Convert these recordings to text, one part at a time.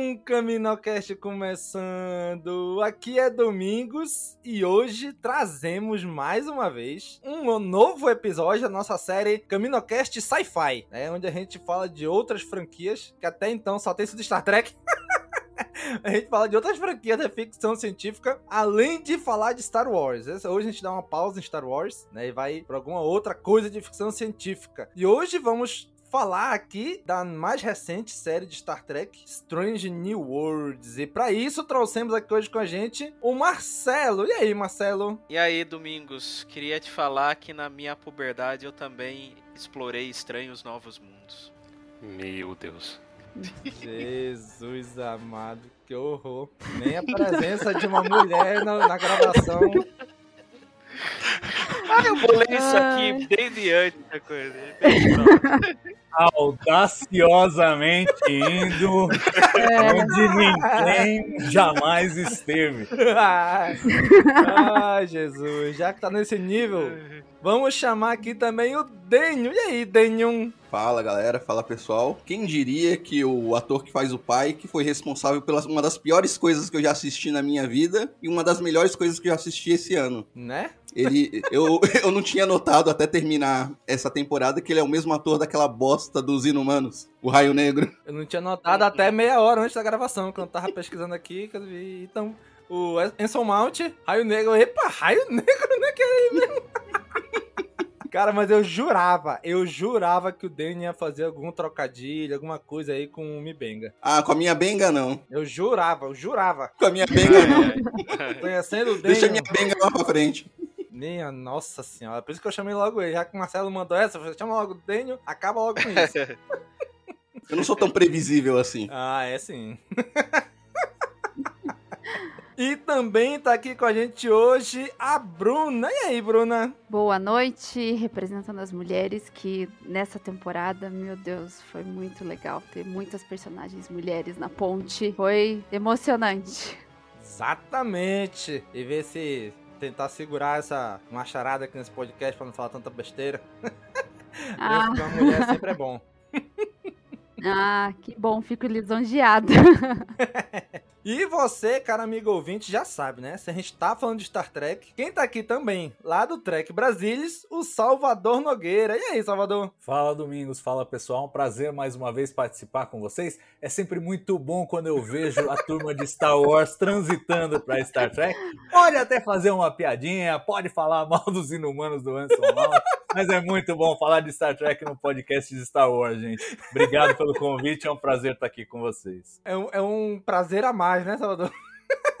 um Caminocast começando. Aqui é Domingos e hoje trazemos mais uma vez um novo episódio da nossa série Caminocast Sci-Fi, né? Onde a gente fala de outras franquias que até então só tem sido Star Trek. a gente fala de outras franquias da ficção científica, além de falar de Star Wars. Hoje a gente dá uma pausa em Star Wars, né? E vai para alguma outra coisa de ficção científica. E hoje vamos falar aqui da mais recente série de Star Trek, Strange New Worlds. E para isso trouxemos aqui hoje com a gente o Marcelo. E aí, Marcelo? E aí, Domingos? Queria te falar que na minha puberdade eu também explorei estranhos novos mundos. Meu Deus. Jesus amado, que horror. Nem a presença de uma mulher na, na gravação. Ah, eu bolei isso aqui desde antes da coisa. Audaciosamente indo onde ninguém jamais esteve. Ai, Jesus, já que tá nesse nível, vamos chamar aqui também o Denho. E aí, Denho? Fala galera, fala pessoal. Quem diria que o ator que faz o pai, que foi responsável pela uma das piores coisas que eu já assisti na minha vida e uma das melhores coisas que eu já assisti esse ano. Né? Ele, eu, eu não tinha notado até terminar essa temporada que ele é o mesmo ator daquela bosta dos Inumanos, o Raio Negro. Eu não tinha notado até meia hora antes da gravação, quando eu tava pesquisando aqui, que eu vi. Então, o Enson Mount, Raio Negro. Epa, Raio Negro, né? Que é mesmo. Cara, mas eu jurava, eu jurava que o Danny ia fazer algum trocadilho, alguma coisa aí com o Mi Benga. Ah, com a minha benga não. Eu jurava, eu jurava. Com a minha benga não. Conhecendo o Danny. Deixa a minha benga lá pra frente. Minha nossa senhora, por isso que eu chamei logo ele. Já que o Marcelo mandou essa, eu falei, chama logo o Daniel, acaba logo com isso. Eu não sou tão previsível assim. Ah, é sim. E também tá aqui com a gente hoje a Bruna. E aí, Bruna? Boa noite, representando as mulheres que nessa temporada, meu Deus, foi muito legal ter muitas personagens mulheres na ponte. Foi emocionante. Exatamente. E ver se tentar segurar essa macharada aqui nesse podcast pra não falar tanta besteira. Ah. Uma mulher sempre é bom. Ah, que bom, fico lisonjeada. E você, cara amigo ouvinte, já sabe, né? Se a gente tá falando de Star Trek, quem tá aqui também, lá do Trek Brasilis, o Salvador Nogueira. E aí, Salvador? Fala, Domingos. Fala, pessoal. Um prazer mais uma vez participar com vocês. É sempre muito bom quando eu vejo a turma de Star Wars transitando pra Star Trek. Pode até fazer uma piadinha, pode falar mal dos inumanos do Anson Mount, mas é muito bom falar de Star Trek no podcast de Star Wars, gente. Obrigado pelo convite, é um prazer estar aqui com vocês. É um, é um prazer a mais, né, Salvador?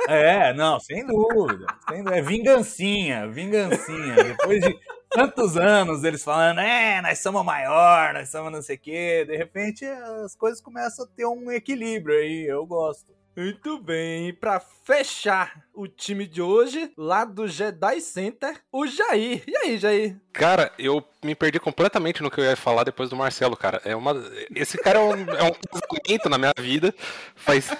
É, não, sem dúvida. Sem dúvida. É vingancinha, vingancinha. Depois de tantos anos eles falando, é, nós somos maior, nós somos não sei o quê, de repente as coisas começam a ter um equilíbrio aí, eu gosto. Muito bem, pra fechar o time de hoje, lá do Jedi Center, o Jair. E aí, Jair? Cara, eu me perdi completamente no que eu ia falar depois do Marcelo, cara. É uma... Esse cara é um, é um na minha vida. Faz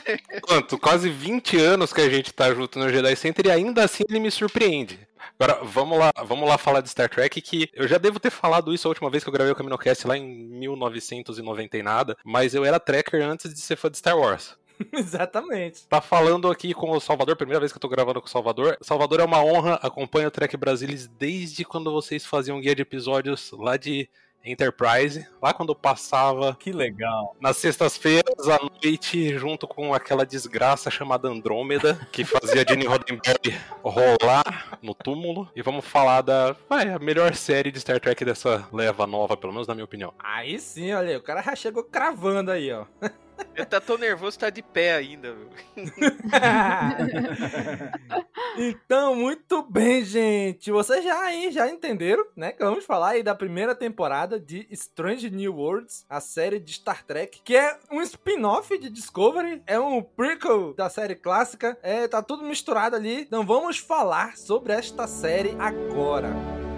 quanto? Quase 20 anos que a gente tá junto no Jedi Center e ainda assim ele me surpreende. Agora, vamos lá, vamos lá falar de Star Trek, que eu já devo ter falado isso a última vez que eu gravei o CaminoCast lá em 1990 e nada, mas eu era tracker antes de ser fã de Star Wars. Exatamente. Tá falando aqui com o Salvador, primeira vez que eu tô gravando com o Salvador. Salvador é uma honra, acompanho o Trek Brasilis desde quando vocês faziam guia de episódios lá de Enterprise, lá quando passava. Que legal. Nas sextas-feiras à noite, junto com aquela desgraça chamada Andrômeda, que fazia Jenny Roddenberry rolar no túmulo. E vamos falar da vai, a melhor série de Star Trek dessa leva nova, pelo menos na minha opinião. Aí sim, olha aí, o cara já chegou cravando aí, ó. Ele tá tão nervoso, tá de pé ainda, então, muito bem, gente. Vocês já aí já entenderam, né? Que vamos falar aí da primeira temporada de Strange New Worlds, a série de Star Trek, que é um spin-off de Discovery, é um prequel da série clássica, é, tá tudo misturado ali. Então vamos falar sobre esta série agora.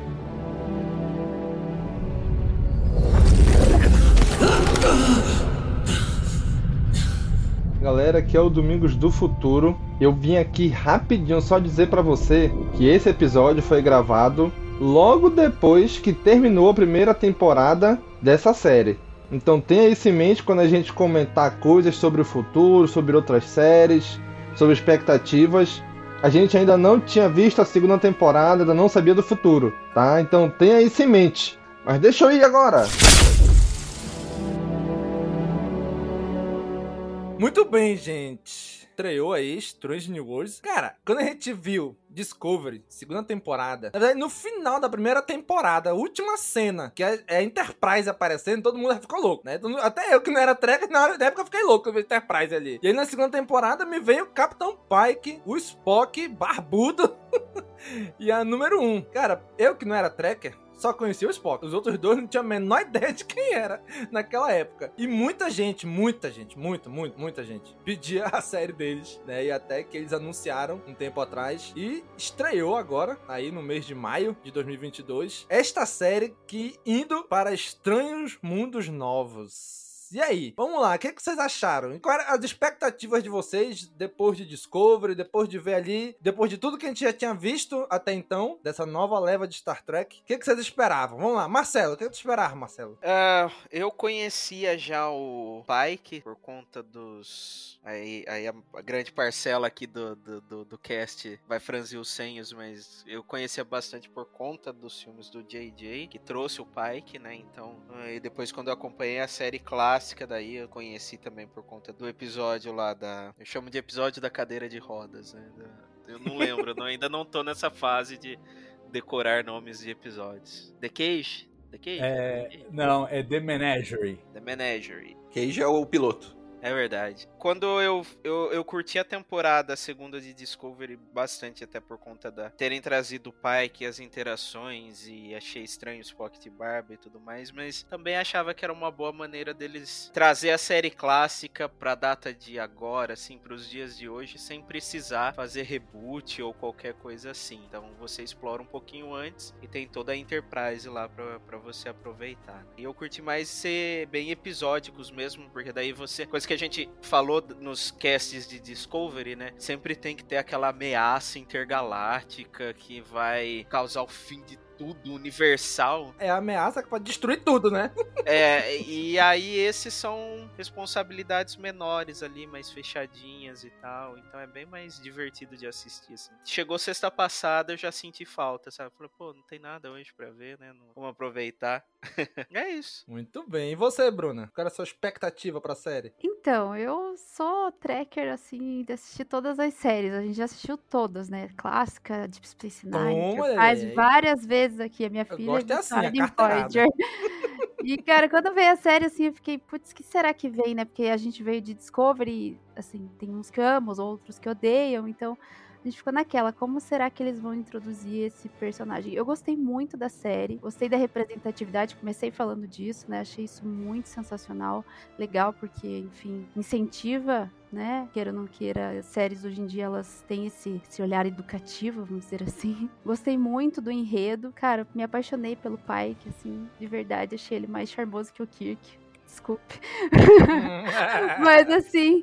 Galera, aqui é o Domingos do Futuro. Eu vim aqui rapidinho só dizer para você que esse episódio foi gravado logo depois que terminou a primeira temporada dessa série. Então tenha isso em mente quando a gente comentar coisas sobre o futuro, sobre outras séries, sobre expectativas. A gente ainda não tinha visto a segunda temporada, ainda não sabia do futuro, tá? Então tenha isso em mente. Mas deixa eu ir agora. Muito bem, gente. Estreou aí Strange New Worlds. Cara, quando a gente viu Discovery, segunda temporada, na verdade, no final da primeira temporada, a última cena, que é, é Enterprise aparecendo, todo mundo ficou louco, né? Até eu que não era Trek, na época eu fiquei louco com Enterprise ali. E aí na segunda temporada me veio o Capitão Pike, o Spock barbudo. e a número um. Cara, eu que não era Trekker, só conhecia o Spock. Os outros dois não tinham a menor ideia de quem era naquela época. E muita gente, muita gente, muito, muito, muita gente pedia a série deles, né? E até que eles anunciaram um tempo atrás e estreou agora, aí no mês de maio de 2022, esta série que indo para estranhos mundos novos. E aí, vamos lá, o que, que vocês acharam? Quais eram as expectativas de vocês depois de Discovery, depois de ver ali, depois de tudo que a gente já tinha visto até então, dessa nova leva de Star Trek? O que, que vocês esperavam? Vamos lá, Marcelo, o que, que tu esperava, Marcelo? Uh, eu conhecia já o Pike por conta dos. Aí, aí a, grande parcela aqui do, do, do, do, cast vai franzir os senhos, mas eu conhecia bastante por conta dos filmes do JJ, que trouxe o Pike, né? Então, e depois quando eu acompanhei a série clássica clássica daí eu conheci também por conta do episódio lá da. Eu chamo de episódio da cadeira de rodas, né? Eu não lembro, não, ainda não tô nessa fase de decorar nomes de episódios. The Cage? The Cage? É, não, é The Menagerie. The Menagerie. Cage é o piloto. É verdade. Quando eu, eu, eu curti a temporada, a segunda de Discovery, bastante, até por conta da terem trazido o Pike, as interações, e achei estranho o Spock de barba e tudo mais, mas também achava que era uma boa maneira deles trazer a série clássica pra data de agora, assim, pros dias de hoje, sem precisar fazer reboot ou qualquer coisa assim. Então você explora um pouquinho antes e tem toda a Enterprise lá pra, pra você aproveitar. E eu curti mais ser bem episódicos mesmo, porque daí você. Coisa que que a gente falou nos casts de Discovery, né? Sempre tem que ter aquela ameaça intergaláctica que vai causar o fim de tudo, universal. É a ameaça que pode destruir tudo, né? é, e aí esses são responsabilidades menores ali, mais fechadinhas e tal. Então é bem mais divertido de assistir, assim. Chegou sexta passada, eu já senti falta, sabe? Falei, pô, não tem nada hoje pra ver, né? Não... Vamos aproveitar. é isso. Muito bem. E você, Bruna? Qual era a sua expectativa pra série? Então, eu sou tracker, assim, de assistir todas as séries. A gente já assistiu todas, né? Clássica, Deep Space Nine, faz várias vezes aqui, a minha eu filha. Gosto é assim, a E, cara, quando veio a série, assim, eu fiquei, putz, que será que vem, né? Porque a gente veio de Discovery, assim, tem uns que amam, outros que odeiam, então a gente ficou naquela, como será que eles vão introduzir esse personagem? Eu gostei muito da série, gostei da representatividade, comecei falando disso, né? Achei isso muito sensacional, legal, porque, enfim, incentiva né? Queira ou não queira, séries hoje em dia elas têm esse, esse olhar educativo, vamos dizer assim. Gostei muito do enredo, cara, me apaixonei pelo pai, que assim, de verdade, achei ele mais charmoso que o Kirk desculpe. Mas assim,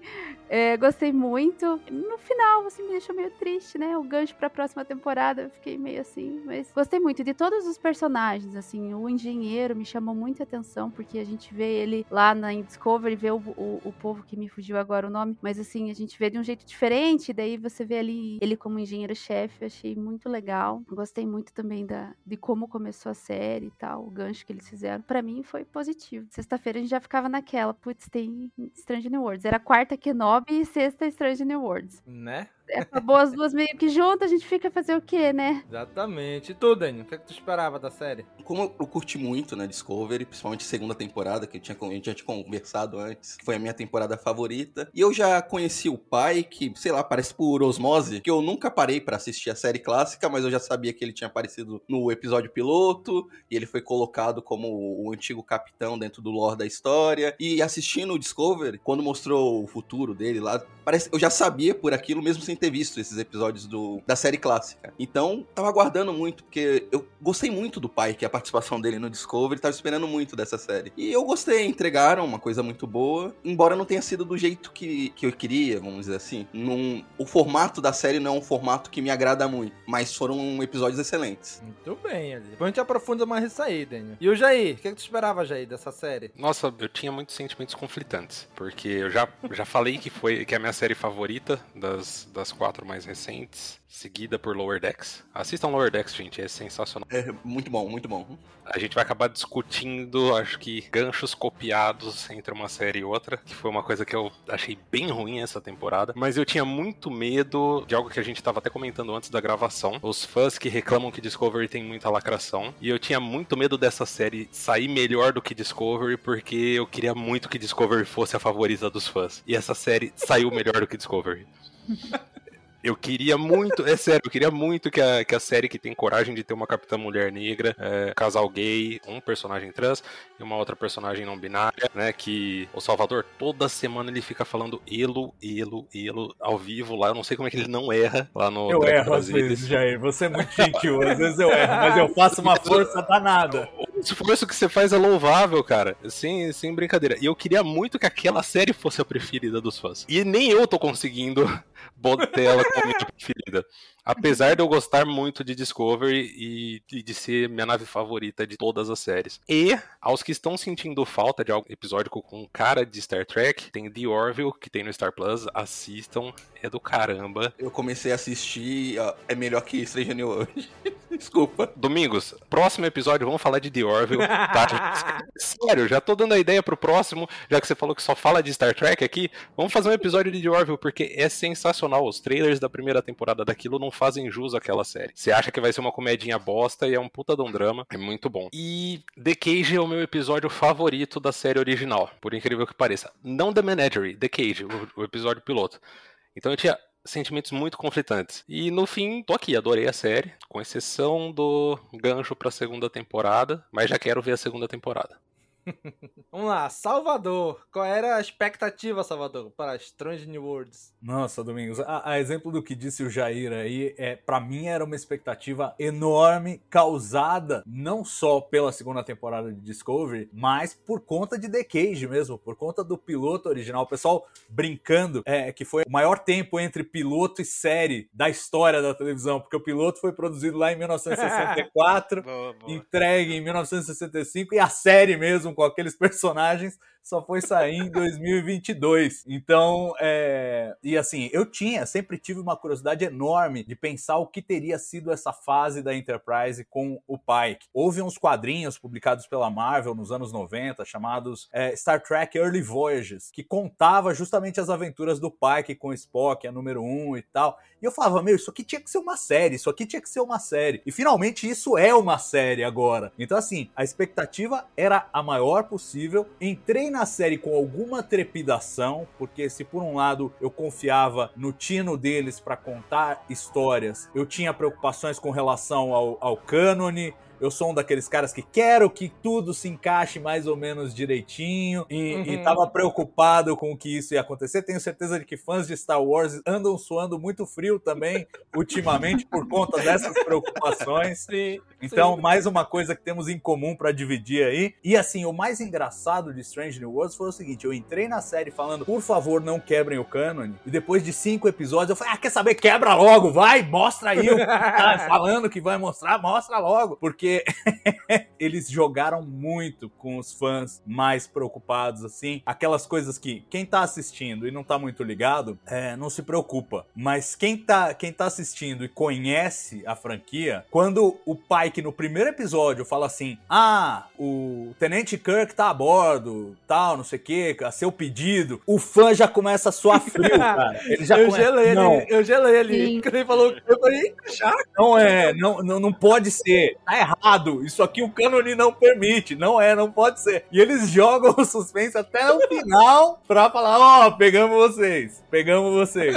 é, gostei muito. No final, assim, me deixou meio triste, né? O gancho pra próxima temporada, eu fiquei meio assim. Mas gostei muito de todos os personagens, assim. O engenheiro me chamou muita atenção, porque a gente vê ele lá na Discovery, vê o, o, o, povo que me fugiu agora o nome, mas assim, a gente vê de um jeito diferente. Daí você vê ali ele como engenheiro-chefe, achei muito legal. Gostei muito também da, de como começou a série e tal, o gancho que eles fizeram. para mim foi positivo. Sexta-feira a gente já ficava naquela, putz, tem Strange New Worlds. Era quarta que nove e sexta Strange New Worlds. Né? Acabou as duas meio que juntas, a gente fica fazer o quê, né? Exatamente. E tu, Daniel, o que, é que tu esperava da série? Como eu, eu curti muito, né, Discovery, principalmente a segunda temporada, que eu tinha, a gente já tinha conversado antes, que foi a minha temporada favorita. E eu já conheci o pai, que, sei lá, parece por osmose, que eu nunca parei para assistir a série clássica, mas eu já sabia que ele tinha aparecido no episódio piloto, e ele foi colocado como o antigo capitão dentro do lore da história. E assistindo o Discovery, quando mostrou o futuro dele lá, parece, eu já sabia por aquilo, mesmo sem ter visto esses episódios do, da série clássica. Então, tava aguardando muito, porque eu gostei muito do pai, que é a participação dele no Discovery, tava esperando muito dessa série. E eu gostei, entregaram uma coisa muito boa, embora não tenha sido do jeito que, que eu queria, vamos dizer assim. Num, o formato da série não é um formato que me agrada muito, mas foram episódios excelentes. Muito bem, Ali. Depois a gente aprofunda mais isso aí, Daniel. E o Jair, o que, é que tu esperava, Jair, dessa série? Nossa, eu tinha muitos sentimentos conflitantes, porque eu já, já falei que foi que é a minha série favorita das, das das quatro mais recentes, seguida por Lower Decks. Assistam Lower Decks, gente, é sensacional. É muito bom, muito bom. A gente vai acabar discutindo, acho que, ganchos copiados entre uma série e outra, que foi uma coisa que eu achei bem ruim essa temporada. Mas eu tinha muito medo de algo que a gente estava até comentando antes da gravação. Os fãs que reclamam que Discovery tem muita lacração. E eu tinha muito medo dessa série sair melhor do que Discovery, porque eu queria muito que Discovery fosse a favorita dos fãs. E essa série saiu melhor do que Discovery. Eu queria muito, é sério, eu queria muito que a, que a série que tem coragem de ter uma capitã mulher negra, é, casal gay, um personagem trans e uma outra personagem não binária, né? Que o Salvador toda semana ele fica falando elo, elo, elo ao vivo lá. Eu não sei como é que ele não erra lá no. Eu erro às vezes, Jair. Você é muito gentil, às vezes eu erro, mas eu faço uma força danada. O esforço que você faz é louvável, cara. Sem, sem brincadeira. E eu queria muito que aquela série fosse a preferida dos fãs. E nem eu tô conseguindo botei ela como minha preferida. Apesar de eu gostar muito de Discovery e, e, de ser minha nave favorita de todas as séries. E, aos que estão sentindo falta de algo episódico com cara de Star Trek, tem The Orville, que tem no Star Plus. Assistam, é do caramba. Eu comecei a assistir, ó, é melhor que Stranger New World. Desculpa. Domingos, próximo episódio vamos falar de The Orville. Tá? Sério, já tô dando a ideia pro próximo, já que você falou que só fala de Star Trek aqui. Vamos fazer um episódio de The Orville, porque é sensacional. Os trailers da primeira temporada daquilo não fazem jus àquela série. Você acha que vai ser uma comedinha bosta e é um puta de um drama. É muito bom. E The Cage é o meu episódio favorito da série original, por incrível que pareça. Não The Menagerie, The Cage, o, o episódio piloto. Então eu tinha sentimentos muito conflitantes. E no fim, tô aqui, adorei a série, com exceção do gancho pra segunda temporada, mas já quero ver a segunda temporada. Vamos lá, Salvador. Qual era a expectativa, Salvador, para Strange New Worlds? Nossa, Domingos, a, a exemplo do que disse o Jair aí, é, para mim era uma expectativa enorme, causada não só pela segunda temporada de Discovery, mas por conta de The Cage mesmo, por conta do piloto original. O pessoal brincando é, que foi o maior tempo entre piloto e série da história da televisão, porque o piloto foi produzido lá em 1964, boa, boa. entregue em 1965 e a série mesmo com aqueles personagens só foi sair em 2022. Então, é... e assim, eu tinha, sempre tive uma curiosidade enorme de pensar o que teria sido essa fase da Enterprise com o Pike. Houve uns quadrinhos publicados pela Marvel nos anos 90 chamados é, Star Trek Early Voyages, que contava justamente as aventuras do Pike com Spock, a número 1 um e tal. E eu falava, meu, isso aqui tinha que ser uma série, isso aqui tinha que ser uma série. E finalmente isso é uma série agora. Então, assim, a expectativa era a maior maior possível. Entrei na série com alguma trepidação, porque se por um lado eu confiava no tino deles para contar histórias, eu tinha preocupações com relação ao, ao cânone, eu sou um daqueles caras que quero que tudo se encaixe mais ou menos direitinho e, uhum. e tava preocupado com o que isso ia acontecer. Tenho certeza de que fãs de Star Wars andam suando muito frio também ultimamente por conta dessas preocupações. Sim, então, sim. mais uma coisa que temos em comum para dividir aí. E assim, o mais engraçado de Strange New Worlds foi o seguinte: eu entrei na série falando, por favor, não quebrem o cânone. E depois de cinco episódios, eu falei, ah, quer saber? Quebra logo, vai, mostra aí o que tá falando que vai mostrar, mostra logo. Porque porque eles jogaram muito com os fãs mais preocupados, assim. Aquelas coisas que quem tá assistindo e não tá muito ligado, é, não se preocupa. Mas quem tá, quem tá assistindo e conhece a franquia, quando o Pike no primeiro episódio fala assim: Ah, o Tenente Kirk tá a bordo, tal, não sei o que, a seu pedido, o fã já começa a suar frio, cara. Ele já eu começa... gelei não. ele, eu gelei ele. Ele falou, eu falei, já? Não é, não, não, não pode ser. Tá errado. Isso aqui o cânone não permite. Não é, não pode ser. E eles jogam o suspense até o final pra falar: ó, oh, pegamos vocês, pegamos vocês.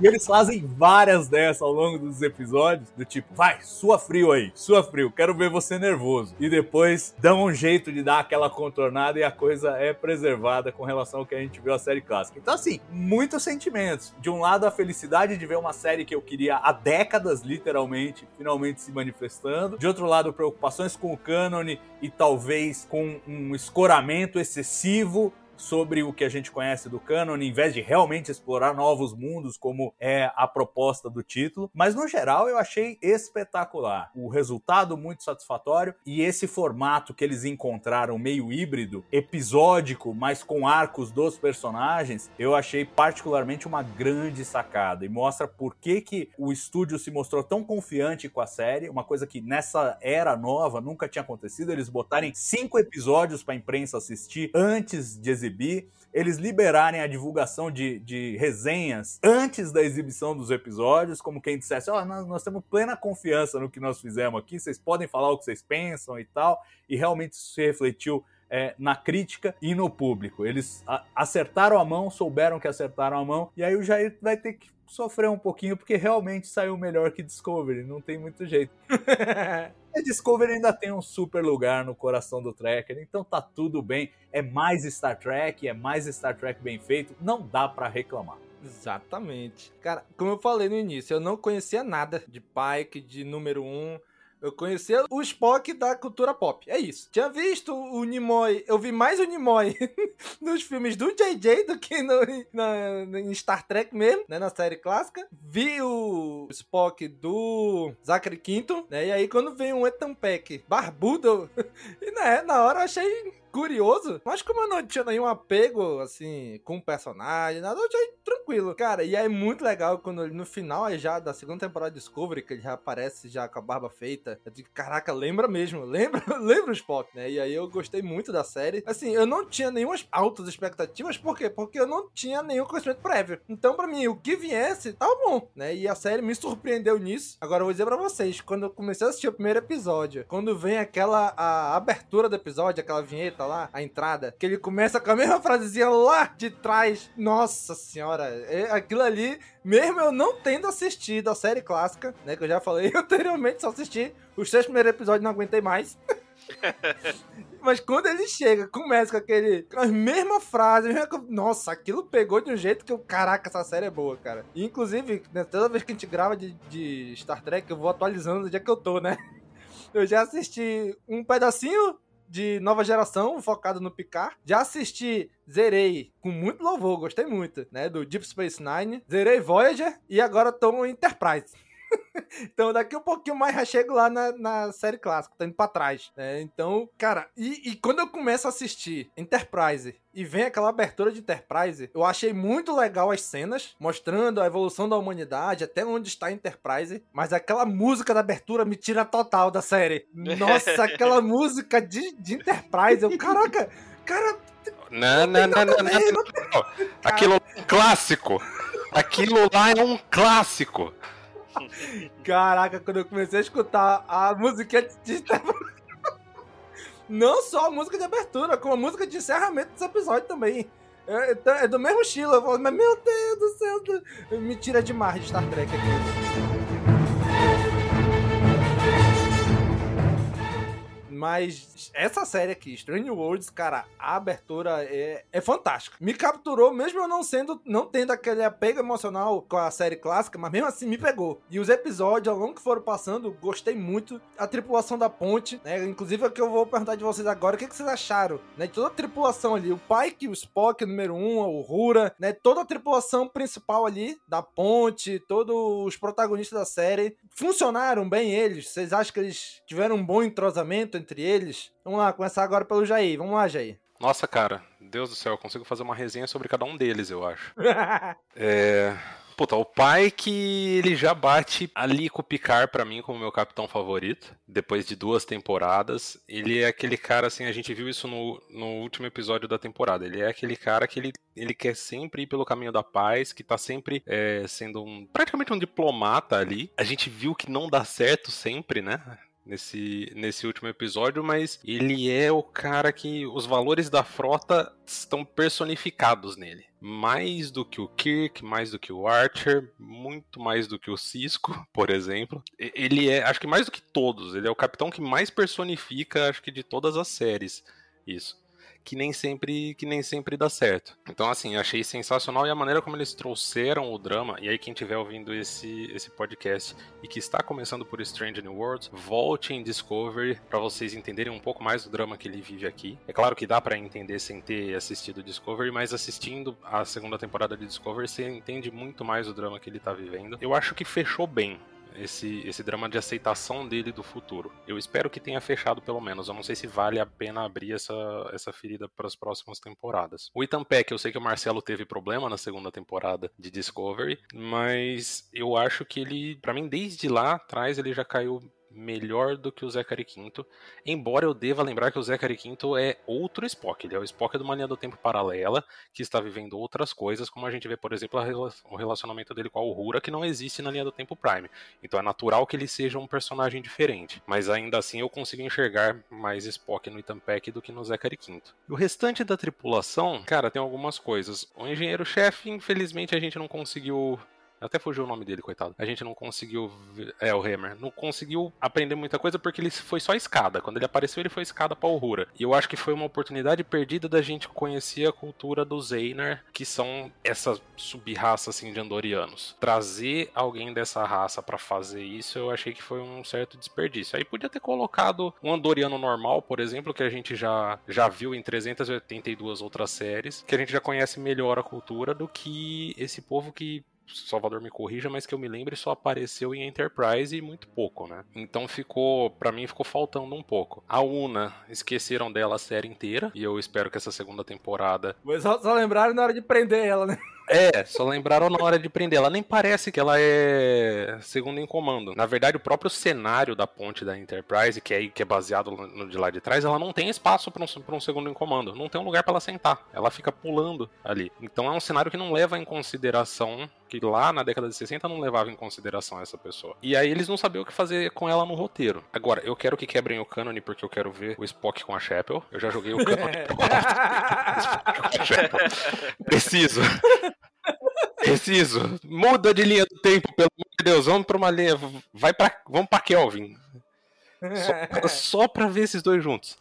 e eles fazem várias dessas ao longo dos episódios, do tipo, vai, sua frio aí, sua frio, quero ver você nervoso. E depois dão um jeito de dar aquela contornada e a coisa é preservada com relação ao que a gente viu a série clássica. Então, assim, muitos sentimentos. De um lado, a felicidade de ver uma série que eu queria há décadas, literalmente, finalmente se manifestando. De outro lado, preocupações com o cânone e talvez com um escoramento excessivo sobre o que a gente conhece do canon, em vez de realmente explorar novos mundos, como é a proposta do título. Mas no geral eu achei espetacular. O resultado muito satisfatório e esse formato que eles encontraram meio híbrido, episódico, mas com arcos dos personagens, eu achei particularmente uma grande sacada e mostra por que, que o estúdio se mostrou tão confiante com a série, uma coisa que nessa era nova nunca tinha acontecido, eles botarem cinco episódios para a imprensa assistir antes de exibir exibir, eles liberarem a divulgação de, de resenhas antes da exibição dos episódios, como quem dissesse: Ó, oh, nós, nós, temos plena confiança no que nós fizemos aqui, vocês podem falar o que vocês pensam e tal, e realmente isso se refletiu. É, na crítica e no público. Eles acertaram a mão, souberam que acertaram a mão, e aí o Jair vai ter que sofrer um pouquinho, porque realmente saiu melhor que Discovery, não tem muito jeito. A Discovery ainda tem um super lugar no coração do Trekker, então tá tudo bem. É mais Star Trek, é mais Star Trek bem feito, não dá para reclamar. Exatamente. Cara, como eu falei no início, eu não conhecia nada de Pike, de número 1. Um, eu conhecia o Spock da cultura pop. É isso. Tinha visto o Nimoy. Eu vi mais o Nimoy nos filmes do JJ do que no, na, em Star Trek mesmo, né? Na série clássica. Vi o Spock do Zachary Quinto, né? E aí quando vem um Ethan Peck barbudo, e né, na hora eu achei curioso, mas como eu não tinha nenhum apego, assim, com o personagem, nada, eu achei tranquilo. Cara, e é muito legal quando ele, no final já da segunda temporada de Discovery, que ele já aparece já com a barba feita. Eu digo, caraca, lembra mesmo, lembra, lembra o Spock, né? E aí eu gostei muito da série. Assim, eu não tinha nenhuma altas expectativas, por quê? Porque eu não tinha nenhum conhecimento prévio. Então, para mim, o que viesse, tava bom, né? E a série me surpreendeu nisso. Agora eu vou dizer pra vocês, quando eu comecei a assistir o primeiro episódio, quando vem aquela a abertura do episódio, aquela vinheta lá, a entrada, que ele começa com a mesma frasezinha lá de trás. Nossa senhora, é, aquilo ali, mesmo eu não tendo assistido a série clássica, né, que eu já falei anteriormente, só assisti os seis primeiros episódios não aguentei mais. Mas quando ele chega, começa com aquele. Com as mesmas frases, nossa, aquilo pegou de um jeito que eu. Caraca, essa série é boa, cara. E, inclusive, né, toda vez que a gente grava de, de Star Trek, eu vou atualizando do dia que eu tô, né? Eu já assisti um pedacinho de nova geração, focado no Picard. Já assisti, zerei com muito louvor, gostei muito, né? Do Deep Space Nine. Zerei Voyager e agora tô no Enterprise. então, daqui um pouquinho mais já chego lá na, na série clássica, tá indo pra trás. Né? Então, cara, e, e, quando eu começo a assistir Enterprise e vem aquela abertura de Enterprise, eu achei muito legal as cenas, mostrando a evolução da humanidade, até onde está a Enterprise, mas aquela música da abertura me tira total da série. Nossa, aquela música de, de Enterprise, eu, caraca, cara. Não, não, não, não, não, não. Aquilo é um clássico. Aquilo lá é um clássico. Caraca, quando eu comecei a escutar a música de Não só a música de abertura, como a música de encerramento desse episódio também. É, é- é do mesmo estilo. Eu falo, mas meu Deus do céu. Me tira demais de Star Trek aqui. Mas essa série aqui, Strange Worlds, cara, a abertura é, é fantástica. Me capturou, mesmo eu não sendo, não tendo aquele apego emocional com a série clássica, mas mesmo assim me pegou. E os episódios, ao longo que foram passando, gostei muito. A tripulação da ponte, né? Inclusive é o que eu vou perguntar de vocês agora, o que, que vocês acharam, né? De toda a tripulação ali, o Pike, o Spock, número um, o Rura, né? Toda a tripulação principal ali da ponte, todos os protagonistas da série, funcionaram bem eles? Vocês acham que eles tiveram um bom entrosamento entre eles? Vamos lá, começar agora pelo Jair. Vamos lá, Jair. Nossa, cara, Deus do céu, eu consigo fazer uma resenha sobre cada um deles, eu acho. É. Puta, o pai que ele já bate ali com o Picard pra mim como meu capitão favorito, depois de duas temporadas. Ele é aquele cara, assim, a gente viu isso no, no último episódio da temporada. Ele é aquele cara que ele, ele quer sempre ir pelo caminho da paz, que tá sempre é, sendo um praticamente um diplomata ali. A gente viu que não dá certo sempre, né? Nesse, nesse último episódio, mas ele é o cara que os valores da frota estão personificados nele. Mais do que o Kirk, mais do que o Archer, muito mais do que o Cisco, por exemplo. Ele é, acho que mais do que todos, ele é o capitão que mais personifica, acho que de todas as séries. Isso que nem sempre que nem sempre dá certo. Então assim, achei sensacional e a maneira como eles trouxeram o drama. E aí quem estiver ouvindo esse esse podcast e que está começando por Strange New Worlds, volte em Discovery para vocês entenderem um pouco mais do drama que ele vive aqui. É claro que dá para entender sem ter assistido Discovery, mas assistindo a segunda temporada de Discovery você entende muito mais o drama que ele tá vivendo. Eu acho que fechou bem esse, esse drama de aceitação dele do futuro. Eu espero que tenha fechado pelo menos. Eu não sei se vale a pena abrir essa, essa ferida para as próximas temporadas. O Ethan Peck, eu sei que o Marcelo teve problema na segunda temporada de Discovery, mas eu acho que ele, para mim, desde lá atrás, ele já caiu melhor do que o Zachary Quinto, embora eu deva lembrar que o Zachary Quinto é outro Spock, ele é o Spock de uma linha do tempo paralela, que está vivendo outras coisas, como a gente vê, por exemplo, o relacionamento dele com a Uhura, que não existe na linha do tempo Prime. Então é natural que ele seja um personagem diferente, mas ainda assim eu consigo enxergar mais Spock no Ethan do que no Zachary Quinto. E o restante da tripulação, cara, tem algumas coisas. O engenheiro-chefe, infelizmente, a gente não conseguiu até fugiu o nome dele, coitado. A gente não conseguiu. É, o Hammer. Não conseguiu aprender muita coisa porque ele foi só escada. Quando ele apareceu, ele foi escada pra Uhura. E eu acho que foi uma oportunidade perdida da gente conhecer a cultura dos Einar, que são essa sub-raça assim de andorianos. Trazer alguém dessa raça pra fazer isso, eu achei que foi um certo desperdício. Aí podia ter colocado um andoriano normal, por exemplo, que a gente já, já viu em 382 outras séries, que a gente já conhece melhor a cultura do que esse povo que Salvador me corrija, mas que eu me lembre só apareceu em Enterprise e muito pouco, né? Então ficou, Pra mim ficou faltando um pouco. A Una, esqueceram dela a série inteira e eu espero que essa segunda temporada Mas só, só lembraram na hora de prender ela, né? é, só lembraram na hora de prender. Ela nem parece que ela é segunda em comando. Na verdade, o próprio cenário da ponte da Enterprise, que é, que é baseado no no de lá de trás, ela não tem espaço para um, pra um segundo em comando. Não tem um lugar para ela sentar. Ela fica pulando ali. Então é um cenário que não leva em consideração. Que lá na década de 60 não levava em consideração essa pessoa. E aí eles não sabiam o que fazer com ela no roteiro. Agora, eu quero que quebrem o cânone porque eu quero ver o Spock com a Chapel. Eu já joguei o cânone. Preciso. Preciso. Muda de linha do tempo, pelo amor de Deus. Vamos pra uma linha. Vai pra, vamos pra Kelvin. Só, só pra ver esses dois juntos.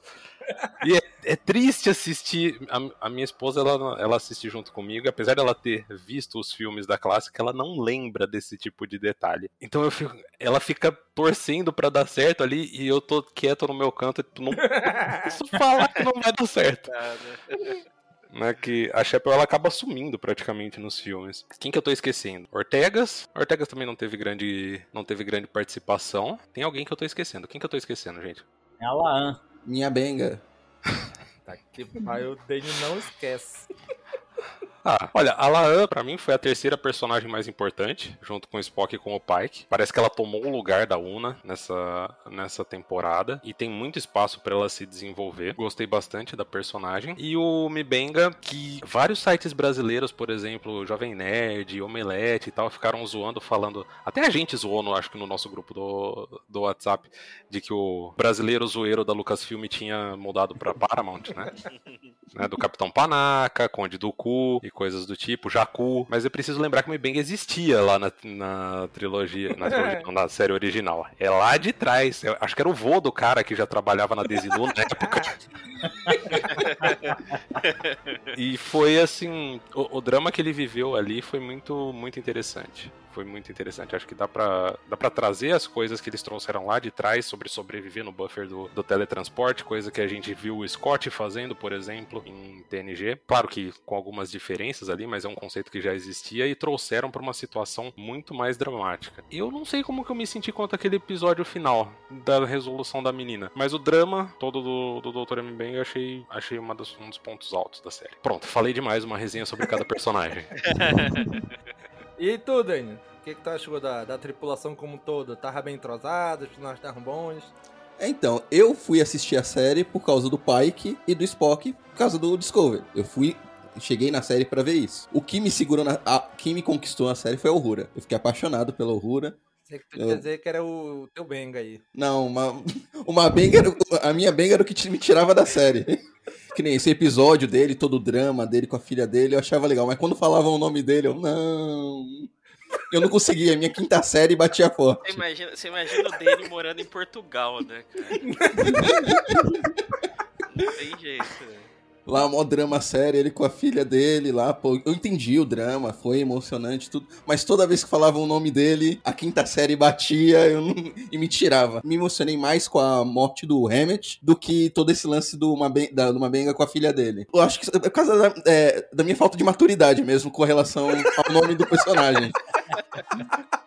E é, é triste assistir. A, a minha esposa, ela, ela assiste junto comigo, apesar dela ter visto os filmes da clássica, ela não lembra desse tipo de detalhe. Então eu fico, ela fica torcendo pra dar certo ali e eu tô quieto no meu canto e não posso falar que não vai dar certo. Né, que a Chapel ela acaba sumindo praticamente nos filmes. Quem que eu tô esquecendo? Ortegas. Ortegas também não teve grande, não teve grande participação. Tem alguém que eu tô esquecendo. Quem que eu tô esquecendo, gente? É a Laan. Minha benga. Tá que pai, o Dani não esquece. Ah, olha, a Laan, pra mim, foi a terceira personagem mais importante, junto com o Spock e com o Pike. Parece que ela tomou o lugar da Una nessa, nessa temporada e tem muito espaço para ela se desenvolver. Gostei bastante da personagem. E o Mibenga, que vários sites brasileiros, por exemplo, Jovem Nerd, Omelete e tal, ficaram zoando, falando. Até a gente zoou, no, acho que no nosso grupo do, do WhatsApp, de que o brasileiro zoeiro da Lucasfilm tinha mudado pra Paramount, né? né? Do Capitão Panaca, Conde do Cu e coisas do tipo, Jacu. Mas eu preciso lembrar que o Mibenga existia lá na, na trilogia, na, trilogia não, na série original. É lá de trás. Eu acho que era o vô do cara que já trabalhava na Desilu na época. e foi assim, o, o, drama que ele viveu ali foi muito, muito interessante. Foi muito interessante. Acho que dá pra, dá pra trazer as coisas que eles trouxeram lá de trás sobre sobreviver no buffer do, do teletransporte, coisa que a gente viu o Scott fazendo, por exemplo, em TNG. Claro que com algumas diferenças ali, mas é um conceito que já existia e trouxeram para uma situação muito mais dramática. Eu não sei como que eu me senti quanto aquele episódio final da resolução da menina, mas o drama todo do, do Dr. M. Bang eu achei, achei uma um dos pontos altos da série. Pronto, falei demais uma resenha sobre cada personagem. e tu, Daniel? O que, que tu achou da, da tripulação como um todo? Tava bem entrosado, os personagens estavam bons? Então, eu fui assistir a série por causa do Pike e do Spock, por causa do Discovery. Eu fui cheguei na série para ver isso. O que me segurou na, a, quem me conquistou na série foi a Uhura. Eu fiquei apaixonado pela Uhura. Você eu... quer dizer que era o teu Benga aí. Não, uma, uma Benga, a minha Benga era o que me tirava da série. Que nem esse episódio dele, todo o drama dele com a filha dele, eu achava legal. Mas quando falavam o nome dele, eu, não. Eu não conseguia, minha quinta série batia forte. Você imagina, você imagina o dele morando em Portugal, né, cara? não tem jeito, né? Lá, mó drama sério, ele com a filha dele lá, pô, eu entendi o drama, foi emocionante, tudo, mas toda vez que falavam o nome dele, a quinta série batia eu não, e me tirava. Me emocionei mais com a morte do Hammett do que todo esse lance do Mabenga, Mabenga com a filha dele. Eu acho que é por causa da, é, da minha falta de maturidade mesmo com relação ao nome do personagem.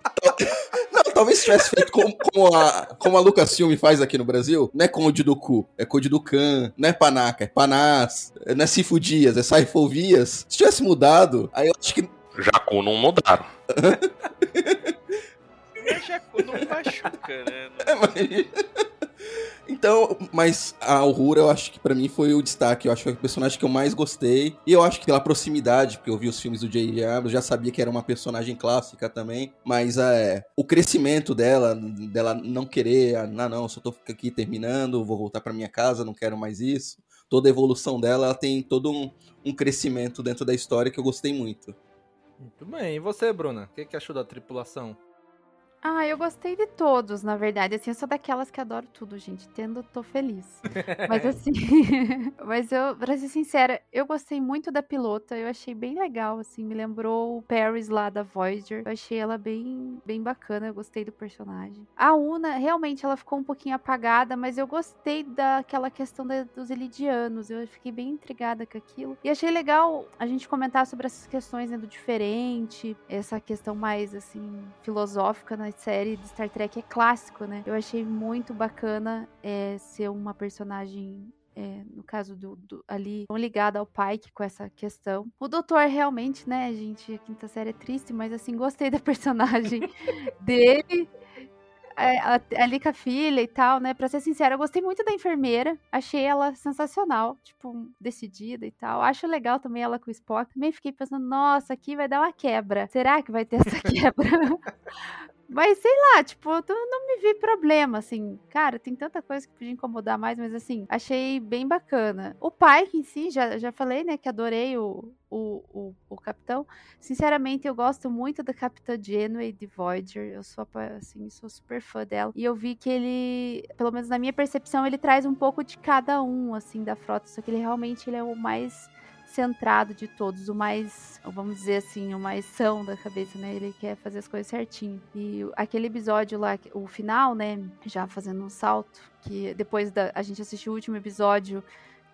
talvez tivesse feito como, como, a, como a Lucasfilm faz aqui no Brasil. Não é Conde do Cu, é Conde do Can. Não é Panaca, é Panás. Não é Sifo Dias, é Saifovias. Se tivesse mudado, aí eu acho que. Jacu não mudaram. Jacu não machuca, né? É, mas... Então, mas a Aurora eu acho que para mim foi o destaque. Eu acho que foi o personagem que eu mais gostei. E eu acho que pela proximidade, porque eu vi os filmes do J.J. Abrams, já sabia que era uma personagem clássica também. Mas é, o crescimento dela, dela não querer, ah, não, não, só tô aqui terminando, vou voltar para minha casa, não quero mais isso. Toda a evolução dela, ela tem todo um, um crescimento dentro da história que eu gostei muito. Muito bem. E você, Bruna? O que, que achou da tripulação? Ah, eu gostei de todos, na verdade. Assim, eu sou daquelas que adoro tudo, gente. Tendo, tô feliz. mas assim, mas eu, pra ser sincera, eu gostei muito da pilota. Eu achei bem legal, assim. Me lembrou o Paris lá da Voyager. Eu achei ela bem, bem bacana. Eu gostei do personagem. A Una, realmente, ela ficou um pouquinho apagada, mas eu gostei daquela questão da, dos Elidianos. Eu fiquei bem intrigada com aquilo. E achei legal a gente comentar sobre essas questões né, do diferente, essa questão mais, assim, filosófica, né? Série de Star Trek é clássico, né? Eu achei muito bacana é, ser uma personagem é, no caso do, do, ali, ligada ao Pike com essa questão. O doutor realmente, né, gente, a quinta série é triste, mas assim, gostei da personagem dele. É, ali com a filha e tal, né? Pra ser sincera, eu gostei muito da enfermeira. Achei ela sensacional, tipo, decidida e tal. Acho legal também ela com o Spock. Também fiquei pensando, nossa, aqui vai dar uma quebra. Será que vai ter essa quebra? Mas sei lá, tipo, eu não me vi problema, assim. Cara, tem tanta coisa que podia incomodar mais, mas assim, achei bem bacana. O pai em si, já, já falei, né, que adorei o, o, o, o capitão. Sinceramente, eu gosto muito da Capitã Janeway de Voyager. Eu sou, assim, sou super fã dela. E eu vi que ele, pelo menos na minha percepção, ele traz um pouco de cada um, assim, da frota. Só que ele realmente ele é o mais centrado de todos, o mais, vamos dizer assim, o mais são da cabeça, né? Ele quer fazer as coisas certinho. E aquele episódio lá, o final, né? Já fazendo um salto, que depois da a gente assistiu o último episódio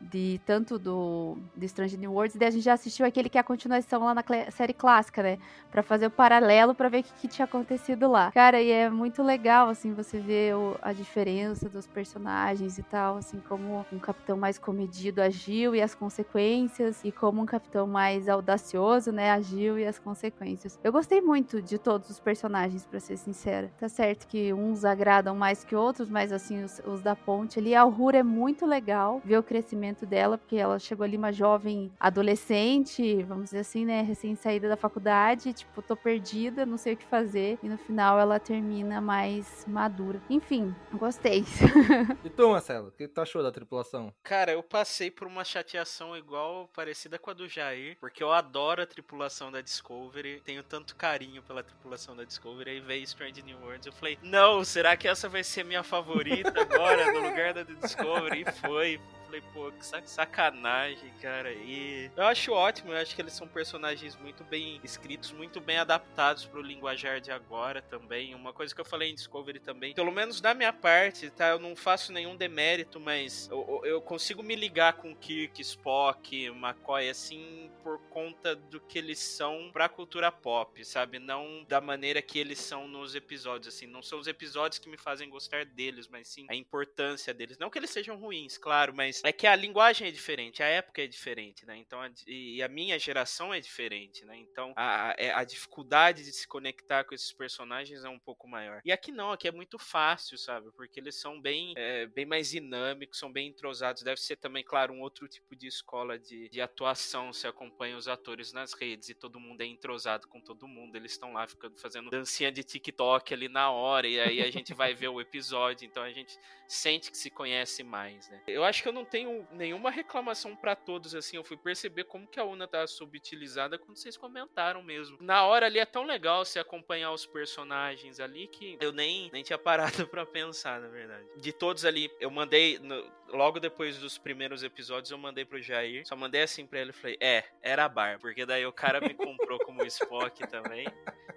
de tanto do de Strange New Worlds, e a gente já assistiu aquele que é a continuação lá na série clássica, né? Pra fazer o paralelo para ver o que, que, tinha acontecido lá. Cara, e é muito legal, assim, você ver o, a diferença dos personagens e tal, assim, como um capitão mais comedido agiu e as consequências, e como um capitão mais audacioso, né, agiu e as consequências. Eu gostei muito de todos os personagens, para ser sincera. Tá certo que uns agradam mais que outros, mas assim, os, os da ponte ali, a Uhura é muito legal ver o crescimento dela, porque ela chegou ali uma jovem adolescente, vamos dizer assim, né, recém saída da faculdade, tipo, tô perdida, não sei o que fazer, e no final ela termina mais madura. Enfim, gostei. e tu, Marcelo, o que tu achou da tripulação? Cara, eu passei por uma chateação igual, parecida com a do Jair, porque eu adoro a tripulação da Discovery, tenho tanto carinho pela tripulação da Discovery, aí veio Strange New Worlds, eu falei, não, será que essa vai ser minha favorita agora, no lugar da Discovery? E foi, falei, pô, que sacanagem, cara. E eu acho ótimo, eu acho que eles são personagens muito bem escritos, muito bem adaptados pro linguajar de agora também. Uma coisa que eu falei em Discovery também, pelo menos da minha parte, tá? Eu não faço nenhum demérito, mas eu, eu consigo me ligar com Kirk, Spock, McCoy, assim, por conta do que eles são pra cultura pop, sabe? Não da maneira que eles são nos episódios, assim. Não são os episódios que me fazem gostar deles, mas sim a importância deles. Não que eles sejam ruins, claro, mas é que a linguagem é diferente, a época é diferente, né? Então, a, e a minha geração é diferente, né? Então, a, é, a dificuldade de se conectar com esses personagens é um pouco maior. E aqui não, aqui é muito fácil, sabe? Porque eles são bem, é, bem mais dinâmicos, são bem entrosados. Deve ser também, claro, um outro tipo de escola de, de atuação. Se acompanha os atores nas redes e todo mundo é entrosado com todo mundo. Eles estão lá ficando fazendo dancinha de TikTok ali na hora. E aí a gente vai ver o episódio. Então a gente sente que se conhece mais, né? Eu acho que eu não tenho nenhuma reclamação para todos, assim. Eu fui perceber como que a Una tá subutilizada quando vocês comentaram mesmo. Na hora ali é tão legal se acompanhar os personagens ali que eu nem, nem tinha parado para pensar, na verdade. De todos ali, eu mandei. No, logo depois dos primeiros episódios, eu mandei pro Jair. Só mandei assim pra ele e falei: É, era a Bar. Porque daí o cara me comprou como Spock também.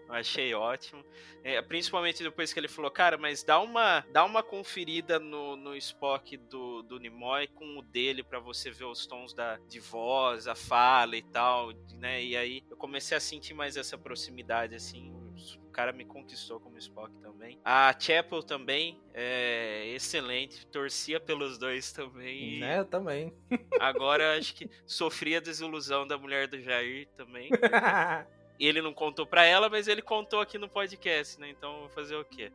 Eu achei ótimo. É, principalmente depois que ele falou, cara, mas dá uma, dá uma conferida no, no Spock do, do Nimoy com o dele para você ver os tons da, de voz, a fala e tal, né? E aí eu comecei a sentir mais essa proximidade, assim. O cara me conquistou como Spock também. A Chapel também é excelente. Torcia pelos dois também. Né, eu também. Agora acho que sofria a desilusão da mulher do Jair também. ele não contou pra ela, mas ele contou aqui no podcast, né? Então vou fazer o quê?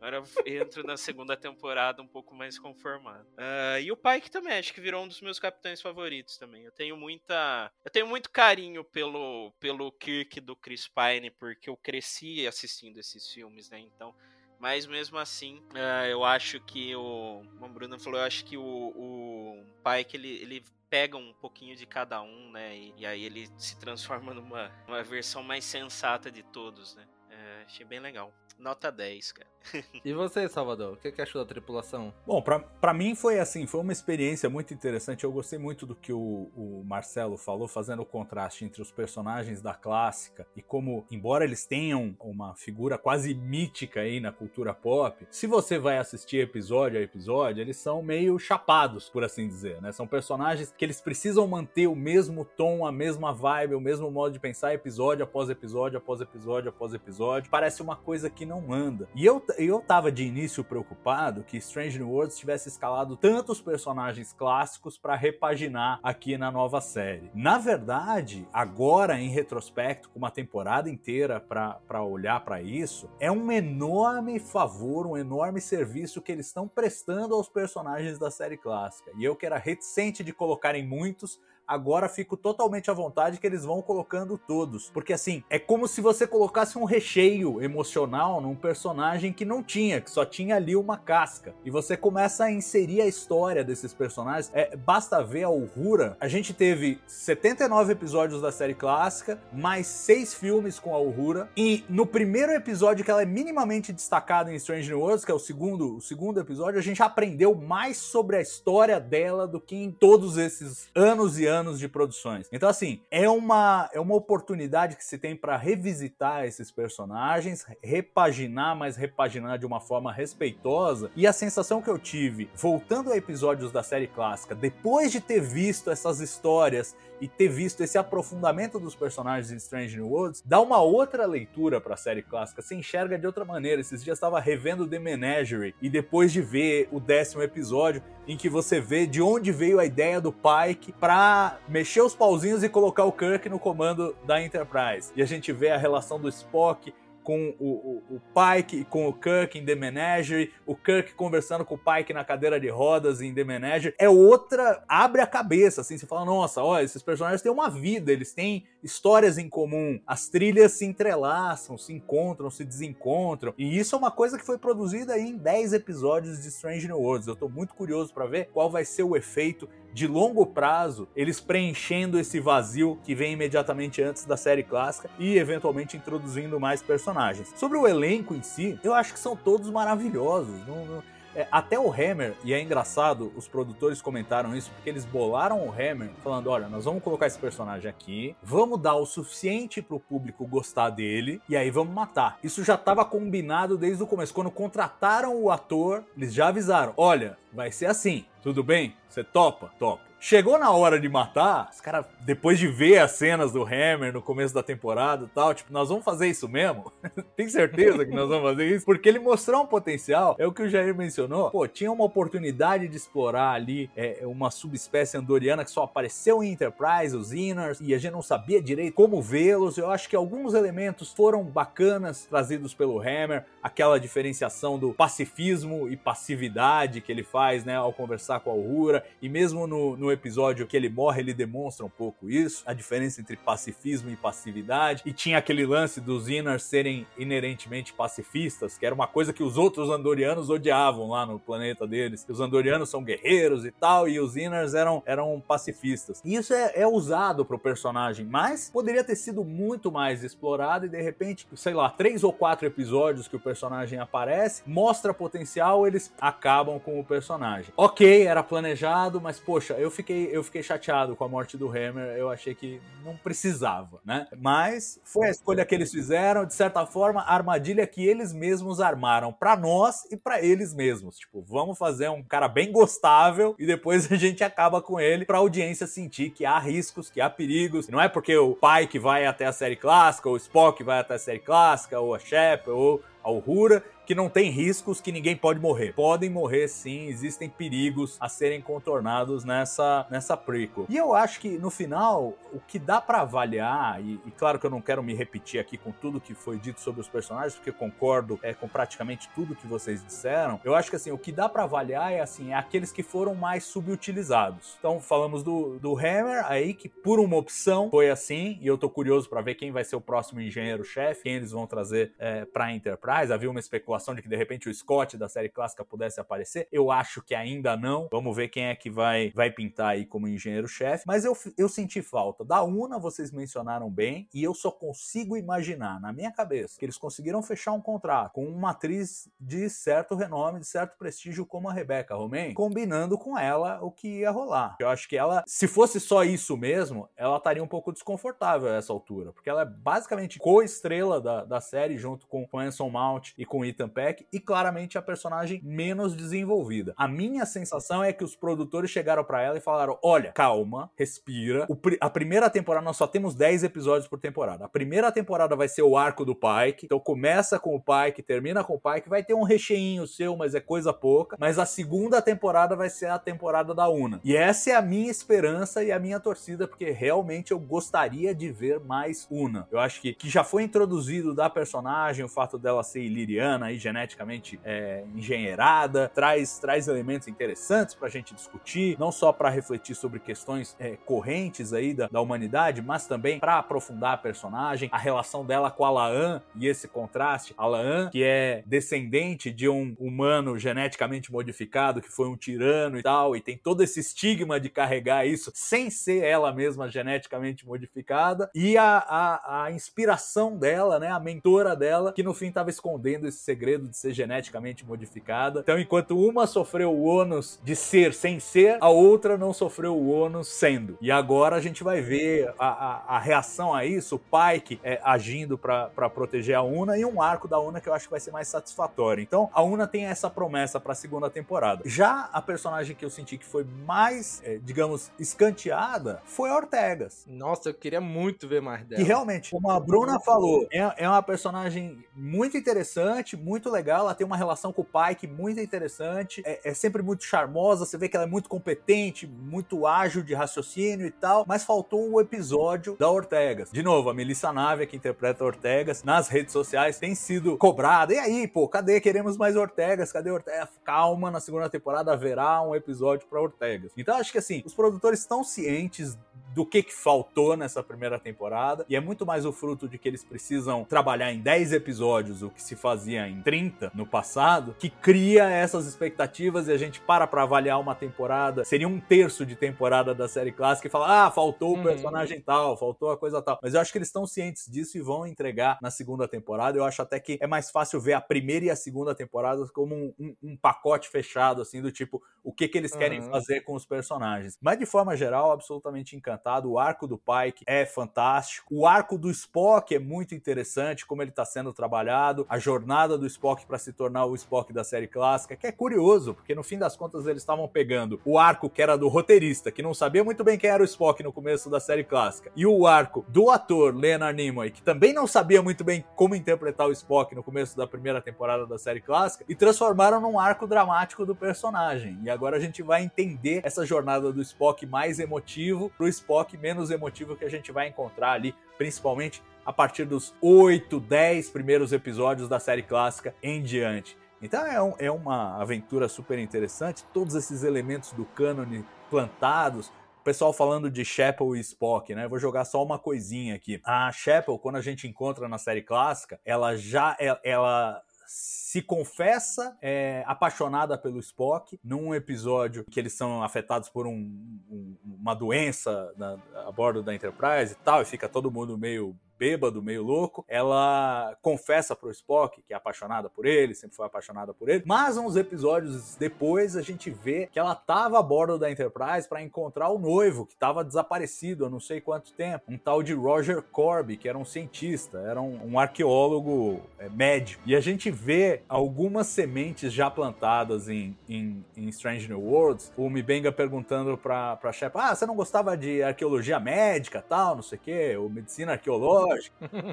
Agora entro na segunda temporada um pouco mais conformado. Uh, e o Pike também, acho que virou um dos meus capitães favoritos também. Eu tenho muita. Eu tenho muito carinho pelo, pelo Kirk do Chris Pine, porque eu cresci assistindo esses filmes, né? Então. Mas mesmo assim, uh, eu acho que o. Como o Bruno falou, eu acho que o, o Pike ele, ele pega um pouquinho de cada um, né? E, e aí ele se transforma numa versão mais sensata de todos, né? É, achei bem legal. Nota 10, cara. e você, Salvador? O que, achou da tripulação? Bom, para mim foi assim, foi uma experiência muito interessante. Eu gostei muito do que o, o, Marcelo falou, fazendo o contraste entre os personagens da clássica e como, embora eles tenham uma figura quase mítica aí na cultura pop, se você vai assistir episódio a episódio, eles são meio chapados, por assim dizer, né? São personagens que eles precisam manter o mesmo tom, a mesma vibe, o mesmo modo de pensar episódio após episódio, após episódio, após episódio. Parece uma coisa que não anda. E eu eu tava de início preocupado que Strange New Worlds tivesse escalado tantos personagens clássicos para repaginar aqui na nova série. Na verdade, agora em retrospecto, com uma temporada inteira para olhar para isso, é um enorme favor, um enorme serviço que eles estão prestando aos personagens da série clássica. E eu que era reticente de colocarem muitos, agora fico totalmente à vontade que eles vão colocando todos. Porque assim, é como se você colocasse um recheio emocional num personagem que não tinha, que só tinha ali uma casca. E você começa a inserir a história desses personagens. É, basta ver a Uhura. A gente teve 79 episódios da série clássica, mais seis filmes com a Uhura. E no primeiro episódio que ela é minimamente destacada em Strange New Worlds, que é o segundo, o segundo episódio, a gente aprendeu mais sobre a história dela do que em todos esses anos e anos anos de produções. Então, assim, é uma, é uma oportunidade que se tem para revisitar esses personagens, repaginar, mas repaginar de uma forma respeitosa. E a sensação que eu tive, voltando a episódios da série clássica, depois de ter visto essas histórias e ter visto esse aprofundamento dos personagens em Strange New Worlds, dá uma outra leitura para a série clássica, se enxerga de outra maneira. Esses dias estava revendo The Menagerie e depois de ver o décimo episódio, em que você vê de onde veio a ideia do Pike para mexer os pauzinhos e colocar o Kirk no comando da Enterprise. E a gente vê a relação do Spock com o, o, o, Pike e com o Kirk em The Menagerie, o Kirk conversando com o Pike na cadeira de rodas em The Menagerie, é outra, abre a cabeça, assim, você fala, nossa, olha, esses personagens têm uma vida, eles têm histórias em comum, as trilhas se entrelaçam, se encontram, se desencontram, e isso é uma coisa que foi produzida em 10 episódios de Strange New Worlds, eu tô muito curioso para ver qual vai ser o efeito de longo prazo, eles preenchendo esse vazio que vem imediatamente antes da série clássica e eventualmente introduzindo mais personagens. Sobre o elenco em si, eu acho que são todos maravilhosos. Não, não, é, até o Hammer, e é engraçado, os produtores comentaram isso, porque eles bolaram o Hammer falando: olha, nós vamos colocar esse personagem aqui, vamos dar o suficiente pro público gostar dele, e aí vamos matar. Isso já estava combinado desde o começo. Quando contrataram o ator, eles já avisaram: olha, vai ser assim, tudo bem? Você topa? Topa. Chegou na hora de matar, os caras, depois de ver as cenas do Hammer no começo da temporada e tal, tipo, nós vamos fazer isso mesmo? Tem certeza que nós vamos fazer isso? Porque ele mostrou um potencial, é o que o Jair mencionou. Pô, tinha uma oportunidade de explorar ali é, uma subespécie andoriana que só apareceu em Enterprise, os Inners, e a gente não sabia direito como vê-los. Eu acho que alguns elementos foram bacanas trazidos pelo Hammer, aquela diferenciação do pacifismo e passividade que ele faz, né, ao conversar com a Uhura, e mesmo no, no episódio que ele morre, ele demonstra um pouco isso, a diferença entre pacifismo e passividade. E tinha aquele lance dos Inners serem inerentemente pacifistas, que era uma coisa que os outros Andorianos odiavam lá no planeta deles. Os Andorianos são guerreiros e tal, e os Inners eram, eram pacifistas. E isso é, é usado pro personagem, mas poderia ter sido muito mais explorado e de repente, sei lá, três ou quatro episódios que o personagem aparece, mostra potencial, eles acabam com o personagem. Ok, era planejado, mas poxa, eu fiquei fiquei, eu fiquei chateado com a morte do Hammer. Eu achei que não precisava, né? Mas foi a escolha que eles fizeram, de certa forma, a armadilha que eles mesmos armaram para nós e para eles mesmos. Tipo, vamos fazer um cara bem gostável e depois a gente acaba com ele pra audiência sentir que há riscos, que há perigos. Não é porque o pai que vai até a série clássica, ou o Spock vai até a série clássica, ou a Shep, ou a Uhura, que não tem riscos que ninguém pode morrer. Podem morrer sim, existem perigos a serem contornados nessa, nessa prequel. E eu acho que no final, o que dá para avaliar, e, e, claro que eu não quero me repetir aqui com tudo que foi dito sobre os personagens, porque concordo é, com praticamente tudo que vocês disseram, eu acho que assim, o que dá para avaliar é assim, é aqueles que foram mais subutilizados. Então falamos do, do Hammer aí, que por uma opção foi assim, e eu tô curioso para ver quem vai ser o próximo engenheiro-chefe, quem eles vão trazer é, pra Enterprise. Havia uma especulação de que de repente o Scott da série clássica pudesse aparecer. Eu acho que ainda não. Vamos ver quem é que vai, vai pintar aí como engenheiro-chefe. Mas eu, eu senti falta. Da Una, vocês mencionaram bem, e eu só consigo imaginar, na minha cabeça, que eles conseguiram fechar um contrato com uma atriz de certo renome, de certo prestígio, como a Rebecca Romain, combinando com ela o que ia rolar. Eu acho que ela, se fosse só isso mesmo, ela estaria um pouco desconfortável a essa altura, porque ela é basicamente co-estrela da, da série junto com, com Anson Mount e com Ethan Peck e claramente a personagem menos desenvolvida. A minha sensação é que os produtores chegaram para ela e falaram: olha, calma, respira. A primeira temporada, nós só temos 10 episódios por temporada. A primeira temporada vai ser o arco do Pike, então começa com o Pike, termina com o Pike, vai ter um recheinho seu, mas é coisa pouca. Mas a segunda temporada vai ser a temporada da Una. E essa é a minha esperança e a minha torcida, porque realmente eu gostaria de ver mais Una. Eu acho que, que já foi introduzido da personagem o fato dela ser iliriana aí geneticamente é, engenheirada, traz, traz elementos interessantes para a gente discutir, não só para refletir sobre questões é, correntes aí da, da humanidade, mas também para aprofundar a personagem, a relação dela com a Laan e esse contraste. A Laan, que é descendente de um humano geneticamente modificado, que foi um tirano e tal, e tem todo esse estigma de carregar isso sem ser ela mesma geneticamente modificada, e a, a, a inspiração dela, né, a mentora dela, que no fim estava escondendo esse segredo de ser geneticamente modificada. Então, enquanto uma sofreu o ônus de ser sem ser, a outra não sofreu o ônus sendo. E agora a gente vai ver a, a, a reação a isso, o Pike é, agindo para proteger a Una e um arco da Una que eu acho que vai ser mais satisfatório. Então, a Una tem essa promessa para a segunda temporada. Já a personagem que eu senti que foi mais, é, digamos, escanteada foi a Ortegas. Nossa, eu queria muito ver mais dela. E realmente, como a Bruna falou, é, é uma personagem muito interessante, muito legal. Ela tem uma relação com o Pike muito interessante. É, é, sempre muito charmosa. Você vê que ela é muito competente, muito ágil de raciocínio e tal. Mas faltou o episódio da Ortegas. De novo, a Melissa Navia, que interpreta a Ortegas, nas redes sociais tem sido cobrada. E aí, pô, cadê? Queremos mais Ortegas? Cadê Ortegas? Calma, na segunda temporada haverá um episódio para Ortegas. Então acho que assim, os produtores estão cientes do que, que faltou nessa primeira temporada, e é muito mais o fruto de que eles precisam trabalhar em 10 episódios o que se fazia em 30 no passado, que cria essas expectativas e a gente para pra avaliar uma temporada, seria um terço de temporada da série clássica e fala, ah, faltou o Uhum. personagem tal, faltou a coisa tal. Mas eu acho que eles estão cientes disso e vão entregar na segunda temporada. Eu acho até que é mais fácil ver a primeira e a segunda temporada como um, um- um pacote fechado, assim, do tipo, o que, que eles querem Uhum. fazer com os personagens. Mas de forma geral, absolutamente encantado. O arco do Pike é fantástico. O arco do Spock é muito interessante, como ele está sendo trabalhado. A jornada do Spock para se tornar o Spock da série clássica, que é curioso, porque no fim das contas eles estavam pegando o arco que era do roteirista, que não sabia muito bem quem era o Spock no começo da série clássica, e o arco do ator Leonard Nimoy, que também não sabia muito bem como interpretar o Spock no começo da primeira temporada da série clássica, e transformaram num arco dramático do personagem. E agora a gente vai entender essa jornada do Spock mais emotivo pro Spock menos emotivo que a gente vai encontrar ali, principalmente a partir dos 8, 10 primeiros episódios da série clássica em diante. Então é, um- é uma aventura super interessante, todos esses elementos do cânone plantados. O pessoal falando de Chapel e Spock, né? Vou jogar só uma coisinha aqui. A Chapel, quando a gente encontra na série clássica, ela já ela se confessa é, apaixonada pelo Spock num episódio que eles são afetados por um- um- uma doença na- a bordo da Enterprise e tal, e fica todo mundo meio bêbado, meio louco. Ela confessa pro Spock que é apaixonada por ele, sempre foi apaixonada por ele. Mas uns episódios depois a gente vê que ela tava a bordo da Enterprise para encontrar o noivo que tava desaparecido há não sei quanto tempo, um tal de Roger Corby, que era um cientista, era um, um arqueólogo é, médio. E a gente vê algumas sementes já plantadas em, em, em Strange New Worlds. O Mibenga perguntando pra, pra Shep, ah, você não gostava de arqueologia médica, tal, não sei o quê, ou medicina arqueológica,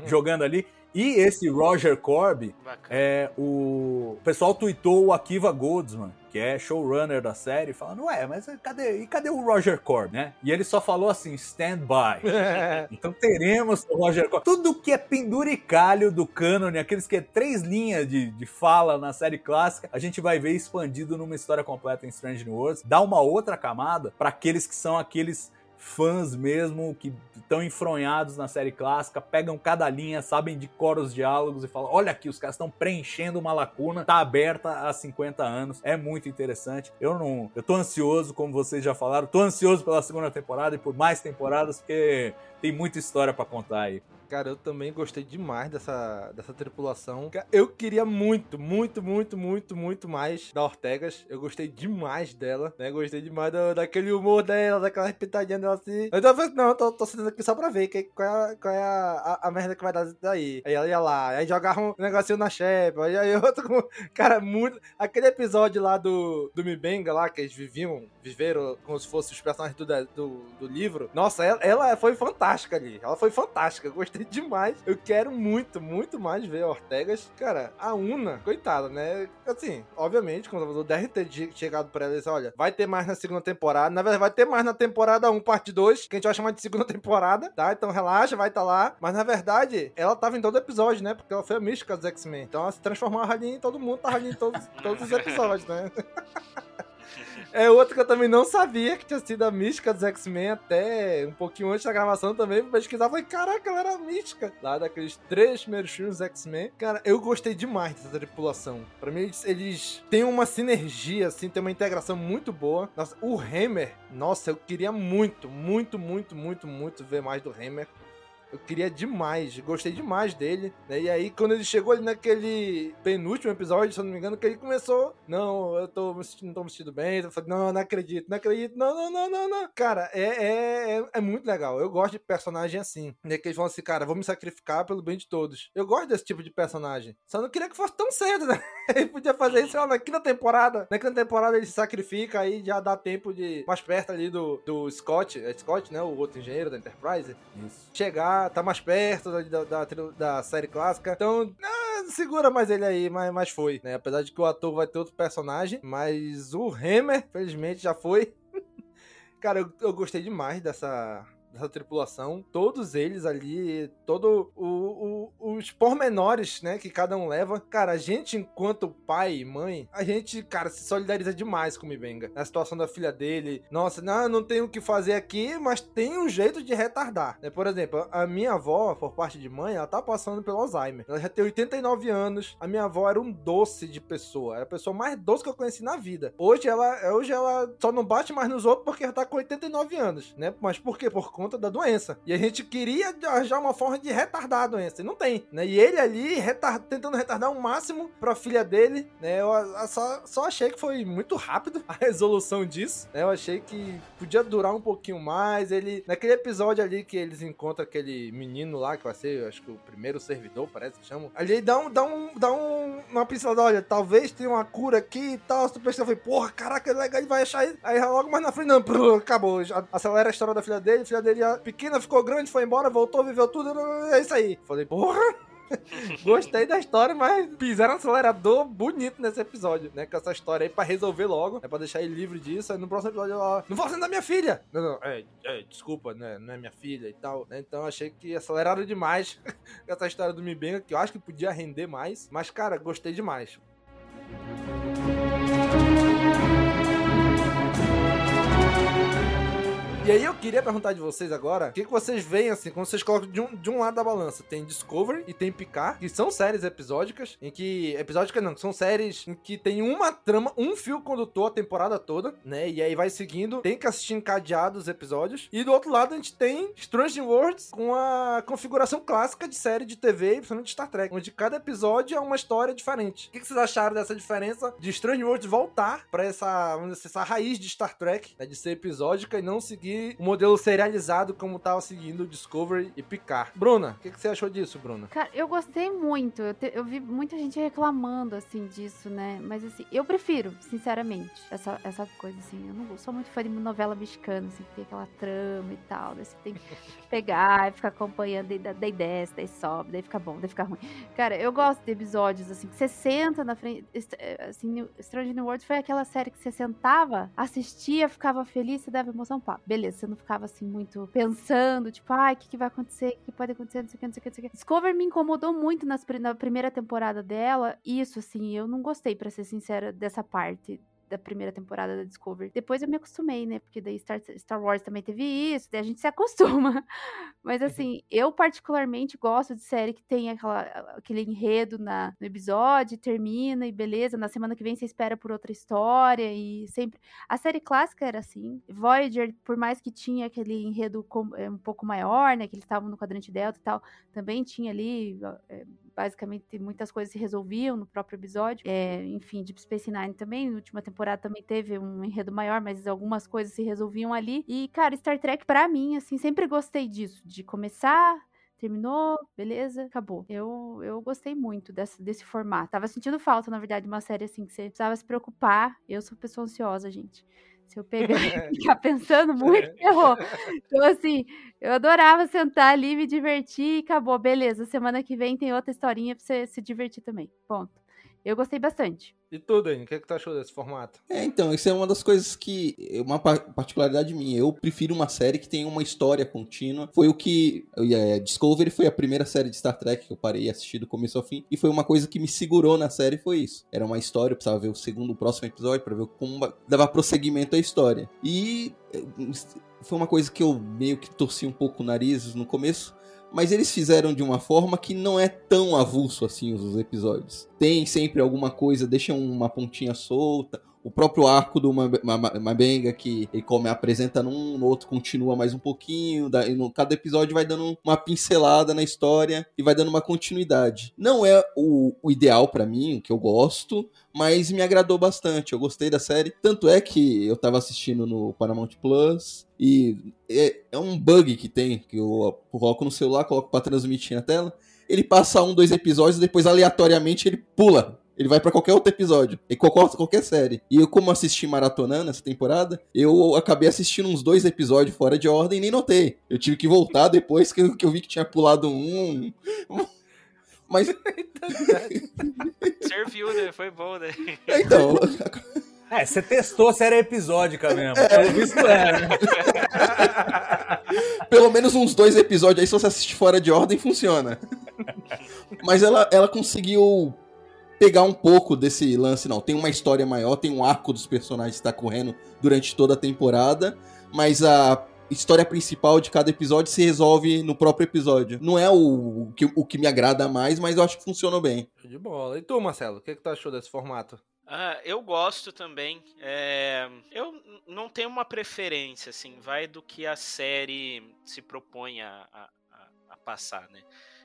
jogando ali. E esse Roger Corby, é, o... o pessoal tweetou o Akiva Goldsman, que é showrunner da série, falando, ué, mas cadê, e cadê o Roger Corby, né? E ele só falou assim, stand by. então teremos o Roger Corby. Tudo que é penduricalho do cânone, aqueles que é três linhas de, de fala na série clássica, a gente vai ver expandido numa história completa em Strange New Worlds. Dá uma outra camada para aqueles que são aqueles fãs mesmo que estão enfronhados na série clássica, pegam cada linha, sabem de cor os diálogos e falam: olha aqui, os caras estão preenchendo uma lacuna, tá aberta há 50 anos, é muito interessante. Eu não. Eu tô ansioso, como vocês já falaram, tô ansioso pela segunda temporada e por mais temporadas, porque tem muita história para contar aí. Cara, eu também gostei demais dessa, dessa tripulação. Eu queria muito, muito, muito, muito, muito mais da Ortegas. Eu gostei demais dela, né? Gostei demais do- daquele humor dela, daquela repitadinha dela assim. Eu tava não, eu tô, tô sentando aqui só pra ver que, qual é, qual é a, a, a merda que vai dar daí. Aí ela ia lá, aí jogava um negocinho na chepa, aí aí outro com... Cara, muito... Aquele episódio lá do, do Mibenga lá, que eles viviam, viveram como se fossem os personagens do, do, do livro. Nossa, ela, ela foi fantástica ali. Ela foi fantástica. Eu gostei demais. Eu quero muito, muito mais ver a Ortegas. Cara, a Una, coitada, né? Assim, obviamente, quando o deve ter chegado pra ela e disse, olha, vai ter mais na segunda temporada. Na verdade, vai ter mais na temporada 1, parte 2, que a gente vai chamar de segunda temporada, tá? Então relaxa, vai estar lá. Mas na verdade, ela tava em todo episódio, né? Porque ela foi a mística dos X-Men. Então ela se transformava ali em todo mundo, tava ali em todos, todos os episódios, né? É outro que eu também não sabia que tinha sido a mística dos X-Men até um pouquinho antes da gravação também. Fui pesquisar falei, caraca, ela era mística. Lá daqueles três primeiros filmes X-Men. Cara, eu gostei demais dessa tripulação. Pra mim, eles, eles têm uma sinergia, assim, tem uma integração muito boa. Nossa, o Hammer, nossa, eu queria muito, muito, muito, muito, muito ver mais do Hammer. Eu queria demais, gostei demais dele. Né? E aí, quando ele chegou ali naquele penúltimo episódio, se eu não me engano, que ele começou. Não, eu tô me sentindo, não tô me sentindo bem. Eu falei, não, não acredito, não acredito. Não, não, não, não, não. Cara, é, é, é, é muito legal. Eu gosto de personagem assim. Né? Que eles falam assim, cara, vou me sacrificar pelo bem de todos. Eu gosto desse tipo de personagem. Só não queria que fosse tão cedo, né? Ele podia fazer isso lá na quinta temporada. Na quinta temporada ele se sacrifica, aí já dá tempo de. Mais perto ali do, do Scott. É Scott, né? O outro engenheiro da Enterprise. Isso. Chegar, tá mais perto da, da, da, da série clássica. Então, ah, segura mais ele aí, mas, mas foi, né? Apesar de que o ator vai ter outro personagem, mas o Hammer, felizmente, já foi. Cara, eu, eu gostei demais dessa, dessa tripulação, todos eles ali, todo o, os pormenores, né, que cada um leva. Cara, a gente, enquanto pai e mãe, a gente, cara, se solidariza demais com o Mibenga. Na situação da filha dele. Nossa, não, não tem o que fazer aqui, mas tem um jeito de retardar. Né? Por exemplo, a minha avó, por parte de mãe, ela tá passando pelo Alzheimer. Ela já tem 89 anos. A minha avó era um doce de pessoa. Era a pessoa mais doce que eu conheci na vida. Hoje ela, hoje ela só não bate mais nos outros porque ela tá com 89 anos, né? Mas por quê? Por conta da doença. E a gente queria arranjar uma forma de retardar a doença. E não tem, né? E ele ali retard... tentando retardar o máximo pra filha dele, né? Eu só, só achei que foi muito rápido a resolução disso, né? Eu achei que podia durar um pouquinho mais. Ele, naquele episódio ali que eles encontram aquele menino lá, que vai ser, acho que o primeiro servidor, parece que chamam. Ali dá um, dá um, dá um, uma pincelada, olha, talvez tenha uma cura aqui e tal. Se tu pensa, eu falei, porra, caraca, legal, ele vai achar. Aí logo mais na frente, não, acabou. Acelera a história da filha dele, a filha dele já pequena, ficou grande, foi embora, voltou, viveu tudo. É isso aí. Falei, porra. Gostei da história, mas pisaram um acelerador bonito nesse episódio, né? Com essa história aí pra resolver logo, é pra deixar ele livre disso. Aí no próximo episódio, ó, não fala da minha filha! Não, não, é, é, desculpa, né? Não é minha filha e tal. Né? Então achei que aceleraram demais essa história do Mibenga, que eu acho que podia render mais. Mas, cara, gostei demais. E aí eu queria perguntar de vocês agora, o que, que vocês veem assim, quando vocês colocam de um, de um lado da balança, tem Discovery e tem Picard, que são séries episódicas, em que, episódicas não, são séries em que tem uma trama, um fio condutor a temporada toda, né, e aí vai seguindo, tem que assistir encadeado os episódios, e do outro lado a gente tem Strange Worlds com a configuração clássica de série de TV, principalmente Star Trek, onde cada episódio é uma história diferente. O que, que vocês acharam dessa diferença de Strange Worlds voltar para essa, essa raiz de Star Trek, né, de ser episódica e não seguir seguir o modelo serializado como tava seguindo Discovery e Picard. Bruna, o que, que, você achou disso, Bruna? Cara, eu gostei muito. Eu, te, eu, vi muita gente reclamando, assim, disso, né? Mas, assim, eu prefiro, sinceramente, essa, essa coisa, assim. Eu não sou muito fã de novela mexicana, assim, que tem aquela trama e tal. Daí você tem que pegar e ficar acompanhando, daí, daí desce, daí sobe, daí fica bom, daí fica ruim. Cara, eu gosto de episódios, assim, que você senta na frente. Assim, Strange New World foi aquela série que você sentava, assistia, ficava feliz, você dava emoção, pá, beleza beleza, você não ficava assim muito pensando, tipo, ai, o que, que vai acontecer, o que, pode acontecer, não sei o que, não sei o que, não sei o que. Discover me incomodou muito nas, na primeira temporada dela, isso, assim, eu não gostei, para ser sincera, dessa parte da primeira temporada da Discovery. Depois eu me acostumei, né? Porque daí Star, Star Wars também teve isso, daí a gente se acostuma. Mas uhum. assim, uhum. eu particularmente gosto de série que tem aquela, aquele enredo na, no episódio, termina e beleza, na semana que vem você espera por outra história e sempre. A série clássica era assim. Voyager, por mais que tinha aquele enredo é, um pouco maior, né? Que eles estavam no quadrante Delta e tal, também tinha ali. É, basicamente muitas coisas se resolviam no próprio episódio. É, enfim, Deep Space Nine também, na última temporada também teve um enredo maior, mas algumas coisas se resolviam ali. E, cara, Star Trek, para mim, assim, sempre gostei disso, de começar, terminou, beleza, acabou. Eu, eu gostei muito desse, desse formato. Tava sentindo falta, na verdade, de uma série assim que você precisava se preocupar. Eu sou pessoa ansiosa, gente. Se eu pegar e ficar pensando muito, errou. Então, assim, eu adorava sentar ali, me divertir e acabou. Beleza, semana que vem tem outra historinha pra você se divertir também. Ponto. Eu gostei bastante. E tu, Dani, o que, é que tu achou desse formato? É, então, isso é uma das coisas que. Uma particularidade minha. Eu prefiro uma série que tem uma história contínua. Foi o que. É, Discovery foi a primeira série de Star Trek que eu parei e assisti do começo ao fim. E foi uma coisa que me segurou na série, foi isso. Era uma história, eu precisava ver o segundo, o próximo episódio, para ver como dava prosseguimento à história. E. É, foi uma coisa que eu meio que torci um pouco o nariz no começo mas eles fizeram de uma forma que não é tão avulso assim os episódios. Tem sempre alguma coisa, deixam uma pontinha solta, o próprio arco do Mabenga, que ele come, apresenta num, no outro continua mais um pouquinho, daí no, cada episódio vai dando uma pincelada na história e vai dando uma continuidade. Não é o, o ideal para mim, o que eu gosto, mas me agradou bastante. Eu gostei da série. Tanto é que eu tava assistindo no Paramount Plus e é, é um bug que tem, que eu coloco no celular, coloco para transmitir na tela. Ele passa um, dois episódios e depois aleatoriamente ele pula ele vai para qualquer outro episódio. E qualquer, qualquer série. E eu, como assisti maratonando essa temporada, eu acabei assistindo uns dois episódios fora de ordem e nem notei. Eu tive que voltar depois que eu, que eu vi que tinha pulado um. Mas. Serviu, né? Foi bom, né? Então. É, você testou se era episódica mesmo. É. Pelo visto é, né? Pelo menos uns dois episódios aí, se você assistir fora de ordem, funciona. Mas ela, ela conseguiu pegar um pouco desse lance, não. Tem uma história maior, tem um arco dos personagens que está correndo durante toda a temporada, mas a história principal de cada episódio se resolve no próprio episódio. Não é o, o, que, o que me agrada mais, mas eu acho que funcionou bem. De bola. E tu, Marcelo, o que, que tu achou desse formato? Ah, eu gosto também. É... Eu não tenho uma preferência, assim, vai do que a série se propõe a, a, a passar, né?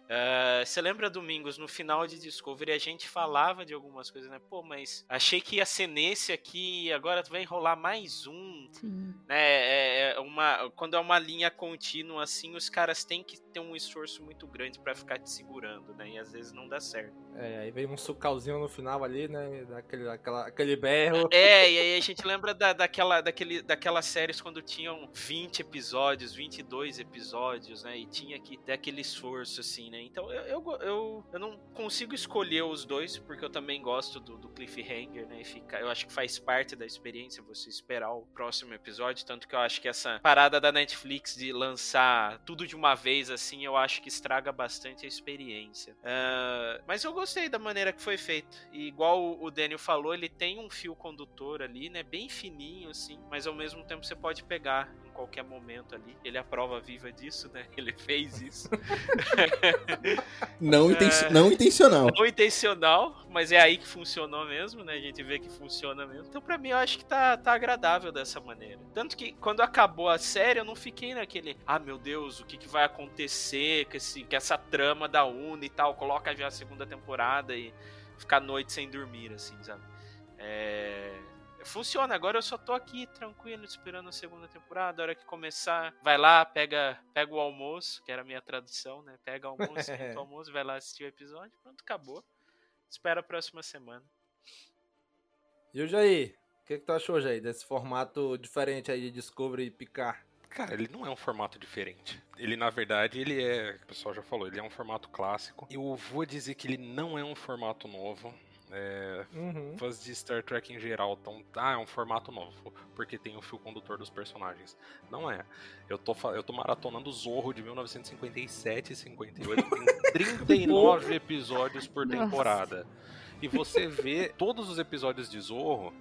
Uh, você lembra, Domingos, no final de Discovery a gente falava de algumas coisas, né? Pô, mas achei que ia ser nesse aqui, agora vai enrolar mais um. Sim. Né? É, é uma, quando é uma linha contínua assim, os caras têm que ter um esforço muito grande para ficar te segurando, né? E às vezes não dá certo. É, aí vem um sucalzinho no final ali, né? Daquele, aquela, aquele berro. É, e aí a gente lembra da, daquela, daquele, daquelas séries quando tinham 20 episódios, 22 episódios, né? E tinha que ter aquele esforço, assim, né? Né? Então eu, eu, eu, eu, não consigo escolher os dois, porque eu também gosto do, do cliffhanger, né? E fica, eu acho que faz parte da experiência você esperar o próximo episódio. Tanto que eu acho que essa parada da Netflix de lançar tudo de uma vez, assim, eu acho que estraga bastante a experiência. Uh, mas eu gostei da maneira que foi feito. E igual o Daniel falou, ele tem um fio condutor ali, né? Bem fininho, assim, mas ao mesmo tempo você pode pegar em qualquer momento ali. Ele é a prova viva disso, né? Ele fez isso. não, inten é... não intencional. Não intencional, mas é aí que funcionou mesmo, né? A gente vê que funciona mesmo. Então, pra mim, eu acho que tá, tá agradável dessa maneira. Tanto que quando acabou a série, eu não fiquei naquele, ah, meu Deus, o que, que vai acontecer com, esse, com essa trama da Uni e tal. Coloca já a segunda temporada e ficar noite sem dormir, assim, sabe? É funciona. Agora eu só tô aqui tranquilo, esperando a segunda temporada. A hora que começar, vai lá, pega, pega o almoço, que era a minha tradução, né? Pega o almoço, o almoço, vai lá assistir o episódio, pronto, acabou. Espera a próxima semana. E o Jair? O que, que tu achou, Jair, desse formato diferente aí de Discovery e Picar? Cara, ele não é um formato diferente. Ele, na verdade, ele é. O pessoal já falou, ele é um formato clássico. Eu vou dizer que ele não é um formato novo. É, uhum. Fãs de Star Trek em geral estão. Ah, é um formato novo, porque tem o fio condutor dos personagens. Não é. Eu tô, eu tô maratonando Zorro de 1957 e 58. Tem 39 episódios por temporada. Nossa. E você vê todos os episódios de Zorro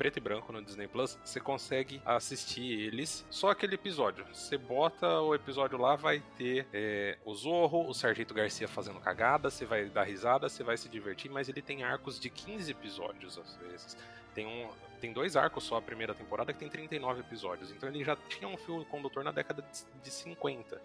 preto e branco no Disney Plus, você consegue assistir eles. Só aquele episódio. Você bota o episódio lá, vai ter é, o Zorro, o Sargento Garcia fazendo cagada, você vai dar risada, você vai se divertir, mas ele tem arcos de 15 episódios às vezes. Tem um, tem dois arcos só a primeira temporada que tem 39 episódios. Então ele já tinha um fio condutor na década de 50.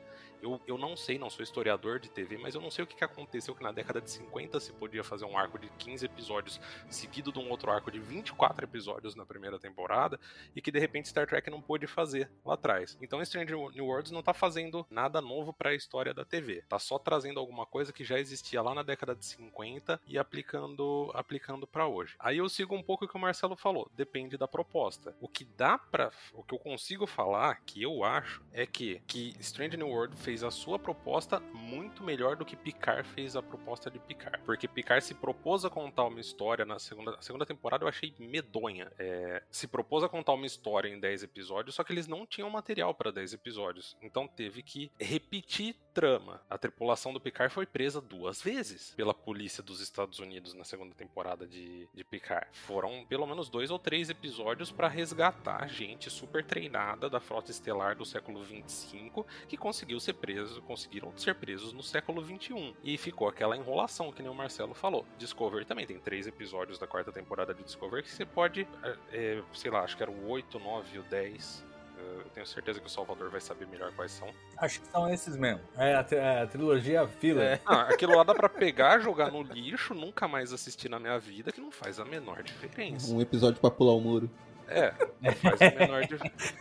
Eu, eu não sei, não sou historiador de TV, mas eu não sei o que, que aconteceu que na década de 50 se podia fazer um arco de 15 episódios seguido de um outro arco de 24 episódios na primeira temporada e que de repente Star Trek não pôde fazer lá atrás. Então Stranger New Worlds não tá fazendo nada novo para a história da TV. Tá só trazendo alguma coisa que já existia lá na década de 50 e aplicando aplicando para hoje. Aí eu sigo um pouco o que o Marcelo falou, depende da proposta. O que dá para, o que eu consigo falar, que eu acho, é que que Stranger New World fez a sua proposta muito melhor do que Picard fez a proposta de Picard. Porque Picard se propôs a contar uma história na segunda, segunda temporada, eu achei medonha. É, se propôs a contar uma história em 10 episódios, só que eles não tinham material para 10 episódios. Então teve que repetir trama. A tripulação do Picard foi presa duas vezes pela polícia dos Estados Unidos na segunda temporada de, de Picard. Foram pelo menos dois ou três episódios para resgatar gente super treinada da frota estelar do século 25 que conseguiu ser preso, conseguiram ser presos no século 21. E ficou aquela enrolação que nem o Marcelo falou. Discovery também tem três episódios da quarta temporada de Discovery que você pode, é, sei lá, acho que era o 8, 9 e o 10 eu tenho certeza que o Salvador vai saber melhor quais são. Acho que são esses mesmo. É a, é a trilogia filler. É. Ah, aquilo lá dá pra pegar, jogar no lixo, nunca mais assistir na minha vida, que não faz a menor diferença. Um episódio pra pular o muro. É, não faz a menor diferença.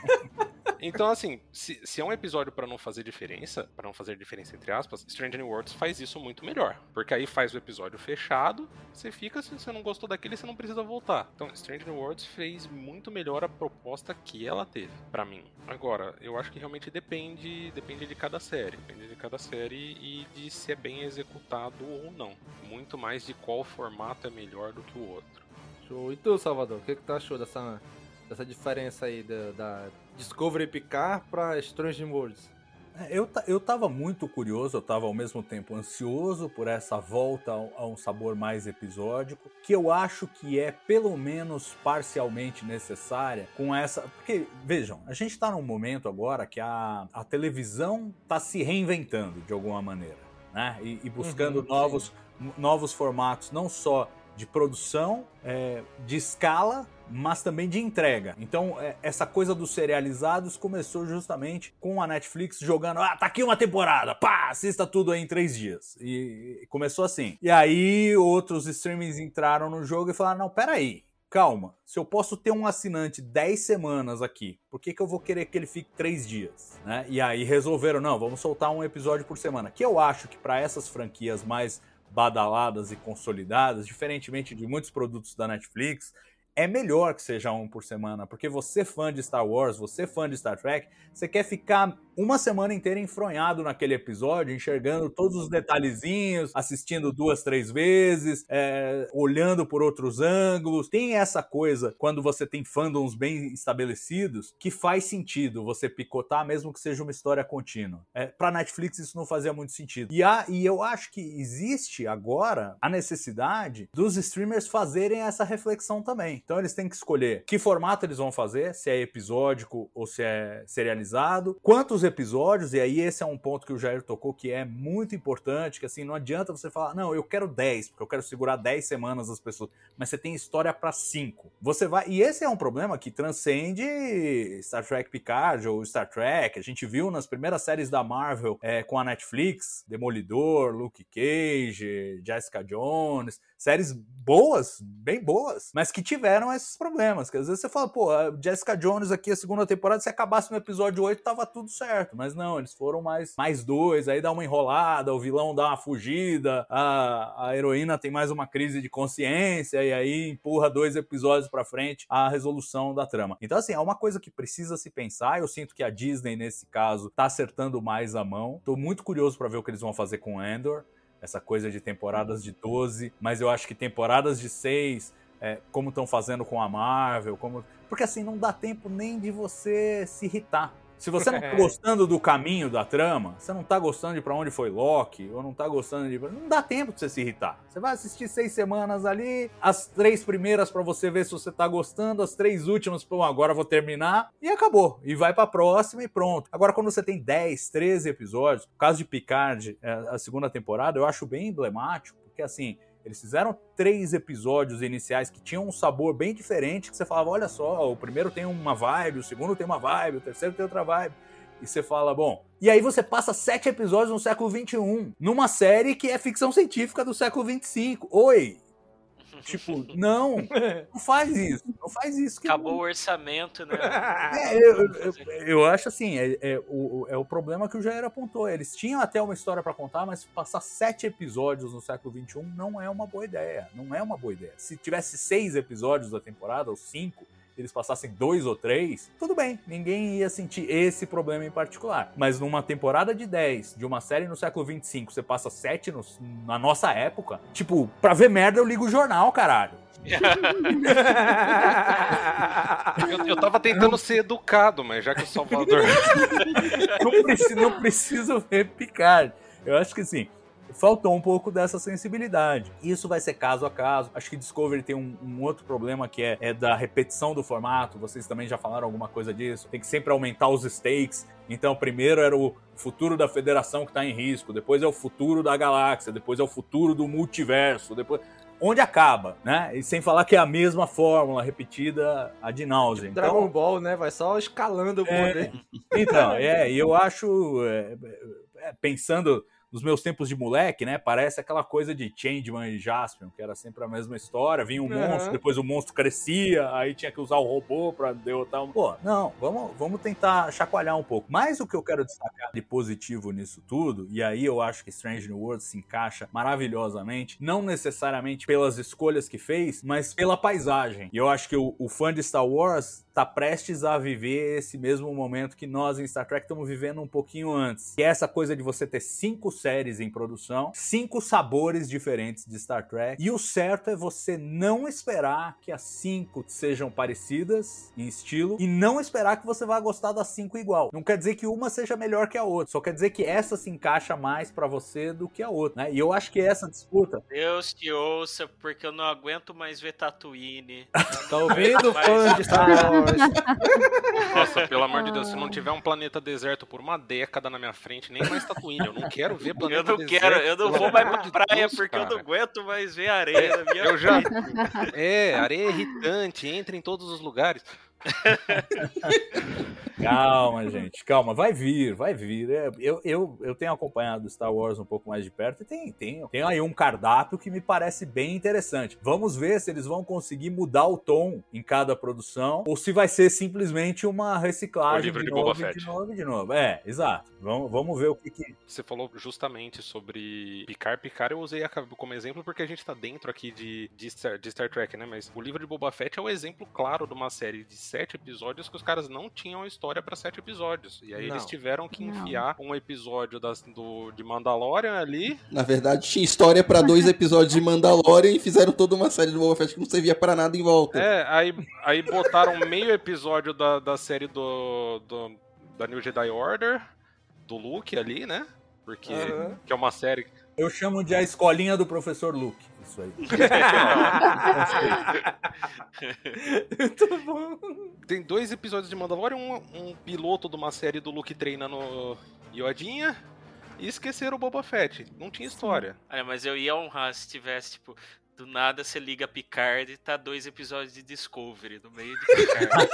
Então, assim, se, se é um episódio para não fazer diferença, para não fazer diferença entre aspas, Stranger Worlds faz isso muito melhor. Porque aí faz o episódio fechado, você fica, se você não gostou daquele, você não precisa voltar. Então, Stranger Worlds fez muito melhor a proposta que ela teve, para mim. Agora, eu acho que realmente depende, depende de cada série, depende de cada série e de se é bem executado ou não. Muito mais de qual formato é melhor do que o outro. Show. E tu, Salvador, o que, que tu achou dessa, dessa diferença aí da, da Discovery Picard pra Strange Worlds? É, eu, eu tava muito curioso, eu tava ao mesmo tempo ansioso por essa volta a um sabor mais episódico, que eu acho que é pelo menos parcialmente necessária com essa. Porque, vejam, a gente tá num momento agora que a, a televisão tá se reinventando de alguma maneira, né? E, e buscando uhum, novos, novos formatos, não só de produção, é, de escala, mas também de entrega. Então, é, essa coisa dos serializados começou justamente com a Netflix jogando: ah, tá aqui uma temporada, pá, assista tudo aí em três dias. E começou assim. E aí outros streamings entraram no jogo e falaram: não, peraí. Calma, se eu posso ter um assinante 10 semanas aqui, por que, que eu vou querer que ele fique 3 dias? Né? E aí resolveram, não, vamos soltar um episódio por semana. Que eu acho que para essas franquias mais badaladas e consolidadas, diferentemente de muitos produtos da Netflix, é melhor que seja um por semana, porque você fã de Star Wars, você fã de Star Trek, você quer ficar uma semana inteira enfronhado naquele episódio, enxergando todos os detalhezinhos, assistindo duas, três vezes, é, olhando por outros ângulos. Tem essa coisa, quando você tem fandoms bem estabelecidos, que faz sentido você picotar, mesmo que seja uma história contínua. É, pra Netflix isso não fazia muito sentido. E, há, e eu acho que existe agora a necessidade dos streamers fazerem essa reflexão também. Então eles têm que escolher que formato eles vão fazer, se é episódico ou se é serializado, quantos episódios, e aí esse é um ponto que o Jair tocou que é muito importante, que assim, não adianta você falar, não, eu quero 10, porque eu quero segurar 10 semanas as pessoas, mas você tem história para 5. Você vai, e esse é um problema que transcende Star Trek Picard ou Star Trek, a gente viu nas primeiras séries da Marvel é, com a Netflix, Demolidor, Luke Cage, Jessica Jones, séries boas, bem boas, mas que tiveram esses problemas. Que às vezes você fala, pô, Jessica Jones aqui, a segunda temporada, se acabasse no episódio 8, tava tudo certo. Mas não, eles foram mais, mais dois, aí dá uma enrolada, o vilão dá uma fugida, a, a heroína tem mais uma crise de consciência, e aí empurra dois episódios pra frente a resolução da trama. Então, assim, é uma coisa que precisa se pensar. Eu sinto que a Disney, nesse caso, tá acertando mais a mão. Tô muito curioso para ver o que eles vão fazer com Endor essa coisa de temporadas de 12, mas eu acho que temporadas de 6, é, como estão fazendo com a Marvel, como. Porque assim, não dá tempo nem de você se irritar. Se você não tá gostando do caminho da trama, você não tá gostando de para onde foi Loki, ou não tá gostando de. Não dá tempo de você se irritar. Você vai assistir seis semanas ali, as três primeiras para você ver se você tá gostando, as três últimas, pô, agora vou terminar, e acabou. E vai pra próxima e pronto. Agora, quando você tem 10, 13 episódios, no caso de Picard, é, a segunda temporada, eu acho bem emblemático, porque assim. Eles fizeram três episódios iniciais que tinham um sabor bem diferente, que você falava, olha só, o primeiro tem uma vibe, o segundo tem uma vibe, o terceiro tem outra vibe. E você fala, bom. E aí você passa sete episódios no século XXI, numa série que é ficção científica do século XXV. Oi, Tipo, não, não faz isso, não faz isso. Acabou não... o orçamento, né? É, eu, eu, eu, acho assim, é, é, o, é o problema que o Jair apontou. Eles tinham até uma história para contar, mas passar sete episódios no século XXI não é uma boa ideia. Não é uma boa ideia. Se tivesse seis episódios da temporada, ou cinco, eles passassem dois ou três, tudo bem, ninguém ia sentir esse problema em particular. Mas numa temporada de 10 de uma série no século 25, você passa sete no, na nossa época, tipo, pra ver merda eu ligo o jornal, caralho. eu, eu tava tentando ser educado, mas já que o Salvador. não, preciso, não preciso ver Picard. Eu acho que assim, faltou um pouco dessa sensibilidade. Isso vai ser caso a caso. Acho que Discovery tem um, um, outro problema que é, é da repetição do formato. Vocês também já falaram alguma coisa disso. Tem que sempre aumentar os stakes. Então, primeiro era o futuro da federação que está em risco, depois é o futuro da galáxia, depois é o futuro do multiverso, depois onde acaba, né? E sem falar que é a mesma fórmula repetida a de náusea. Então, Dragon Ball, né? Vai só escalando o é, poder. Então, é, e eu acho, é, é, pensando nos meus tempos de moleque, né? Parece aquela coisa de Changeman e Jaspion, que era sempre a mesma história. Vinha um uhum. monstro, depois o monstro crescia, aí tinha que usar o robô pra derrotar um. Pô, não, vamos, vamos tentar chacoalhar um pouco. Mas o que eu quero destacar de positivo nisso tudo, e aí eu acho que Strange New Worlds se encaixa maravilhosamente, não necessariamente pelas escolhas que fez, mas pela paisagem. E eu acho que o, o fã de Star Wars tá prestes a viver esse mesmo momento que nós em Star Trek estamos vivendo um pouquinho antes. Que é essa coisa de você ter cinco séries em produção, cinco sabores diferentes de Star Trek. E o certo é você não esperar que as cinco sejam parecidas em estilo e não esperar que você vá gostar das cinco igual. Não quer dizer que uma seja melhor que a outra, só quer dizer que essa se encaixa mais para você do que a outra, né? E eu acho que essa disputa. Deus te ouça, porque eu não aguento mais ver Tatooine. tá ouvindo, fã de Star Wars? Nossa, pelo amor de Deus, se não tiver um planeta deserto por uma década na minha frente, nem mais Tatooine. Eu não quero ver planeta deserto. Eu não deserto, quero, eu não vou mais pra praia Deus, porque cara. eu não aguento mais ver areia é, na minha eu já É, areia irritante, entra em todos os lugares. calma, gente, calma, vai vir, vai vir. É, eu, eu, eu tenho acompanhado Star Wars um pouco mais de perto e tem, tem, tem aí um cardápio que me parece bem interessante. Vamos ver se eles vão conseguir mudar o tom em cada produção ou se vai ser simplesmente uma reciclagem de, de, novo, de novo, de novo. É, exato. Vamos, vamos ver o que, que. Você falou justamente sobre Picard. Picard eu usei como exemplo porque a gente tá dentro aqui de, de, Star, de Star Trek, né? Mas o livro de Boba Fett é um exemplo claro de uma série de sete episódios que os caras não tinham história para sete episódios. E aí não. eles tiveram que enfiar não. um episódio das, do, de Mandalorian ali. Na verdade, tinha história para dois episódios de Mandalorian e fizeram toda uma série de Boba Fett que não servia para nada em volta. É, aí, aí botaram meio episódio da, da série do, do da New Jedi Order, do Luke ali, né? Porque uhum. que é uma série. Eu chamo de a escolinha do professor Luke isso aí. Muito bom. Tem dois episódios de Mandalorian, um, um piloto de uma série do Luke treinando Iodinha. E esqueceram o Boba Fett. Não tinha história. Olha, mas eu ia honrar se tivesse, tipo, do nada você liga Picard e tá dois episódios de Discovery no meio de Picard.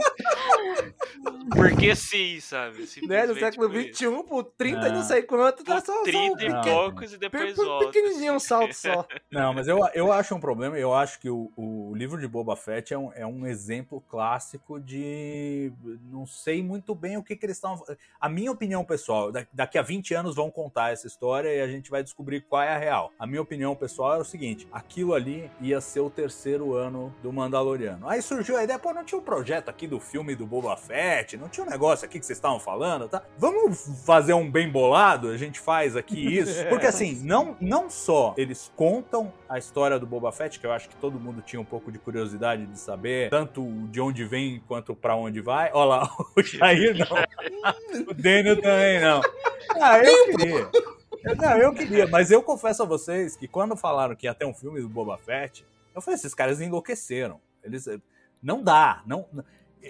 Porque sim, sabe? Né? No século XXI, por 30 e não sei quanto, tá só. 30 e poucos e depois volta. pequenininho, um salto só. Não, mas eu, eu acho um problema, eu acho que o, o livro de Boba Fett é um, é um exemplo clássico de. Não sei muito bem o que, que eles estão. A minha opinião pessoal, daqui a 20 anos vão contar essa história e a gente vai descobrir qual é a real. A minha opinião opinião pessoal era o seguinte: aquilo ali ia ser o terceiro ano do Mandaloriano. Aí surgiu a ideia, pô, não tinha um projeto aqui do filme do Boba Fett, não tinha um negócio aqui que vocês estavam falando, tá? Vamos fazer um bem bolado? A gente faz aqui isso. Porque assim, não, não só eles contam a história do Boba Fett, que eu acho que todo mundo tinha um pouco de curiosidade de saber, tanto de onde vem quanto para onde vai. Olha lá, o Jair não. o Daniel também não. Ah, eu queria. Não, eu queria, mas eu confesso a vocês que quando falaram que ia ter um filme do Boba Fett, eu falei, esses caras enlouqueceram. Eles. Não dá. Não,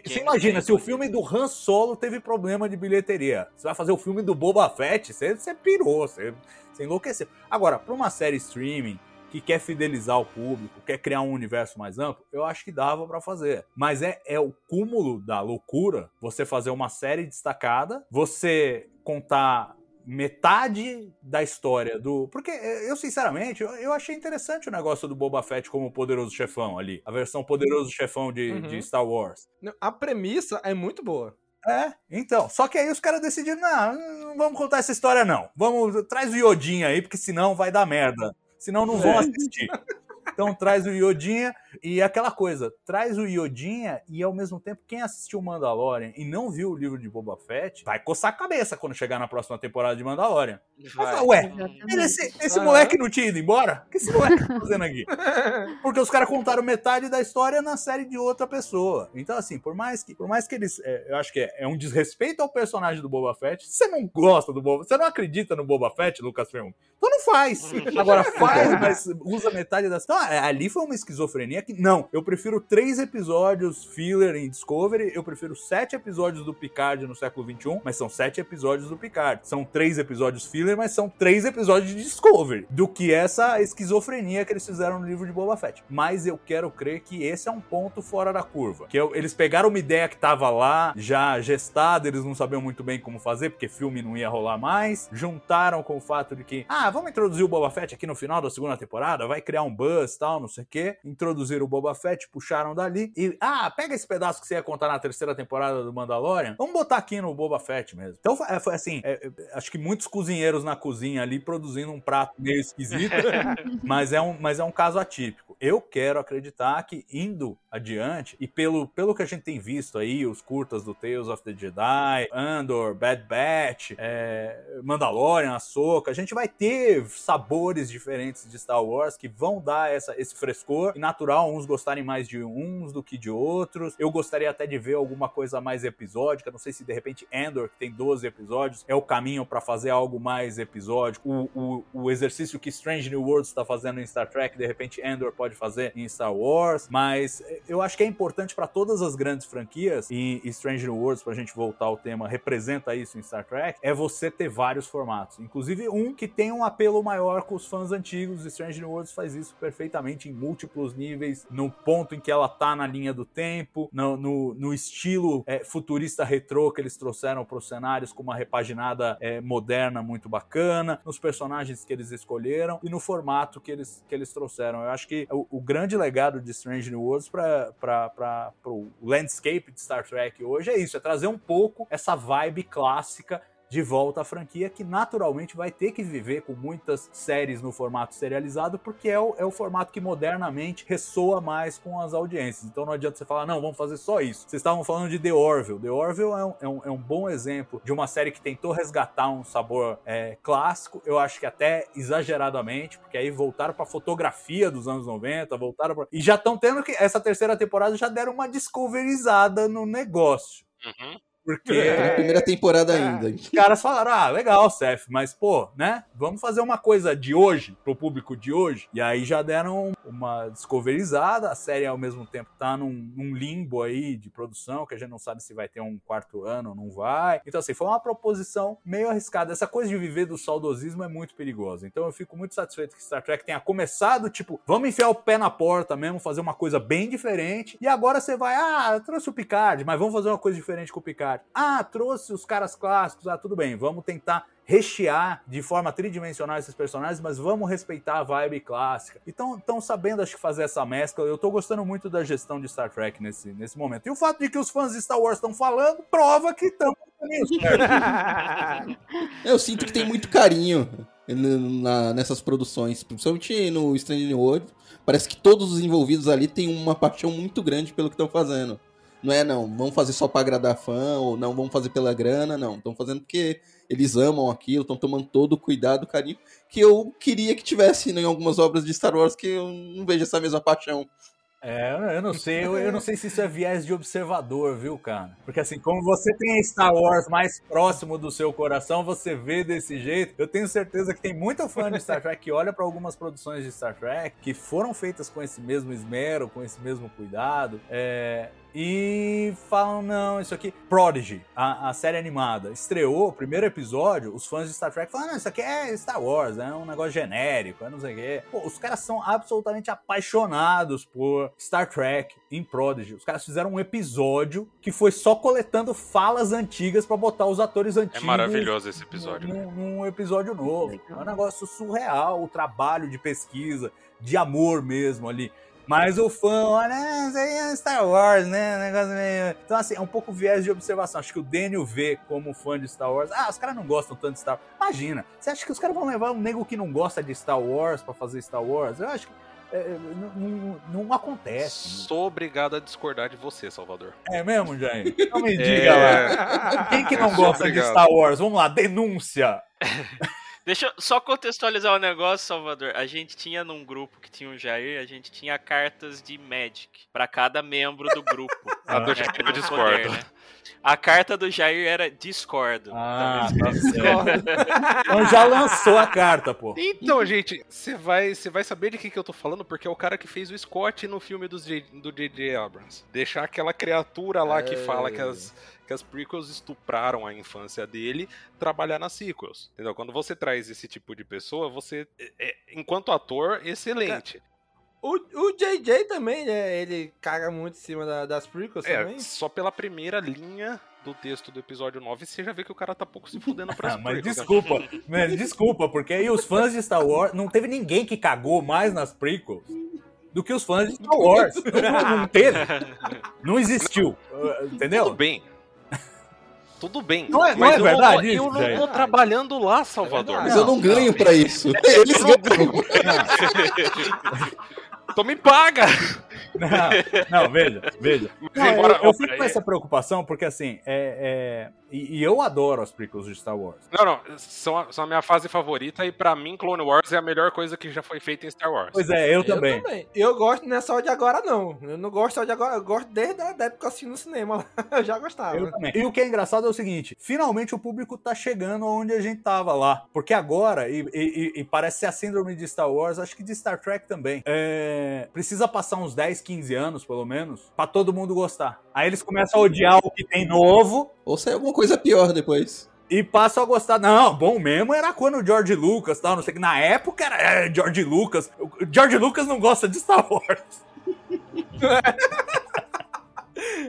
você imagina, se o filme do Han Solo teve problema de bilheteria, você vai fazer o filme do Boba Fett, você, você pirou, você, você enlouqueceu. Agora, para uma série streaming que quer fidelizar o público, quer criar um universo mais amplo, eu acho que dava para fazer. Mas é, é o cúmulo da loucura você fazer uma série destacada, você contar metade da história do. Porque eu, sinceramente, eu, eu, achei interessante o negócio do Boba Fett como poderoso chefão ali. A versão poderoso chefão de, uhum. de Star Wars. A premissa é muito boa. É, então. Só que aí os caras decidiram: não, não vamos contar essa história, não. Vamos, traz o Iodinha aí, porque senão vai dar merda. Senão não vão é. assistir. Então traz o Iodinha e aquela coisa, traz o Iodinha e ao mesmo tempo quem assistiu Mandalorian e não viu o livro de Boba Fett vai coçar a cabeça quando chegar na próxima temporada de Mandalorian. Vai falar, ué, ele- esse, esse moleque não tinha ido embora? O que esse moleque tá fazendo aqui? Porque os caras contaram metade da história na série de outra pessoa. Então, assim, por mais que, por mais que eles. é, eu acho que é, é um desrespeito ao personagem do Boba Fett. Você não gosta do Boba Você não acredita no Boba Fett, Lucas Film? Então não faz. Agora faz, mas usa metade das. Então, é, ali foi uma esquizofrenia que. Não, eu prefiro três episódios filler em Discovery, eu prefiro sete episódios do Picard no século XXI, mas são sete episódios do Picard. São três episódios filler, mas são três episódios de Discovery. Do que essa esquizofrenia que eles fizeram no livro de Boba Fett. Mas eu quero crer que esse é um ponto fora da curva. Que eu- eles pegaram uma ideia que tava lá, já gestada, eles não sabiam muito bem como fazer, porque filme não ia rolar mais. Juntaram com o fato de que, ah, vamos introduzir o Boba Fett aqui no final da segunda temporada, vai criar um buzz tal, não sei o quê. Introduziram o Boba Fett, puxaram dali. E, ah, pega esse pedaço que você ia contar na terceira temporada do Mandalorian, vamos botar aqui no Boba Fett mesmo. Então foi, foi assim, é, é, acho que muitos cozinheiros na cozinha ali produzindo um prato meio esquisito, mas é um, mas é um caso atípico. Eu quero acreditar que indo adiante, e pelo, pelo que a gente tem visto aí, os curtas do Tales of the Jedi, Andor, Bad Batch, é, Mandalorian, Ahsoka, a gente vai ter sabores diferentes de Star Wars que vão dar essa, esse frescor. E natural, uns gostarem mais de uns do que de outros. Eu gostaria até de ver alguma coisa mais episódica. Não sei se de repente Andor, que tem 12 episódios, é o caminho para fazer algo mais episódico. O, o, o exercício que Strange New Worlds está fazendo em Star Trek, de repente Andor pode fazer em Star Wars. Mas eu acho que é importante para todas as grandes franquias, e, Strange New Worlds, pra gente voltar ao tema, representa isso em Star Trek, é você ter vários formatos. Inclusive um que tem um apelo maior com os fãs antigos. Strange New Worlds faz isso perfeitamente em múltiplos níveis, no ponto em que ela tá na linha do tempo, no, no, no estilo é, futurista retrô que eles trouxeram para os cenários com uma repaginada é, moderna muito bacana, nos personagens que eles escolheram e no formato que eles, que eles trouxeram. Eu acho que o, o grande legado de Strange New Worlds para o landscape de Star Trek hoje é isso, é trazer um pouco essa vibe clássica de volta à franquia, que naturalmente vai ter que viver com muitas séries no formato serializado, porque é o, é o formato que modernamente ressoa mais com as audiências. Então não adianta você falar, não, vamos fazer só isso. Vocês estavam falando de The Orville. The Orville é um, é um, é um bom exemplo de uma série que tentou resgatar um sabor é, clássico, eu acho que até exageradamente, porque aí voltaram pra fotografia dos anos 90, voltaram pra... E já estão tendo que. Essa terceira temporada já deram uma discoverizada no negócio. Porque. Na primeira temporada ainda. Os caras falaram, ah, legal, Seth, mas pô, né? Vamos fazer uma coisa de hoje, pro público de hoje. E aí já deram uma discoverizada. A série, ao mesmo tempo, tá num, num limbo aí de produção, que a gente não sabe se vai ter um quarto ano ou não vai. Então, assim, foi uma proposição meio arriscada. Essa coisa de viver do saudosismo é muito perigosa. Então, eu fico muito satisfeito que Star Trek tenha começado, tipo, vamos enfiar o pé na porta mesmo, fazer uma coisa bem diferente. E agora você vai, ah, trouxe o Picard, mas vamos fazer uma coisa diferente com o Picard. Ah, trouxe os caras clássicos, ah, tudo bem, vamos tentar rechear de forma tridimensional esses personagens, mas vamos respeitar a vibe clássica. Então, estão sabendo, acho que, fazer essa mescla. Eu tô gostando muito da gestão de Star Trek nesse, nesse momento. E o fato de que os fãs de Star Wars estão falando, prova que certo. Eu sinto que tem muito carinho na- nessas produções, principalmente no Strange World. Parece que todos os envolvidos ali têm uma paixão muito grande pelo que estão fazendo. Não é, não, vamos fazer só pra agradar fã, ou não, vamos fazer pela grana, não. Estão fazendo porque eles amam aquilo, estão tomando todo o cuidado, carinho, que eu queria que tivesse em algumas obras de Star Wars que eu não vejo essa mesma paixão. É, eu não sei, eu, eu não sei se isso é viés de observador, viu, cara? Porque assim, como você tem Star Wars mais próximo do seu coração, você vê desse jeito. Eu tenho certeza que tem muito fã de Star Trek que olha para algumas produções de Star Trek que foram feitas com esse mesmo esmero, com esse mesmo cuidado. É, e falam, não, isso aqui. Prodigy, a, a série animada, estreou o primeiro episódio, os fãs de Star Trek falam, não, isso aqui é Star Wars, é um negócio genérico, é não sei o quê. Pô, os caras são absolutamente apaixonados por Star Trek em Prodigy. Os caras fizeram um episódio que foi só coletando falas antigas pra botar os atores É antigos. maravilhoso esse episódio. né? Num, num episódio novo. É um negócio surreal, o trabalho de pesquisa, de amor mesmo ali. Mas o fã, olha, "Ah, isso aí é Star Wars, né? Um negócio meio... Então, assim, é um pouco viés de observação. Acho que o Daniel vê como fã de Star Wars. Ah, os caras não gostam tanto de Star Wars. Imagina, você acha que os caras vão levar um nego que não gosta de Star Wars pra fazer Star Wars? Eu acho que é, não, não- não acontece. Sou obrigado a discordar de você, Salvador. É mesmo, Jair? Então me É. diga lá. Quem que não gosta de. Star Wars? Vamos lá, denúncia. Deixa eu só contextualizar um negócio, Salvador. A gente tinha num grupo que tinha o Jair, a gente tinha cartas de Magic pra cada membro do grupo. A do Né, Jair eu o discordo. poder, né? A carta do Jair era discordo. Ah, Então, tá Então já lançou a carta, pô. Então, gente, você vai, você vai saber de que, que eu tô falando, porque é o cara que fez o Scott no filme do J.J. Abrams. Deixar aquela criatura lá que fala que as, que as prequels estupraram a infância dele, trabalhar nas sequels. Entendeu? Quando você traz esse tipo de pessoa, você, é- é, enquanto ator, excelente. O, o JJ também, né? Ele caga muito em cima da- das prequels É, também. só pela primeira linha do texto do episódio 9, você já vê que o cara tá pouco se fudendo pras Ah, mas desculpa, mas desculpa, porque aí os fãs de Star Wars, não teve ninguém que cagou mais nas prequels do que os fãs de Star Wars. Não, não teve. Não existiu. uh, Entendeu? Tudo bem. Tudo bem. Não é- não mas é eu verdade Eu isso, não tô trabalhando lá, Salvador. Mas eu não ganho pra isso. Eles ganham. Então me paga! Não, não, veja, veja. Não, eu, eu fico com essa preocupação porque, assim, é, é- e, e eu adoro as prequels de Star Wars. Não, não, são a, são a minha fase favorita e pra mim Clone Wars é a melhor coisa que já foi feita em Star Wars. Pois é, eu também. Eu também. Eu gosto não é só de agora, não. Eu não gosto só de agora. Eu gosto desde a da época que eu assisti no cinema. Eu já gostava. Eu também. E o que é engraçado é o seguinte: finalmente o público tá chegando onde a gente tava lá. Porque agora, e, e- e parece ser a síndrome de Star Wars, acho que de Star Trek também. é, precisa passar uns 10, 15 anos, pelo menos, pra todo mundo gostar. Aí eles começam a odiar o que tem novo. Ou sai alguma coisa pior depois. E passam a gostar. Não, bom mesmo era quando o George Lucas tal, não sei que. Na época era é, George Lucas. O George Lucas não gosta de Star Wars.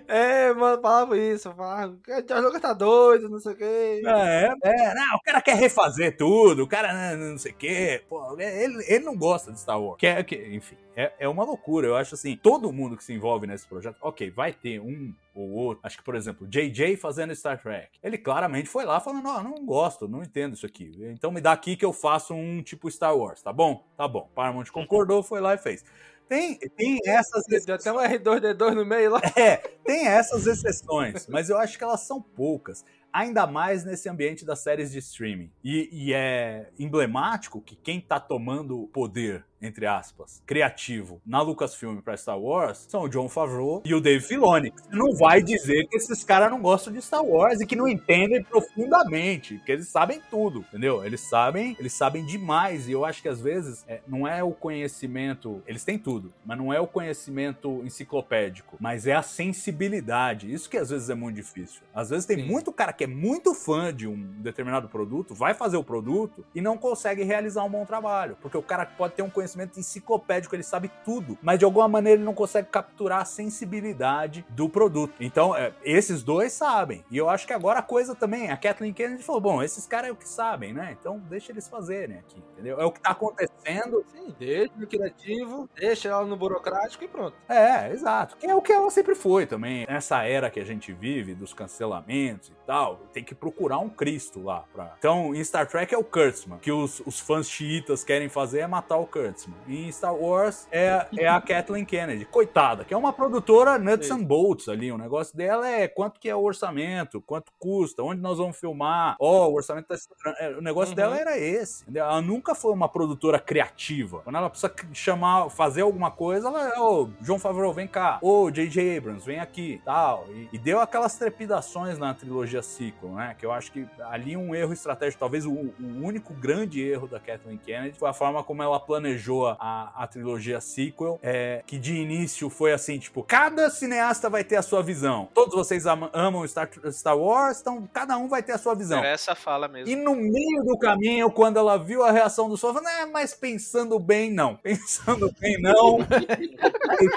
É, mano, falava isso. Falava, "O George Lucas tá doido, não sei o quê. É, é, não, o cara quer refazer tudo, o cara né, não sei o quê. Pô, ele, ele não gosta de Star Wars. Quer, que, enfim, é, é uma loucura. Eu acho assim, todo mundo que se envolve nesse projeto, ok, vai ter um ou outro. Acho que, por exemplo, JJ fazendo Star Trek. Ele claramente foi lá falando: não, não gosto, não entendo isso aqui. Então me dá aqui que eu faço um tipo Star Wars, tá bom? Tá bom. Paramount concordou, foi lá e fez. Tem, tem essas Deu até um R2D2 no meio lá. é, tem essas exceções, mas eu acho que elas são poucas. Ainda mais nesse ambiente das séries de streaming. E, e é emblemático que quem tá tomando poder, entre aspas, criativo na Lucasfilm pra Star Wars são o John Favreau e o Dave Filoni. Você não vai dizer que esses caras não gostam de Star Wars e que não entendem profundamente, que eles sabem tudo, entendeu? Eles sabem, eles sabem demais e eu acho que às vezes é, não é o conhecimento, eles têm tudo, mas não é o conhecimento enciclopédico, mas é a sensibilidade. Isso que às vezes é muito difícil. Às vezes tem muito cara que é muito fã de um determinado produto, vai fazer o produto e não consegue realizar um bom trabalho, porque o cara pode ter um conhecimento enciclopédico, ele sabe tudo, mas de alguma maneira ele não consegue capturar a sensibilidade do produto. Então, é, esses dois sabem. E eu acho que agora a coisa também, a Kathleen Kennedy falou: bom, esses caras é o que sabem, né? Então deixa eles fazerem aqui, entendeu? É o que tá acontecendo. Sim, deixa no criativo, deixa ela no burocrático e pronto. É, exato. Que é o que ela sempre foi também. Nessa era que a gente vive, dos cancelamentos e tal, tem que procurar um Cristo lá. Pra... Então, em Star Trek é o Kurtzman, que os, os fãs xiitas querem fazer é matar o Kurtzman. Em Star Wars é, é a Kathleen Kennedy, coitada, que é uma produtora nuts and bolts ali. O negócio dela é quanto que é o orçamento, quanto custa, onde nós vamos filmar. Ó, o orçamento tá estourando. É, O negócio Uhum. dela era esse. entendeu? Ela nunca foi uma produtora criativa. Quando ela precisa chamar, fazer alguma coisa, ela, ô, João Favreau, vem cá. Ô, J.J. Abrams, vem aqui. Tal. E, e deu aquelas trepidações na trilogia sequel, né? Que eu acho que ali um erro estratégico, talvez o, o único grande erro da Kathleen Kennedy foi a forma como ela planejou a, a trilogia sequel, é, que de início foi assim, tipo, cada cineasta vai ter a sua visão. Todos vocês ama- amam Star, Star Wars, então cada um vai ter a sua visão. Era essa fala mesmo. E no meio do caminho, quando ela viu a reação do fãs, falou, né, mas pensando bem, não. Pensando bem, não.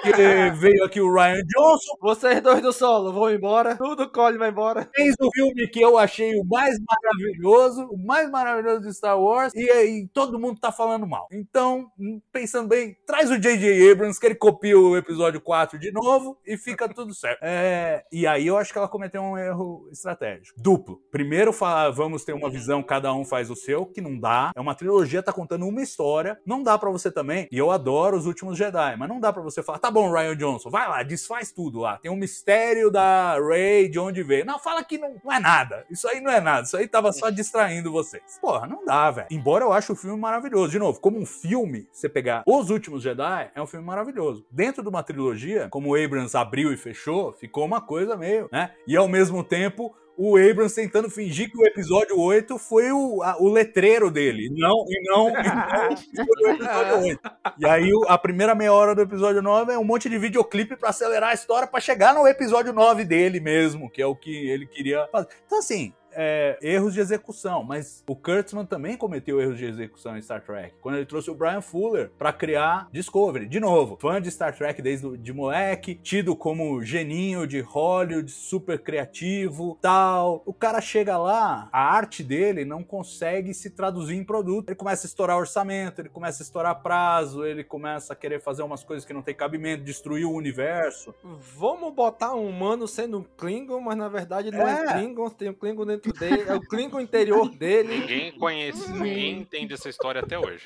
Porque veio aqui o Ryan Johnson. Vocês dois do solo vão embora. Tudo colhe vai embora. Fez o filme que eu achei o mais maravilhoso, o mais maravilhoso de Star Wars, e aí todo mundo tá falando mal. Então, pensando bem, traz o J.J. Abrams, que ele copia o episódio 4 de novo e fica tudo certo. É, e aí eu acho que ela cometeu um erro estratégico. Duplo. Primeiro, falar, vamos ter uma visão, cada um faz o seu, que não dá. É uma trilogia, tá contando uma história. Não dá para você também. E eu adoro os últimos Jedi, mas não dá para você falar, tá bom, Ryan Johnson, vai lá, desfaz tudo lá. Tem um mistério da Rey, de onde veio. Não, fala que não, não é nada. Isso aí não é nada. Isso aí tava só distraindo vocês. Porra, não dá, velho. Embora eu ache o filme maravilhoso. De novo, como um filme, você pegar Os Últimos Jedi, é um filme maravilhoso. Dentro de uma trilogia, como o Abrams abriu e fechou, ficou uma coisa meio, né? E ao mesmo tempo, o Abrams tentando fingir que o episódio 8 foi o, a, o letreiro dele. Não, e não, e não foi o episódio 8. E aí a primeira meia hora do episódio 9 é um monte de videoclipe para acelerar a história para chegar no episódio 9 dele mesmo, que é o que ele queria fazer. Então assim, é, erros de execução, mas o Kurtzman também cometeu erros de execução em Star Trek, quando ele trouxe o Brian Fuller para criar Discovery. De novo, fã de Star Trek desde de moleque, tido como geninho de Hollywood, super criativo, tal. O cara chega lá, a arte dele não consegue se traduzir em produto. Ele começa a estourar orçamento, ele começa a estourar prazo, ele começa a querer fazer umas coisas que não tem cabimento, destruir o universo. Vamos botar um humano sendo um Klingon, mas na verdade não é, é Klingon, tem um Klingon dentro dele, é o Klingon interior dele. Ninguém conhece, ninguém entende essa história até hoje.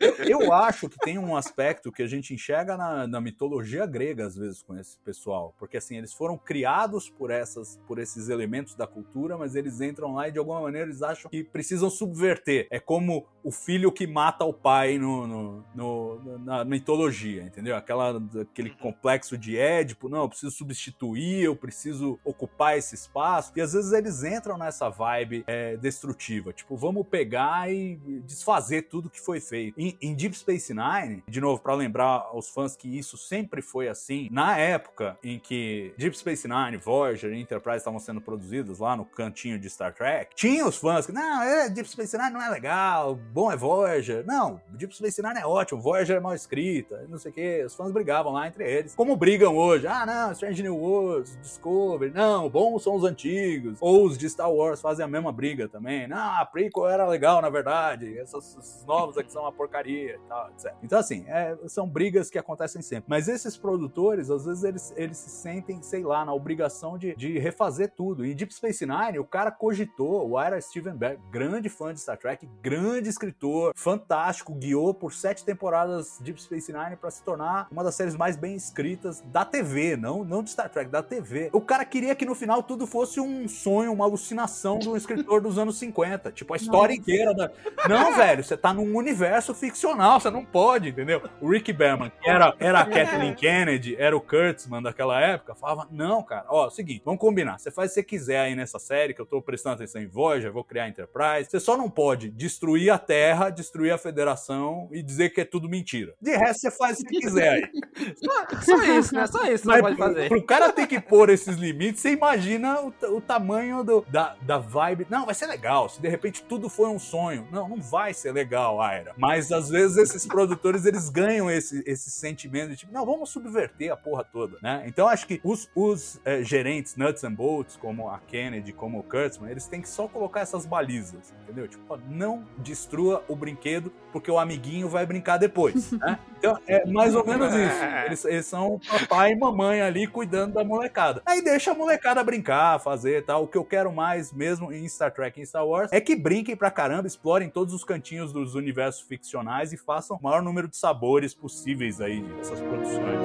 Eu, eu, acho que tem um aspecto que a gente enxerga na, na, mitologia grega, às vezes, com esse pessoal. Porque, assim, eles foram criados por, essas, por esses elementos da cultura, mas eles entram lá e, de alguma maneira, eles acham que precisam subverter. É como o filho que mata o pai no, no, no na mitologia, entendeu? Aquela, aquele complexo de Édipo. Não, eu preciso substituir, eu preciso ocupar esse espaço. E, às vezes, eles entram nessa vibe é, destrutiva. Tipo, vamos pegar e desfazer tudo que que foi feito. Em, em Deep Space Nine, de novo, para lembrar aos fãs que isso sempre foi assim, na época em que Deep Space Nine, Voyager e Enterprise estavam sendo produzidos lá no cantinho de Star Trek, tinha os fãs que, não, é, Deep Space Nine não é legal, bom é Voyager. Não, Deep Space Nine é ótimo, Voyager é mal escrita, não sei o que, os fãs brigavam lá entre eles. Como brigam hoje? Ah, não, Strange New Worlds, Discovery, não, bons são os antigos. Ou os de Star Wars fazem a mesma briga também. Não, a prequel era legal, na verdade, essas, essas novas novos aqui são uma porcaria e tal, etc. Então, assim, é, são brigas que acontecem sempre. Mas esses produtores, às vezes, eles, eles se sentem, sei lá, na obrigação de, de refazer tudo. Em Deep Space Nine, o cara cogitou, o Ira Steven Beck, grande fã de Star Trek, grande escritor, fantástico, guiou por sete temporadas Deep Space Nine para se tornar uma das séries mais bem escritas da TV, não, não de Star Trek, da TV. O cara queria que no final tudo fosse um sonho, uma alucinação de um escritor dos anos 50. Tipo, a história Nossa. inteira da. Não, velho, você tá num universo ficcional, você não pode, entendeu? O Rick Berman, que era, era a Kathleen Kennedy, era o Kurtzman daquela época, falava: não, cara, ó, é o seguinte, vamos combinar. Você faz o que você quiser aí nessa série, que eu tô prestando atenção em Voyager, vou criar Enterprise. Você só não pode destruir a Terra, destruir a Federação e dizer que é tudo mentira. De resto, você faz o que quiser aí. Só, só isso, né? Só isso Mas você pode fazer. Pro cara ter que pôr esses limites, você imagina o, o tamanho do, da, da vibe. Não, vai ser legal. Se de repente tudo foi um sonho. Não, não vai ser legal, Mas às vezes esses produtores eles ganham esse, esse sentimento de tipo, não, vamos subverter a porra toda, né? Então acho que os, os é, gerentes nuts and bolts, como a Kennedy, como o Kurtzman, eles têm que só colocar essas balizas, entendeu? Tipo, ó, não destrua o brinquedo porque o amiguinho vai brincar depois, né? Então é mais ou menos isso. Eles, eles são papai e mamãe ali cuidando da molecada. Aí deixa a molecada brincar, fazer tal. O que eu quero mais mesmo em Star Trek e em Star Wars é que brinquem pra caramba, explorem todos os cantinhos dos universos ficcionais e façam o maior número de sabores possíveis aí dessas produções.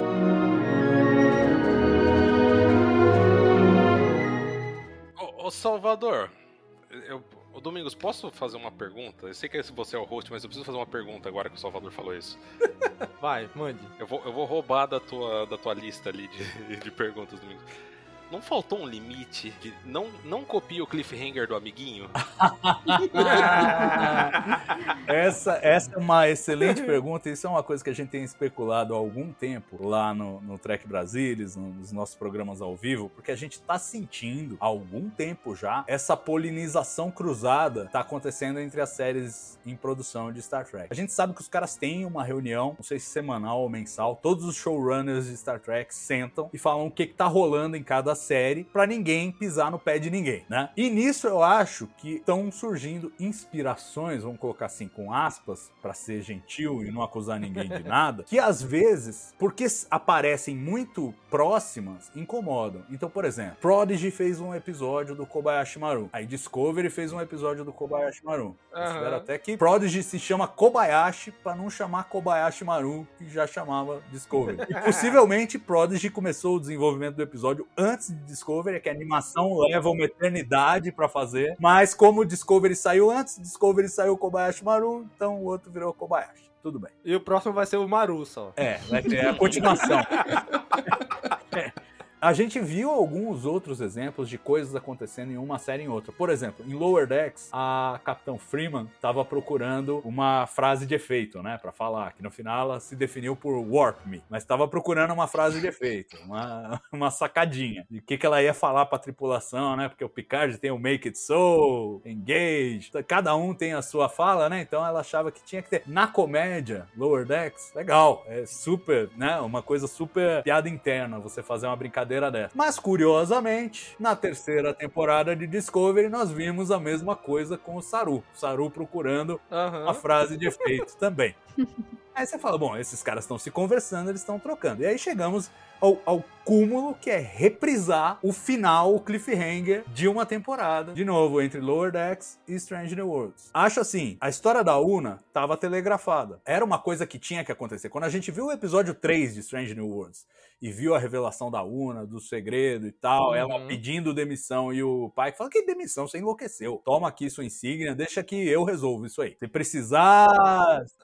Ô Salvador, eu, ô Domingos, posso fazer uma pergunta? Eu sei que você é o host, mas eu preciso fazer uma pergunta agora que o Salvador falou isso. Vai, mande. Eu vou, eu vou roubar da tua, da tua lista ali de, de perguntas, Domingos. Não faltou um limite? De não, não copia o cliffhanger do amiguinho? essa, essa é uma excelente pergunta. Isso é uma coisa que a gente tem especulado há algum tempo lá no, no Trek Brasilis, nos nossos programas ao vivo, porque a gente tá sentindo há algum tempo já essa polinização cruzada tá acontecendo entre as séries em produção de Star Trek. A gente sabe que os caras têm uma reunião, não sei se semanal ou mensal, todos os showrunners de Star Trek sentam e falam o que, que tá rolando em cada série para ninguém pisar no pé de ninguém, né? E nisso eu acho que estão surgindo inspirações, vamos colocar assim, com aspas, para ser gentil e não acusar ninguém de nada, que às vezes, porque aparecem muito próximas, incomodam. Então, por exemplo, Prodigy fez um episódio do Kobayashi Maru. Aí Discovery fez um episódio do Kobayashi Maru. Espero até que Prodigy se chama Kobayashi para não chamar Kobayashi Maru, que já chamava Discovery. E possivelmente Prodigy começou o desenvolvimento do episódio antes de Discovery, é que a animação leva uma eternidade para fazer. Mas como Discovery saiu antes, Discovery saiu Kobayashi Maru, então o outro virou Kobayashi. Tudo bem. E o próximo vai ser o Maru só. É, vai ter a continuação. é. A gente viu alguns outros exemplos de coisas acontecendo em uma série em outra. Por exemplo, em Lower Decks, a Capitão Freeman estava procurando uma frase de efeito, né, para falar, que no final ela se definiu por Warp Me, mas estava procurando uma frase de efeito, uma, uma sacadinha. De o que, que ela ia falar para a tripulação, né? Porque o Picard tem o Make It So, Engage, cada um tem a sua fala, né? Então ela achava que tinha que ter. Na comédia, Lower Decks, legal, é super, né? Uma coisa super piada interna, você fazer uma brincadeira dessa. Mas curiosamente, na terceira temporada de Discovery, nós vimos a mesma coisa com o Saru. O Saru procurando Aham. a frase de efeito também. Aí você fala, bom, esses caras estão se conversando, eles estão trocando. E aí chegamos ao, ao cúmulo que é reprisar o final, o cliffhanger de uma temporada, de novo, entre Lower Decks e Strange New Worlds. Acho assim, a história da Una estava telegrafada. Era uma coisa que tinha que acontecer. Quando a gente viu o episódio 3 de Strange New Worlds e viu a revelação da Una, do segredo e tal, Uhum. ela pedindo demissão e o pai fala que demissão, você enlouqueceu. Toma aqui sua insígnia, deixa que eu resolvo isso aí. Se precisar...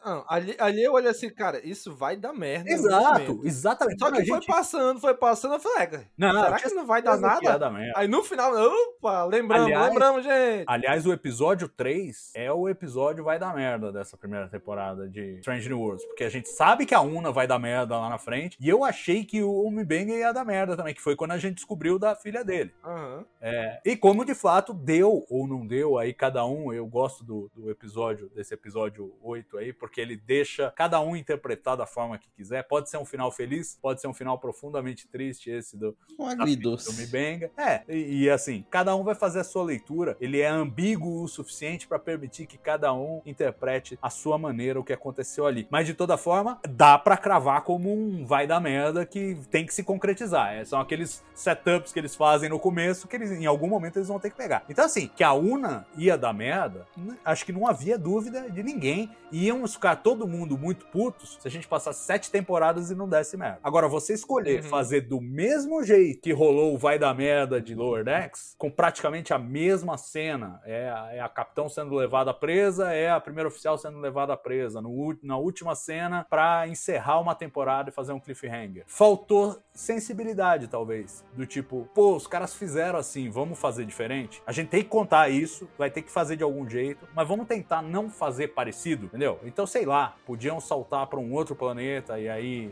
Não, ali, ali eu olhei assim, cara, isso vai dar merda. Exato, exatamente. Só que a foi gente- passando, foi passando, eu falei, é, Não, será que não vai dar nada? dar merda. Aí no final, opa, lembramos, Aliás- lembramos, gente. Aliás, o episódio 3 é o episódio vai dar merda dessa primeira temporada de Strange New Worlds. Porque a gente sabe que a Una vai dar merda lá na frente. E eu achei que o Homem-Bang ia dar merda também, que foi quando a gente descobriu da filha dele. Aham. É, e como de fato deu ou não deu, aí cada um, eu gosto do, do episódio, desse episódio 8 aí, porque ele deixa cada um interpretar da forma que quiser. Pode ser um final feliz, pode ser um final profundamente triste, esse do, Um da agridoce. do Mibenga. É, e, e assim, cada um vai fazer a sua leitura. Ele é ambíguo o suficiente para permitir que cada um interprete a sua maneira o que aconteceu ali. Mas de toda forma, dá pra cravar como um vai dar merda que tem que se concretizar. É, são aqueles setups que eles fazem no começo que eles, em algum momento eles vão ter que pegar. Então, assim, que a Una ia dar merda, acho que não havia dúvida de ninguém. Íamos ficar todo mundo muito putos se a gente passasse sete temporadas e não desse merda. Agora, você escolher Uhum. fazer do mesmo jeito que rolou o Vai da Merda de Lower Decks, com praticamente a mesma cena, é a, é a capitão sendo levada presa, é a primeira oficial sendo levada presa, no, na última cena, pra encerrar uma temporada e fazer um cliffhanger. Faltou sensibilidade, talvez, do tipo, pô, os caras fizeram assim, vamos fazer diferente? A gente tem que contar isso, vai ter que fazer de algum jeito, mas vamos tentar não fazer parecido, entendeu? Então, sei lá, podiam saltar pra um outro planeta e aí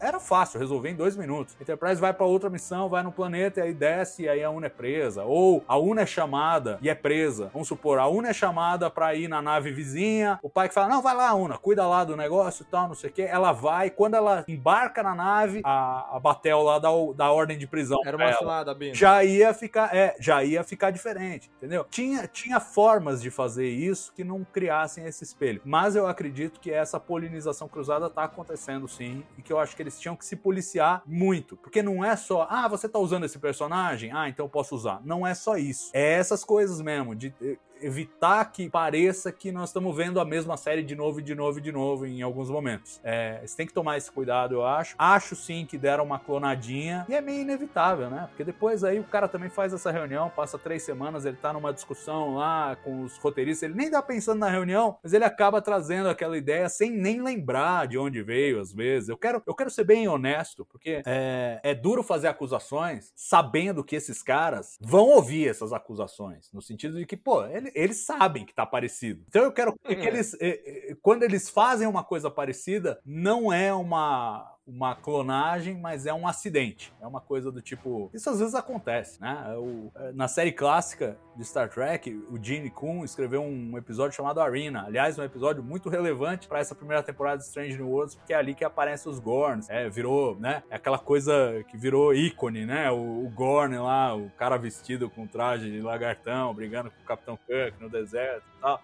era fácil resolver em dois minutos. Enterprise vai pra outra missão, vai no planeta e aí desce e aí a Una é presa. Ou a Una é chamada e é presa. Vamos supor, a Una é chamada pra ir na nave vizinha, o pai que fala, não, vai lá, Una, cuida lá do negócio e tal, não sei o quê. Ela vai, quando ela embarca na nave, a, a Batel lá dá, o- dá a ordem de prisão Era uma cilada, Bino. já ia ficar, é, já ia ficar diferente, entendeu? Tinha, tinha formas de fazer isso que não criassem esse espelho. Mas eu acredito que essa polinização cruzada tá acontecendo sim, e que eu acho que eles tinham que se policiar muito, porque não é só, ah, você tá usando esse personagem, ah, então eu posso usar. Não é só isso. É essas coisas mesmo de evitar que pareça que nós estamos vendo a mesma série de novo, e de novo, e de novo em alguns momentos. É, você tem que tomar esse cuidado, eu acho. Acho sim que deram uma clonadinha e é meio inevitável, né? Porque depois aí o cara também faz essa reunião, passa três semanas, ele tá numa discussão lá com os roteiristas, ele nem tá pensando na reunião, mas ele acaba trazendo aquela ideia sem nem lembrar de onde veio, às vezes. Eu quero, eu quero ser bem honesto, porque é, é duro fazer acusações sabendo que esses caras vão ouvir essas acusações, no sentido de que, pô, ele, eles sabem que tá parecido. Então eu quero que eles, eh, eh, quando eles fazem uma coisa parecida, não é uma uma clonagem, mas é um acidente. É uma coisa do tipo. Isso às vezes acontece, né? O, na série clássica de Star Trek, o Gene Kuhn escreveu um episódio chamado Arena. Aliás, um episódio muito relevante para essa primeira temporada de Strange New Worlds, porque é ali que aparecem os Gorns. É, virou, né? É aquela coisa que virou ícone, né? O, o Gorn lá, o cara vestido com traje de lagartão, brigando com o Capitão Kirk no deserto tal.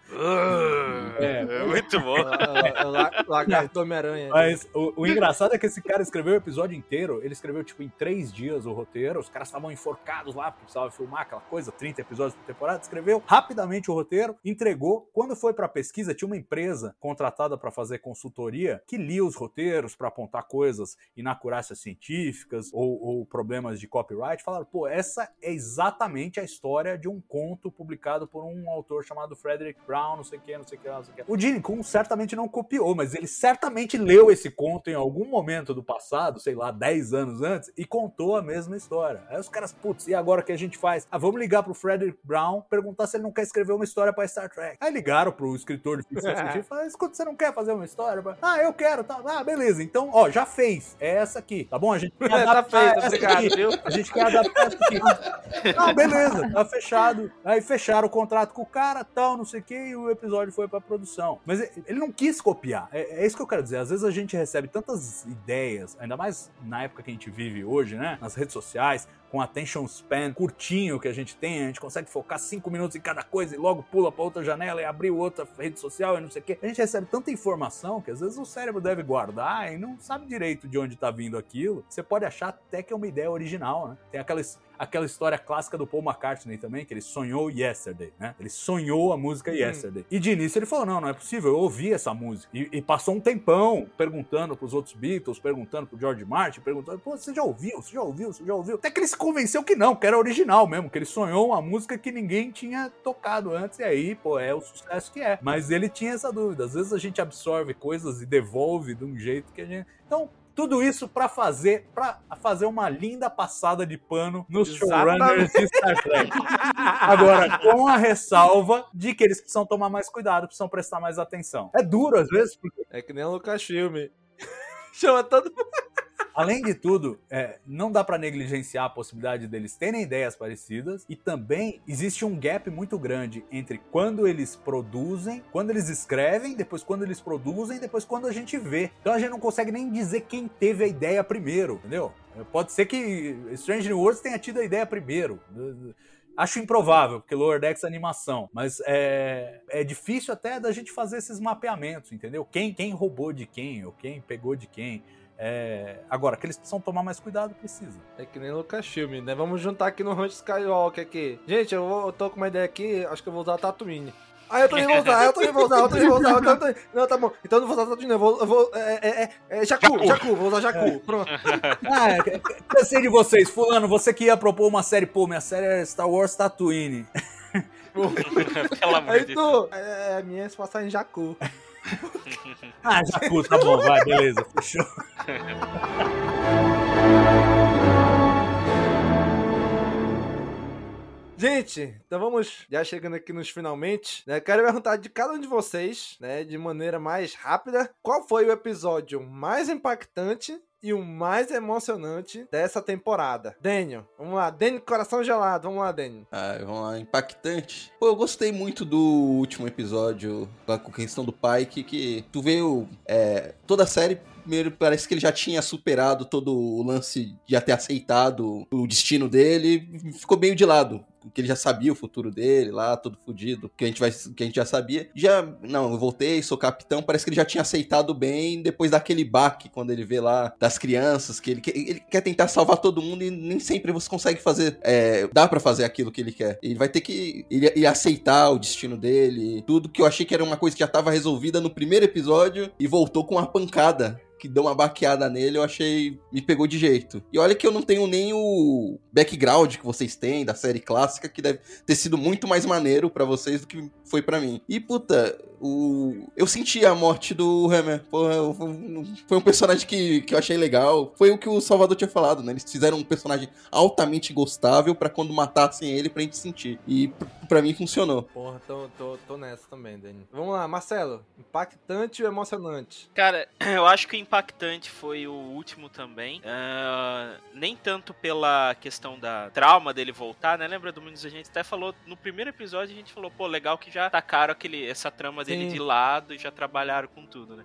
é, é muito bom. Lagarto Homem-Aranha. Mas o, o engraçado é que esse cara escreveu o episódio inteiro, ele escreveu, tipo, em três dias o roteiro, os caras estavam enforcados lá, porque precisava filmar aquela coisa, 30 episódios por temporada, escreveu rapidamente o roteiro, entregou. Quando foi pra pesquisa, tinha uma empresa contratada para fazer consultoria que lia os roteiros para apontar coisas inacurácias científicas ou, ou problemas de copyright. Falaram, pô, essa é exatamente a história de um conto publicado por um autor chamado Frederick Brown, não sei o que, não sei o que, não sei o que. O Gene Kuhn certamente não copiou, mas ele certamente leu esse conto em algum momento do passado, sei lá, 10 anos antes, e contou a mesma história. Aí os caras, putz, e agora o que a gente faz? Ah, vamos ligar pro Frederick Brown, perguntar se ele não quer escrever uma história para Star Trek. Aí ligaram pro escritor de ficção científica e falaram, escuta, você não quer fazer uma história? Ah, eu quero, tá. Ah, beleza. Então, ó, já fez. É essa aqui, tá bom? A gente quer tá feito, obrigado, aqui. viu? A gente quer adaptar essa aqui. Não, beleza, tá fechado. Aí fecharam o contrato com o cara, tal, não sei o que, e o episódio foi pra produção. Mas ele não quis copiar. É, é isso que eu quero dizer. Às vezes a gente recebe tantas ideias, ainda mais na época que a gente vive hoje, né? Nas redes sociais, com attention span curtinho que a gente tem, a gente consegue focar cinco minutos em cada coisa e logo pula para outra janela e abrir outra rede social e não sei o quê. A gente recebe tanta informação que às vezes o cérebro deve guardar e não sabe direito de onde tá vindo aquilo. Você pode achar até que é uma ideia original, né? Tem aquelas aquela história clássica do Paul McCartney também, que ele sonhou Yesterday, né? Ele sonhou a música Yesterday. E de início ele falou: não, não é possível, eu ouvi essa música. E, e passou um tempão perguntando pros outros Beatles, perguntando pro George Martin, perguntando: pô, você já ouviu? Você já ouviu? Você já ouviu? Até que ele se convenceu que não, que era original mesmo, que ele sonhou uma música que ninguém tinha tocado antes, e aí, pô, é o sucesso que é. Mas ele tinha essa dúvida. Às vezes a gente absorve coisas e devolve de um jeito que a gente. Então, tudo isso para fazer para fazer uma linda passada de pano nos showrunners de Star Trek. Agora, com a ressalva de que eles precisam tomar mais cuidado, precisam prestar mais atenção. É duro às vezes, porque... É que nem o Lucasfilme. Chama todo Além de tudo, é, não dá para negligenciar a possibilidade deles terem ideias parecidas e também existe um gap muito grande entre quando eles produzem, quando eles escrevem, depois quando eles produzem, depois quando a gente vê. Então a gente não consegue nem dizer quem teve a ideia primeiro, entendeu? Pode ser que Strange New Worlds tenha tido a ideia primeiro. Acho improvável, porque Lower Decks é animação. Mas é, é difícil até da gente fazer esses mapeamentos, entendeu? Quem, quem roubou de quem, ou quem pegou de quem. É... Agora, que eles precisam tomar mais cuidado, precisa. É que nem Lucasfilm, né? Vamos juntar aqui no Ranch Skywalker aqui. Gente, eu, vou, eu tô com uma ideia aqui, acho que eu vou usar a Tatooine. Ah, eu também vou usar, eu também vou usar, eu também vou usar, eu também... Não, tá bom. Então eu não vou usar Tatooine, eu vou... Eu vou é, é, é, é Jacu, Jacu, vou usar Jacu, é. pronto. Ah, é, cansei de vocês. Fulano, você que ia propor uma série, pô, minha série é Star Wars Tatooine. Pelo amor Aí de tu, é, a minha é se passar em Jacu. ah, Jacu, tá bom, vai, beleza, fechou. Gente, então vamos já chegando aqui nos finalmente, né? Quero perguntar de cada um de vocês, né, de maneira mais rápida, qual foi o episódio mais impactante e o mais emocionante dessa temporada. Daniel, vamos lá. Daniel, coração gelado. Vamos lá, Daniel. Ah, vamos lá. Impactante. Pô, eu gostei muito do último episódio com a questão do Pike, que tu vê o, é, toda a série primeiro parece que ele já tinha superado todo o lance de já ter aceitado o destino dele, ficou meio de lado que ele já sabia o futuro dele lá, todo fudido, que a gente vai que a gente já sabia. Já, não, eu voltei, sou capitão, parece que ele já tinha aceitado bem depois daquele baque quando ele vê lá das crianças, que ele, quer, ele quer tentar salvar todo mundo e nem sempre você consegue fazer, é, dá para fazer aquilo que ele quer. Ele vai ter que ele, ele aceitar o destino dele, tudo que eu achei que era uma coisa que já tava resolvida no primeiro episódio e voltou com uma pancada que deu uma baqueada nele, eu achei. me pegou de jeito. E olha que eu não tenho nem o background que vocês têm da série clássica, que deve ter sido muito mais maneiro para vocês do que foi para mim. E puta, o... eu senti a morte do Hammer. Porra, foi um personagem que, que eu achei legal. Foi o que o Salvador tinha falado, né? Eles fizeram um personagem altamente gostável para quando matassem ele pra gente sentir. E para mim funcionou. Porra, tô, tô, tô nessa também, Dani. Vamos lá, Marcelo. Impactante ou emocionante? Cara, eu acho que impactante foi o último também. Uh, nem tanto pela questão da trauma dele voltar, né? Lembra do Muniz? A gente até falou no primeiro episódio, a gente falou, pô, legal que já tacaram aquele, essa trama dele Sim. de lado e já trabalharam com tudo, né?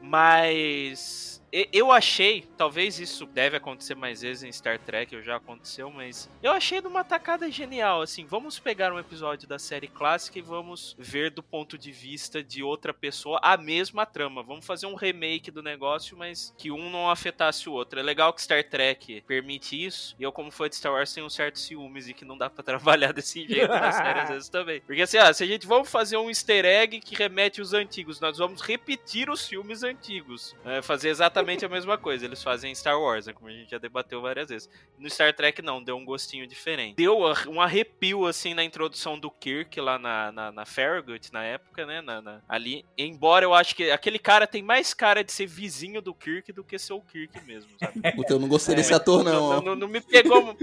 Mas eu achei, talvez isso deve acontecer mais vezes em Star Trek, ou já aconteceu, mas eu achei de uma tacada genial, assim, vamos pegar um episódio da série clássica e vamos ver do ponto de vista de outra pessoa a mesma trama. Vamos fazer um remake do negócio, mas que um não afetasse o outro. É legal que Star Trek permite isso, e eu, como fã de Star Wars, tenho um certo ciúmes e que não dá para trabalhar desse jeito na série às vezes também. Porque assim, ah, se a gente vamos fazer um easter egg que remete os antigos, nós vamos repetir os filmes antigos. É, fazer exatamente exatamente a mesma coisa. Eles fazem Star Wars, né, como a gente já debateu várias vezes. No Star Trek, não, deu um gostinho diferente. Deu um arrepio, assim, na introdução do Kirk lá na, na, na Farragut, na época, né? Na, na, ali. Embora eu acho que aquele cara tem mais cara de ser vizinho do Kirk do que ser o Kirk mesmo, sabe? Puta, eu não gostei é, desse ator, não. Não, não, não me pegou.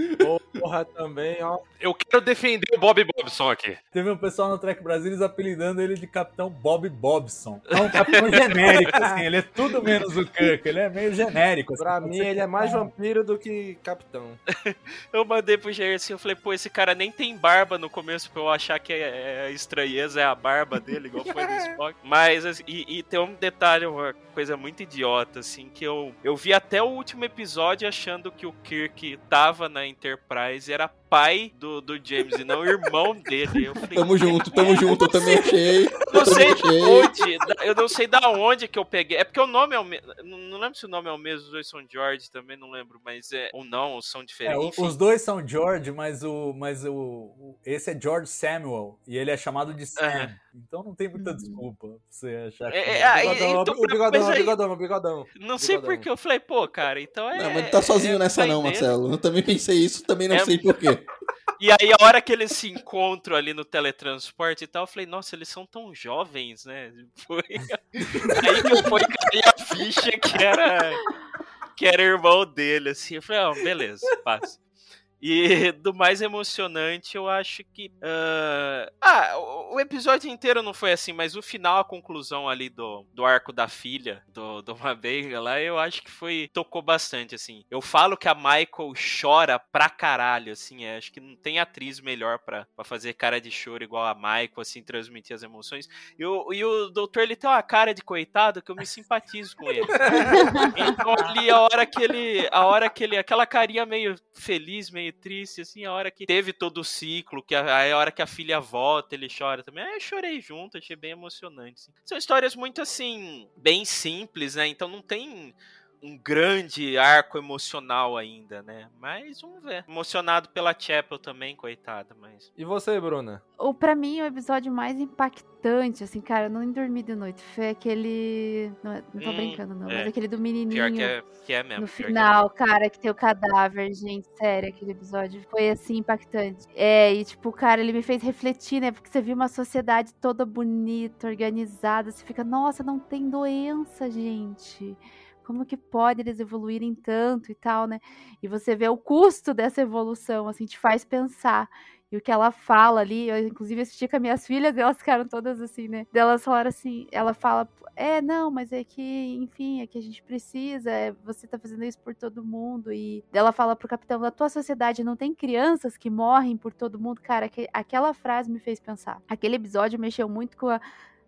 Porra, também, ó. Eu quero defender o Bob Bobson aqui. Teve um pessoal no Trek Brasil apelidando ele de Capitão Bob Bobson. É um capitão genérico, assim, ele é tudo menos o Kirk ele é meio genérico. Assim, pra mim, ele é mais vampiro do que capitão. eu mandei pro Jair assim, eu falei, pô, esse cara nem tem barba no começo pra eu achar que é, é estranheza, é a barba dele, igual foi no Spock. Mas, assim, e, e, tem um detalhe, uma coisa muito idiota, assim, que eu, eu vi até o último episódio achando que o Kirk tava na Enterprise e era pai do, do James e não o irmão dele. Eu falei, tamo junto, tamo junto, eu também achei. Não sei de onde, eu não sei da onde que eu peguei. É porque o nome é o mesmo. Não lembro se o nome é o mesmo, os dois são George também, não lembro, mas é. Ou não, ou são diferentes. É, os dois são George, mas o. Mas o. Esse é George Samuel. E ele é chamado de Sam. Uhum. Então não tem muita desculpa pra você achar que. É, é, bigodão, então, o bigodão, aí, bigodão, bigodão, Não sei porque eu falei, pô, cara, então é. Não, mas não tá sozinho é, nessa, não, Marcelo. Eu também pensei isso, também não é, sei porquê. E aí, a hora que eles se encontram ali no teletransporte e tal, eu falei, nossa, eles são tão jovens, né? Foi aí que eu fui cair a ficha que era, que era irmão dele, assim. Eu falei, ó, oh, beleza, passa. E do mais emocionante, eu acho que. Uh... Ah, o, episódio inteiro não foi assim, mas o final, a conclusão ali do, do arco da filha, do, do Mabeiga lá, eu acho que foi. tocou bastante, assim. Eu falo que a Michael chora pra caralho, assim. É, acho que não tem atriz melhor pra, pra fazer cara de choro igual a Michael, assim, transmitir as emoções. E o, e o doutor, ele tem uma cara de coitado que eu me simpatizo com ele. então ali, a hora que ele. A hora que ele. aquela carinha meio feliz, meio triste, assim, a hora que teve todo o ciclo, que a, a hora que a filha volta, ele chora também. Eu chorei junto, achei bem emocionante. Assim. São histórias muito, assim, bem simples, né? Então não tem um grande arco emocional ainda, né? Mas vamos ver. Emocionado pela Chapel também, coitada, mas. E você, Bruna? O para mim o episódio mais impactante, assim, cara, eu não dormi de noite, foi aquele, não, é, não tô hum, brincando não, é. mas aquele do menininho. Pior que é, que é mesmo. No final, é. cara, que tem o cadáver, gente, sério, aquele episódio foi assim impactante. É, e tipo, cara, ele me fez refletir, né? Porque você viu uma sociedade toda bonita, organizada, você fica, nossa, não tem doença, gente como que pode eles evoluírem tanto e tal, né? E você vê o custo dessa evolução, assim, te faz pensar. E o que ela fala ali, eu inclusive assisti com as minhas filhas, elas ficaram todas assim, né? Delas falaram assim, ela fala, é, não, mas é que, enfim, é que a gente precisa, é, você tá fazendo isso por todo mundo. E ela fala pro capitão, na tua sociedade não tem crianças que morrem por todo mundo? Cara, que, aquela frase me fez pensar. Aquele episódio mexeu muito com a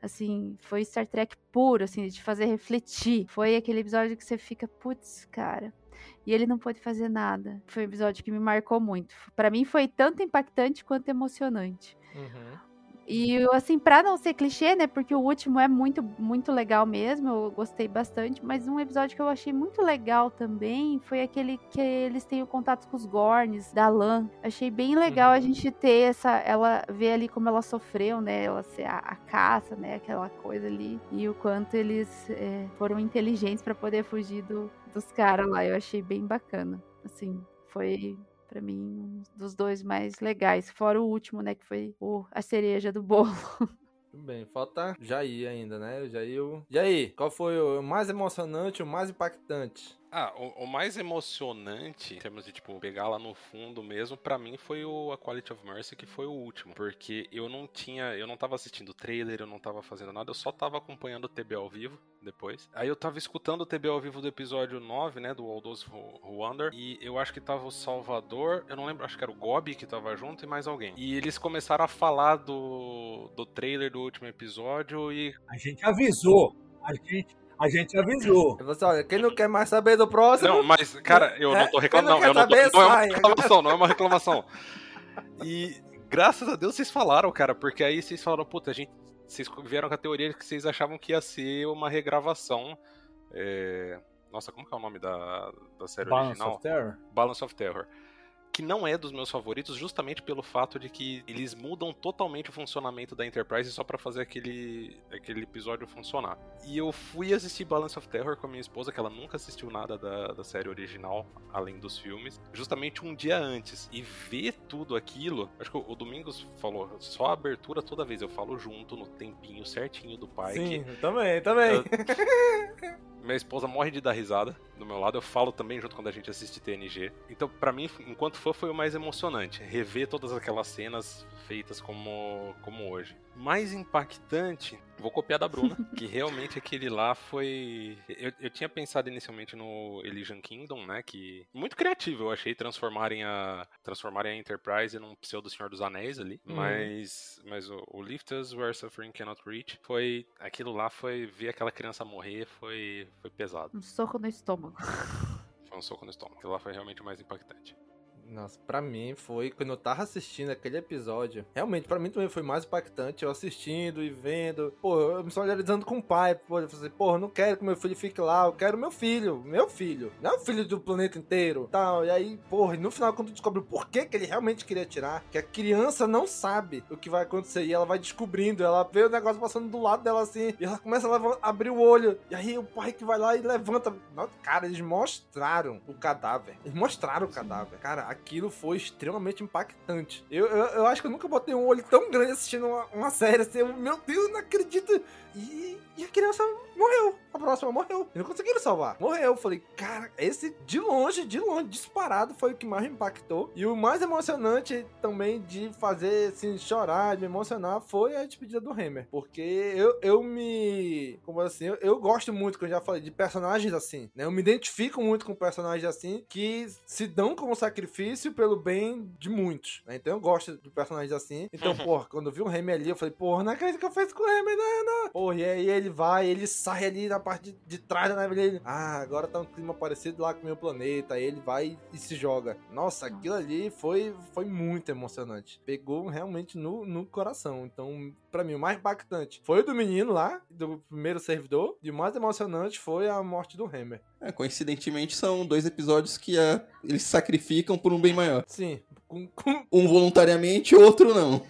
Assim, foi Star Trek puro, assim, de fazer refletir. Foi aquele episódio que você fica, putz, cara. E ele não pôde fazer nada. Foi um episódio que me marcou muito. Para mim foi tanto impactante quanto emocionante. Uhum. E assim, pra não ser clichê, né? Porque o último é muito, muito legal mesmo, eu gostei bastante. Mas um episódio que eu achei muito legal também foi aquele que eles têm o contato com os Gorns, da Lan. Achei bem legal Uhum. a gente ter essa. Ela ver ali como ela sofreu, né? Ela ser a, a caça, né? Aquela coisa ali. E o quanto eles é, foram inteligentes pra poder fugir do, dos caras lá. Eu achei bem bacana. Assim, foi Pra mim, um dos dois mais legais. Fora o último, né? Que foi o, a cereja do bolo. Tudo bem, falta Jair ainda, né? Jair. o- Jair, qual foi o mais emocionante, o mais impactante? Ah, o, o mais emocionante, em termos de, tipo, pegar lá no fundo mesmo, pra mim foi o A Quality of Mercy, que foi o último. Porque eu não tinha, eu não tava assistindo trailer, eu não tava fazendo nada, eu só tava acompanhando o TB ao vivo depois. Aí eu tava escutando o TB ao vivo do episódio 9, né, do All Those Who Wonder, e eu acho que tava o Salvador, eu não lembro, acho que era o Gobi que tava junto e mais alguém. E eles começaram a falar do, do trailer do último episódio e... A gente avisou. A gente, a gente avisou. Você, olha, quem não quer mais saber do próximo. Não, mas, cara, eu É, não tô reclamando. não Não, não tô, não é uma sai. reclamação, não é uma reclamação. E graças a Deus vocês falaram, cara, porque aí vocês falaram, puta, a gente. Vocês vieram com a teoria que vocês achavam que ia ser uma regravação. é, Nossa, como que é o nome da, da série Balance original? of Terror? Balance of Terror. Que não é dos meus favoritos, justamente pelo fato de que eles mudam totalmente o funcionamento da Enterprise só pra fazer aquele, aquele episódio funcionar. E eu fui assistir Balance of Terror com a minha esposa, que ela nunca assistiu nada da, da série original, além dos filmes, justamente um dia antes. E ver tudo aquilo, acho que o, Domingos falou, só a abertura toda vez eu falo junto, no tempinho certinho do pai. Sim, que também, também. eu- minha esposa morre de dar risada do meu lado. Eu falo também junto quando a gente assiste TNG. Então, pra mim, enquanto fã, foi o mais emocionante. Rever todas aquelas cenas feitas como, como hoje. Mais impactante, vou copiar da Bruna, que realmente aquele lá foi. Eu, eu tinha pensado inicialmente no Elysian Kingdom, né? Que. Muito criativo, eu achei transformarem a. transformarem a Enterprise num pseudo Senhor dos Anéis ali. Uhum. Mas. Mas o, o Lift Us Where Suffering Cannot Reach foi. Aquilo lá foi. Ver aquela criança morrer foi. Foi pesado. Um soco no estômago. Foi um soco no estômago. Aquilo lá foi realmente o mais impactante. Nossa, pra mim foi quando eu tava assistindo aquele episódio. Realmente, pra mim também foi mais impactante. Eu assistindo e vendo. Pô, eu me solidarizando com o pai. Pô, eu falei, pô, eu não quero que meu filho fique lá. Eu quero meu filho. Meu filho. Não é o filho do planeta inteiro. Tal. E aí, porra, e no final, quando tu descobre o porquê que ele realmente queria tirar, que a criança não sabe o que vai acontecer. E ela vai descobrindo. Ela vê o negócio passando do lado dela assim. E ela começa a abrir o olho. E aí o pai que vai lá e levanta. Nossa, Cara, eles mostraram o cadáver. Eles mostraram o cadáver. Cara, aquilo foi extremamente impactante. Eu, eu, eu acho que eu nunca botei um olho tão grande assistindo uma, uma série assim. Eu, meu Deus, não acredito. E, e a criança morreu. A próxima morreu. E não conseguiram salvar. Morreu. Eu falei, cara, esse de longe, de longe, disparado, foi o que mais me impactou. E o mais emocionante também de fazer, assim, chorar, de me emocionar, foi a despedida do Hammer. Porque eu, eu me. Como assim? Eu, eu gosto muito, que eu já falei, de personagens assim. Né? Eu me identifico muito com personagens assim que se dão como sacrifício pelo bem de muitos. né? Então eu gosto de personagens assim. Então, porra, quando eu vi o Hammer ali, eu falei, porra, não acredito que eu fiz com o Hammer, não, não. Porra, e aí ele vai, ele sai ali na parte de, de trás da nave dele. Ah, agora tá um clima parecido lá com o meu planeta. Aí ele vai e se joga. Nossa, aquilo ali foi, foi muito emocionante. Pegou realmente no, no coração. Então, pra mim, o mais impactante foi o do menino lá, do primeiro servidor. E o mais emocionante foi a morte do Hammer. É, coincidentemente, são dois episódios que ah, eles se sacrificam por um bem maior. Sim, com, com... Um voluntariamente, outro não.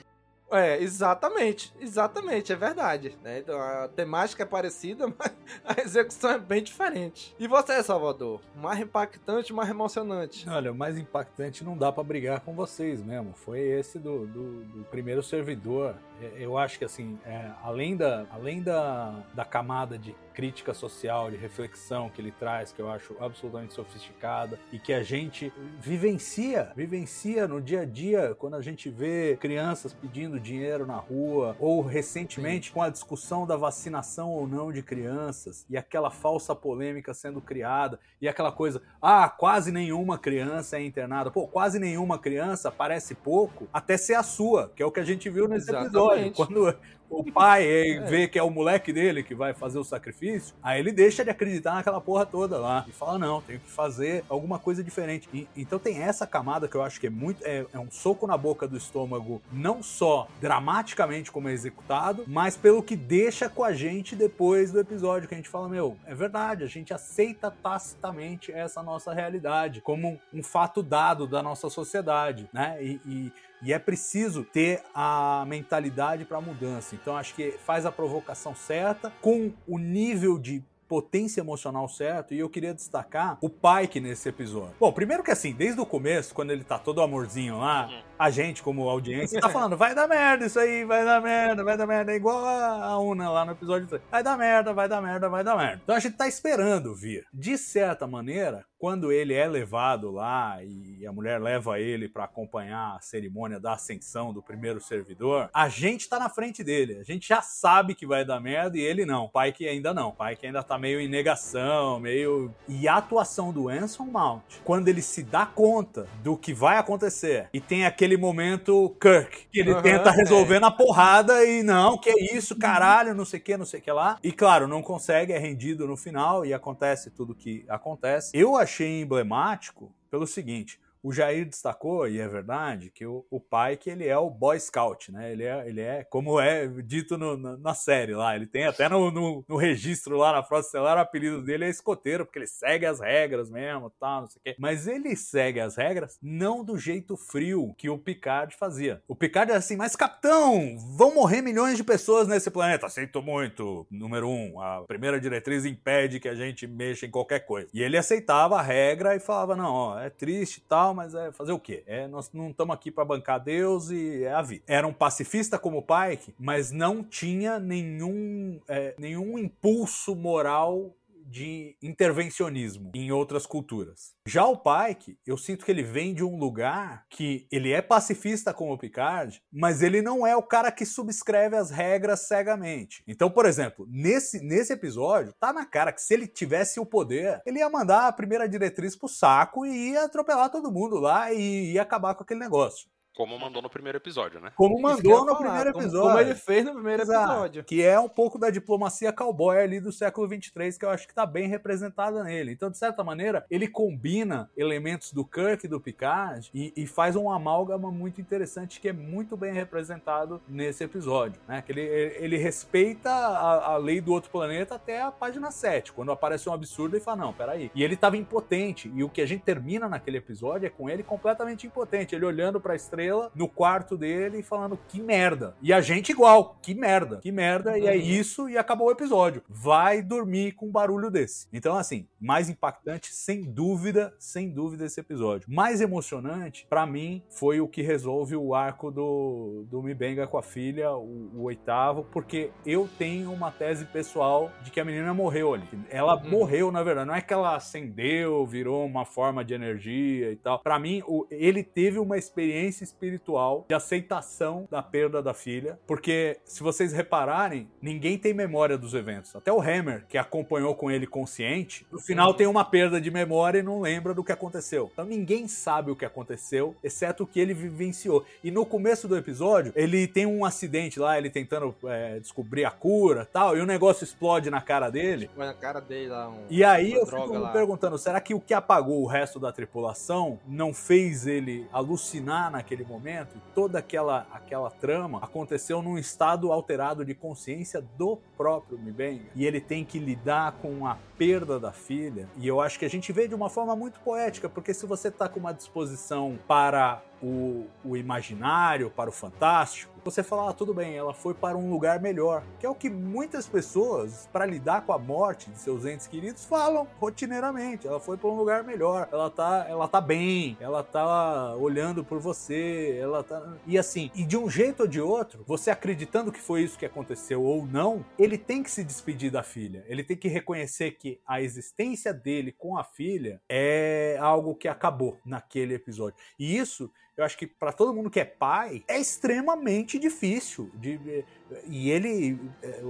É, exatamente, exatamente, é verdade. Né? Então, a temática é parecida, mas a execução é bem diferente. E você, Salvador? Mais impactante, mais emocionante? Olha, o mais impactante não dá pra brigar com vocês mesmo. Foi esse do, do, do primeiro servidor. É, Eu acho que assim, é, além, da, além da, da camada de crítica social, de reflexão que ele traz, que eu acho absolutamente sofisticada e que a gente vivencia, vivencia no dia a dia quando a gente vê crianças pedindo dinheiro na rua ou recentemente com a discussão da vacinação ou não de crianças e aquela falsa polêmica sendo criada e aquela coisa, ah, quase nenhuma criança é internada. Pô, quase nenhuma criança parece pouco até ser a sua, que é o que a gente viu nesse Exatamente. episódio. Quando o pai é, vê que é o moleque dele que vai fazer o sacrifício, aí ele deixa de acreditar naquela porra toda lá e fala: não, tenho que fazer alguma coisa diferente. E, então tem essa camada que eu acho que é muito. É, é um soco na boca do estômago, não só dramaticamente como é executado, mas pelo que deixa com a gente depois do episódio, que a gente fala: meu, é verdade, a gente aceita tacitamente essa nossa realidade como um fato dado da nossa sociedade, né? e, e e é preciso ter a mentalidade para mudança. Então acho que faz a provocação certa, com o nível de potência emocional certo, e eu queria destacar o Pike nesse episódio. Bom, primeiro que assim, desde o começo, quando ele tá todo amorzinho lá, a gente, como audiência, tá falando, vai dar merda isso aí, vai dar merda, vai dar merda, é igual a Una lá no episódio 3. Vai dar merda, vai dar merda, vai dar merda. Então a gente tá esperando vir. De certa maneira, quando ele é levado lá e a mulher leva ele para acompanhar a cerimônia da ascensão do primeiro servidor, a gente tá na frente dele. A gente já sabe que vai dar merda e ele não. Pai que ainda não. Pai que ainda tá meio em negação, meio. E a atuação do Anson Mount, quando ele se dá conta do que vai acontecer e tem aquele momento Kirk, que ele uhum, tenta resolver é. na porrada e não, que é isso, caralho, não sei o que, não sei o que lá. E claro, não consegue, é rendido no final e acontece tudo que acontece. Eu achei achei emblemático pelo seguinte: o Jair destacou, e é verdade, que o, o pai que ele é o Boy Scout, né? Ele é, ele é como é dito no, na, na, série lá. Ele tem até no, no, no registro lá na Frota Estelar, o apelido dele é escoteiro, porque ele segue as regras mesmo, tal, não sei o quê. Mas ele segue as regras não do jeito frio que o Picard fazia. O Picard é assim, mas capitão, vão morrer milhões de pessoas nesse planeta. Sinto muito. Número um, a primeira diretriz impede que a gente mexa em qualquer coisa. E ele aceitava a regra e falava, não, ó, é triste e tal, mas é fazer o quê? É, nós não estamos aqui para bancar Deus e é a vida. Era um pacifista como o Pike, mas não tinha nenhum, é, nenhum impulso moral de intervencionismo em outras culturas. Já o Pike, eu sinto que ele vem de um lugar que ele é pacifista como o Picard, mas ele não é o cara que subscreve as regras cegamente. Então, por exemplo, nesse, nesse episódio, tá na cara que se ele tivesse o poder, ele ia mandar a primeira diretriz pro saco e ia atropelar todo mundo lá e ia acabar com aquele negócio. Como mandou no primeiro episódio, né? Como mandou no primeiro episódio. Como, ele fez no primeiro Exato. episódio. Que é um pouco da diplomacia cowboy ali do século 23, que eu acho que tá bem representada nele. Então, de certa maneira, ele combina elementos do Kirk e do Picard e, e faz um amálgama muito interessante que é muito bem representado nesse episódio. Né? Que ele, ele respeita a, a lei do outro planeta até a página 7, quando aparece um absurdo e fala: não, peraí. E ele tava impotente. E o que a gente termina naquele episódio é com ele completamente impotente. Ele olhando pra estrela estrela no quarto dele falando que merda. E a gente igual, que merda, que merda, e é uhum. isso e acabou o episódio. Vai dormir com um barulho desse. Então, assim, mais impactante, sem dúvida, sem dúvida esse episódio. Mais emocionante, para mim, foi o que resolve o arco do, do Mibenga com a filha, o, o, oitavo, porque eu tenho uma tese pessoal de que a menina morreu ali. Ela uhum. morreu, na verdade. Não é que ela acendeu, virou uma forma de energia e tal. Para mim, o, ele teve uma experiência espiritual de aceitação da perda da filha, porque se vocês repararem, ninguém tem memória dos eventos. Até o Hammer, que acompanhou com ele consciente, no final tem uma perda de memória e não lembra do que aconteceu. Então ninguém sabe o que aconteceu, exceto o que ele vivenciou. E no começo do episódio, ele tem um acidente lá, ele tentando é, descobrir a cura tal, e o negócio explode na cara dele. Vai na cara dele lá. Um, e aí eu fico me perguntando, será que o que apagou o resto da tripulação não fez ele alucinar naquele naquele momento, toda aquela, aquela trama aconteceu num estado alterado de consciência do próprio Mibenga. E ele tem que lidar com a perda da filha. E eu acho que a gente vê de uma forma muito poética, porque se você está com uma disposição para o, o imaginário, para o fantástico, você fala, ah, tudo bem, ela foi para um lugar melhor. Que é o que muitas pessoas, para lidar com a morte de seus entes queridos, falam rotineiramente. Ela foi para um lugar melhor. Ela tá, ela tá bem, ela tá olhando por você, ela tá. E assim, e de um jeito ou de outro, você acreditando que foi isso que aconteceu ou não, ele tem que se despedir da filha. Ele tem que reconhecer que a existência dele com a filha é algo que acabou naquele episódio. E isso eu acho que para todo mundo que é pai, é extremamente difícil. De, e ele, é, o,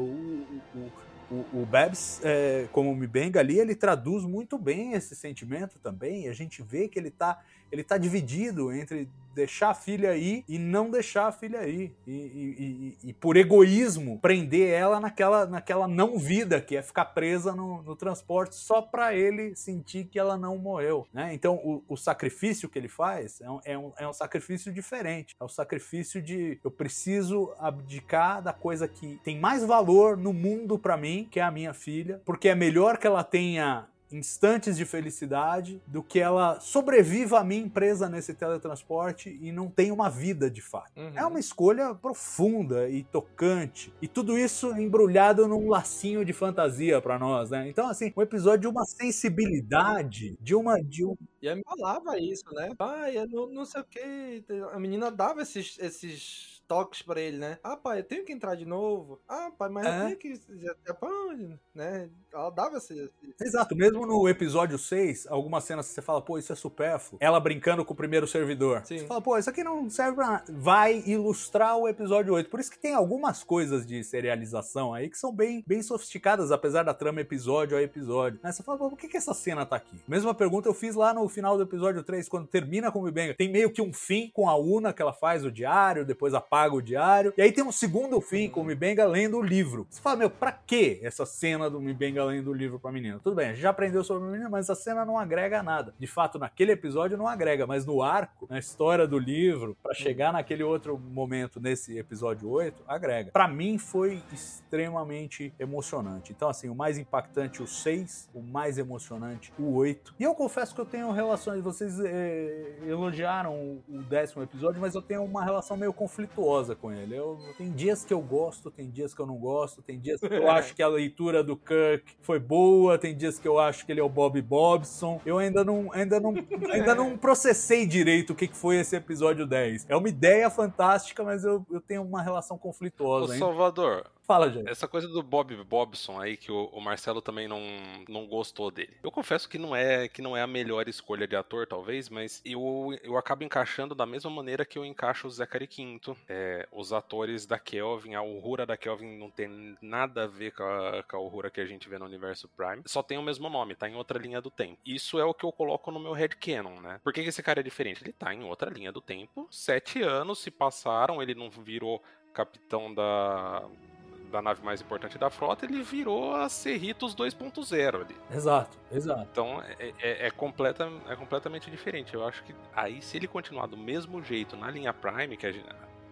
o, o, o Babs, é, como me benga ali, ele traduz muito bem esse sentimento também. A gente vê que ele está ele tá dividido entre deixar a filha ir e não deixar a filha ir. E, e, e, e por egoísmo, prender ela naquela, naquela não vida, que é ficar presa no, no transporte só para ele sentir que ela não morreu. Né? Então, o, o sacrifício que ele faz é um, é, um, é um sacrifício diferente. É o sacrifício de eu preciso abdicar da coisa que tem mais valor no mundo para mim, que é a minha filha, porque é melhor que ela tenha instantes de felicidade do que ela sobreviva a mim presa nesse teletransporte e não tenha uma vida de fato. Uhum. É uma escolha profunda e tocante. E tudo isso embrulhado num lacinho de fantasia para nós, né? Então, assim, um episódio de uma sensibilidade, de uma. De um... E a falava isso, né? Pai, eu não, não sei o que. A menina dava esses, esses toques para ele, né? Ah, pai, eu tenho que entrar de novo. Ah, pai, mas é. eu tenho que. Né? Ela dava esse, Exato, mesmo no episódio 6, algumas cenas que você fala, pô, isso é supérfluo. Ela brincando com o primeiro servidor. Sim. Você fala, pô, isso aqui não serve pra nada. Vai ilustrar o episódio 8. Por isso que tem algumas coisas de serialização aí que são bem, bem sofisticadas, apesar da trama episódio a episódio. Aí você fala, pô, por que, que essa cena tá aqui? Mesma pergunta eu fiz lá no final do episódio 3, quando termina com o Mibenga. Tem meio que um fim com a Una que ela faz o diário, depois o diário. E aí tem um segundo fim com o Mibenga lendo o livro. Você fala, meu, pra que essa cena do Mibenga lendo o livro pra menina? Tudo bem, a gente já aprendeu sobre a menina, mas essa cena não agrega nada. De fato, naquele episódio não agrega, mas no arco, na história do livro, para chegar naquele outro momento nesse episódio 8, agrega. Para mim foi extremamente emocionante. Então, assim, o mais impactante o 6, o mais emocionante o 8. E eu confesso que eu tenho relações, vocês eh, elogiaram o décimo episódio, mas eu tenho uma relação meio conflituosa com ele. Eu, tem dias que eu gosto, tem dias que eu não gosto, tem dias que eu acho que a leitura do Kirk foi boa, tem dias que eu acho que ele é o Bob Bobson. Eu ainda não, ainda não, ainda não processei direito o que foi esse episódio 10. É uma ideia fantástica, mas eu, eu tenho uma relação conflituosa. Ô, Salvador, Fala, gente. Essa coisa do Bob Bobson aí, que o, o, Marcelo também não, não gostou dele. Eu confesso que não é que não é a melhor escolha de ator, talvez, mas eu, eu acabo encaixando da mesma maneira que eu encaixo o Zachary Quinto. É, os atores da Kelvin, a Uhura da Kelvin não tem nada a ver com a, com a que a gente vê no universo Prime. Só tem o mesmo nome, tá em outra linha do tempo. Isso é o que eu coloco no meu headcanon, né? Por que, que esse cara é diferente? Ele tá em outra linha do tempo. Sete anos se passaram, ele não virou capitão da da nave mais importante da frota, ele virou a Cerritos 2.0 ali. Exato, exato. Então é, é, é, completa, é completamente diferente. Eu acho que aí, se ele continuar do mesmo jeito na linha Prime, que a gente,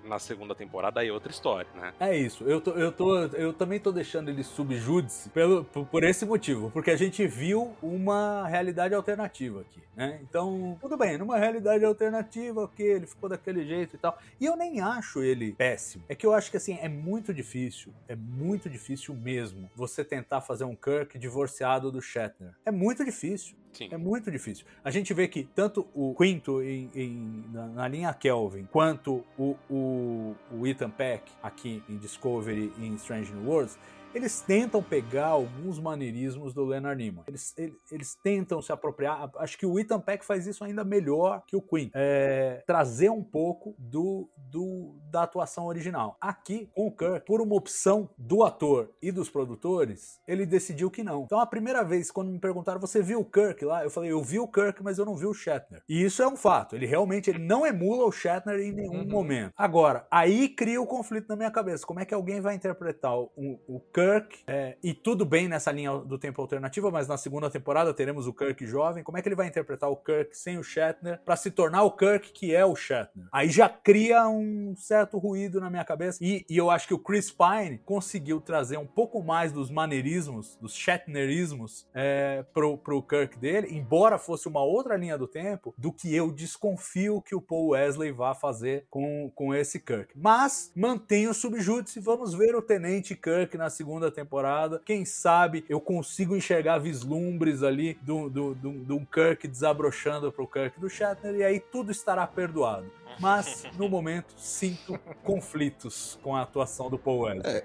na segunda temporada, aí é outra história, né? É isso. Eu, tô, eu, tô, eu também tô deixando ele subjúdice pelo, por, esse motivo. Porque a gente viu uma realidade alternativa aqui, né? Então, tudo bem, numa realidade alternativa, ok, ele ficou daquele jeito e tal. E eu nem acho ele péssimo. É que eu acho que, assim, é muito difícil, é muito difícil mesmo você tentar fazer um Kirk divorciado do Shatner. É muito difícil. Sim. É muito difícil. A gente vê que tanto o Quinto em, em, na, na, linha Kelvin, quanto o, o, o Ethan Peck aqui em Discovery e em Strange New Worlds, eles tentam pegar alguns maneirismos do Leonard Nimoy. Eles, eles, eles, tentam se apropriar. Acho que o Ethan Peck faz isso ainda melhor que o Queen. É, trazer um pouco do, do, da atuação original. Aqui, com o Kirk, por uma opção do ator e dos produtores, ele decidiu que não. Então, a primeira vez, quando me perguntaram, você viu o Kirk lá? Eu falei, eu vi o Kirk, mas eu não vi o Shatner. E isso é um fato. Ele realmente ele não emula o Shatner em nenhum uhum. momento. Agora, aí cria o conflito na minha cabeça. Como é que alguém vai interpretar o, o Kirk Kirk, é, e tudo bem nessa linha do tempo alternativa, mas na segunda temporada teremos o Kirk jovem. Como é que ele vai interpretar o Kirk sem o Shatner para se tornar o Kirk que é o Shatner? Aí já cria um certo ruído na minha cabeça. E, e eu acho que o Chris Pine conseguiu trazer um pouco mais dos maneirismos, dos Shatnerismos, é, pro, pro Kirk dele, embora fosse uma outra linha do tempo, do que eu desconfio que o Paul Wesley vá fazer com, com esse Kirk. Mas mantenho o subjúdice, vamos ver o Tenente Kirk na segunda segunda temporada. Quem sabe eu consigo enxergar vislumbres ali do, do, do, do um Kirk desabrochando pro Kirk do Shatner e aí tudo estará perdoado. Mas, no momento, sinto conflitos com a atuação do Paul Weller. É.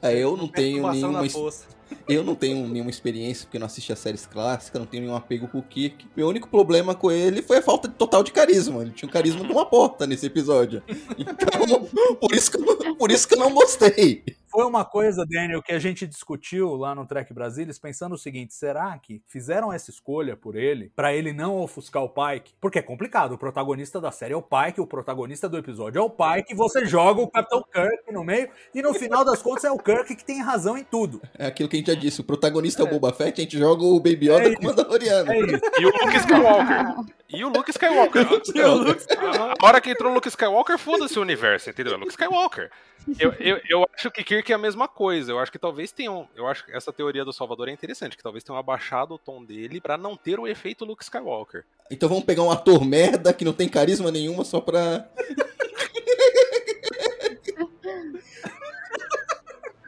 É, eu não tenho nenhuma. Eu não tenho nenhuma experiência, porque não assisti a séries clássicas, não tenho nenhum apego com o Kirk. Meu único problema com ele foi a falta de total de carisma. Ele tinha o carisma de uma porta nesse episódio. Então, por isso que por isso que eu não gostei. Foi uma coisa, Daniel, que a gente discutiu lá no Trek Brasilis, pensando o seguinte: será que fizeram essa escolha por ele para ele não ofuscar o Pike? Porque é complicado. O protagonista da série é o Pike, o protagonista do episódio é o Pike, você joga o Capitão Kirk no meio e no final das contas é o Kirk que tem razão em tudo. É aquilo que a gente já disse: o protagonista é, o Boba Fett, a gente joga o Baby Yoda É com o Mandaloriano. É. E o Luke Skywalker. E o Luke Skywalker. A hora que entrou o Luke Skywalker, foda-se o universo, entendeu? É Luke Skywalker. Eu, eu, eu acho que Kirk é a mesma coisa. Eu acho que talvez tenham. Eu acho que essa teoria do Salvador é interessante, que talvez tenham abaixado o tom dele pra não ter o efeito Luke Skywalker. Então vamos pegar um ator merda que não tem carisma nenhuma só pra.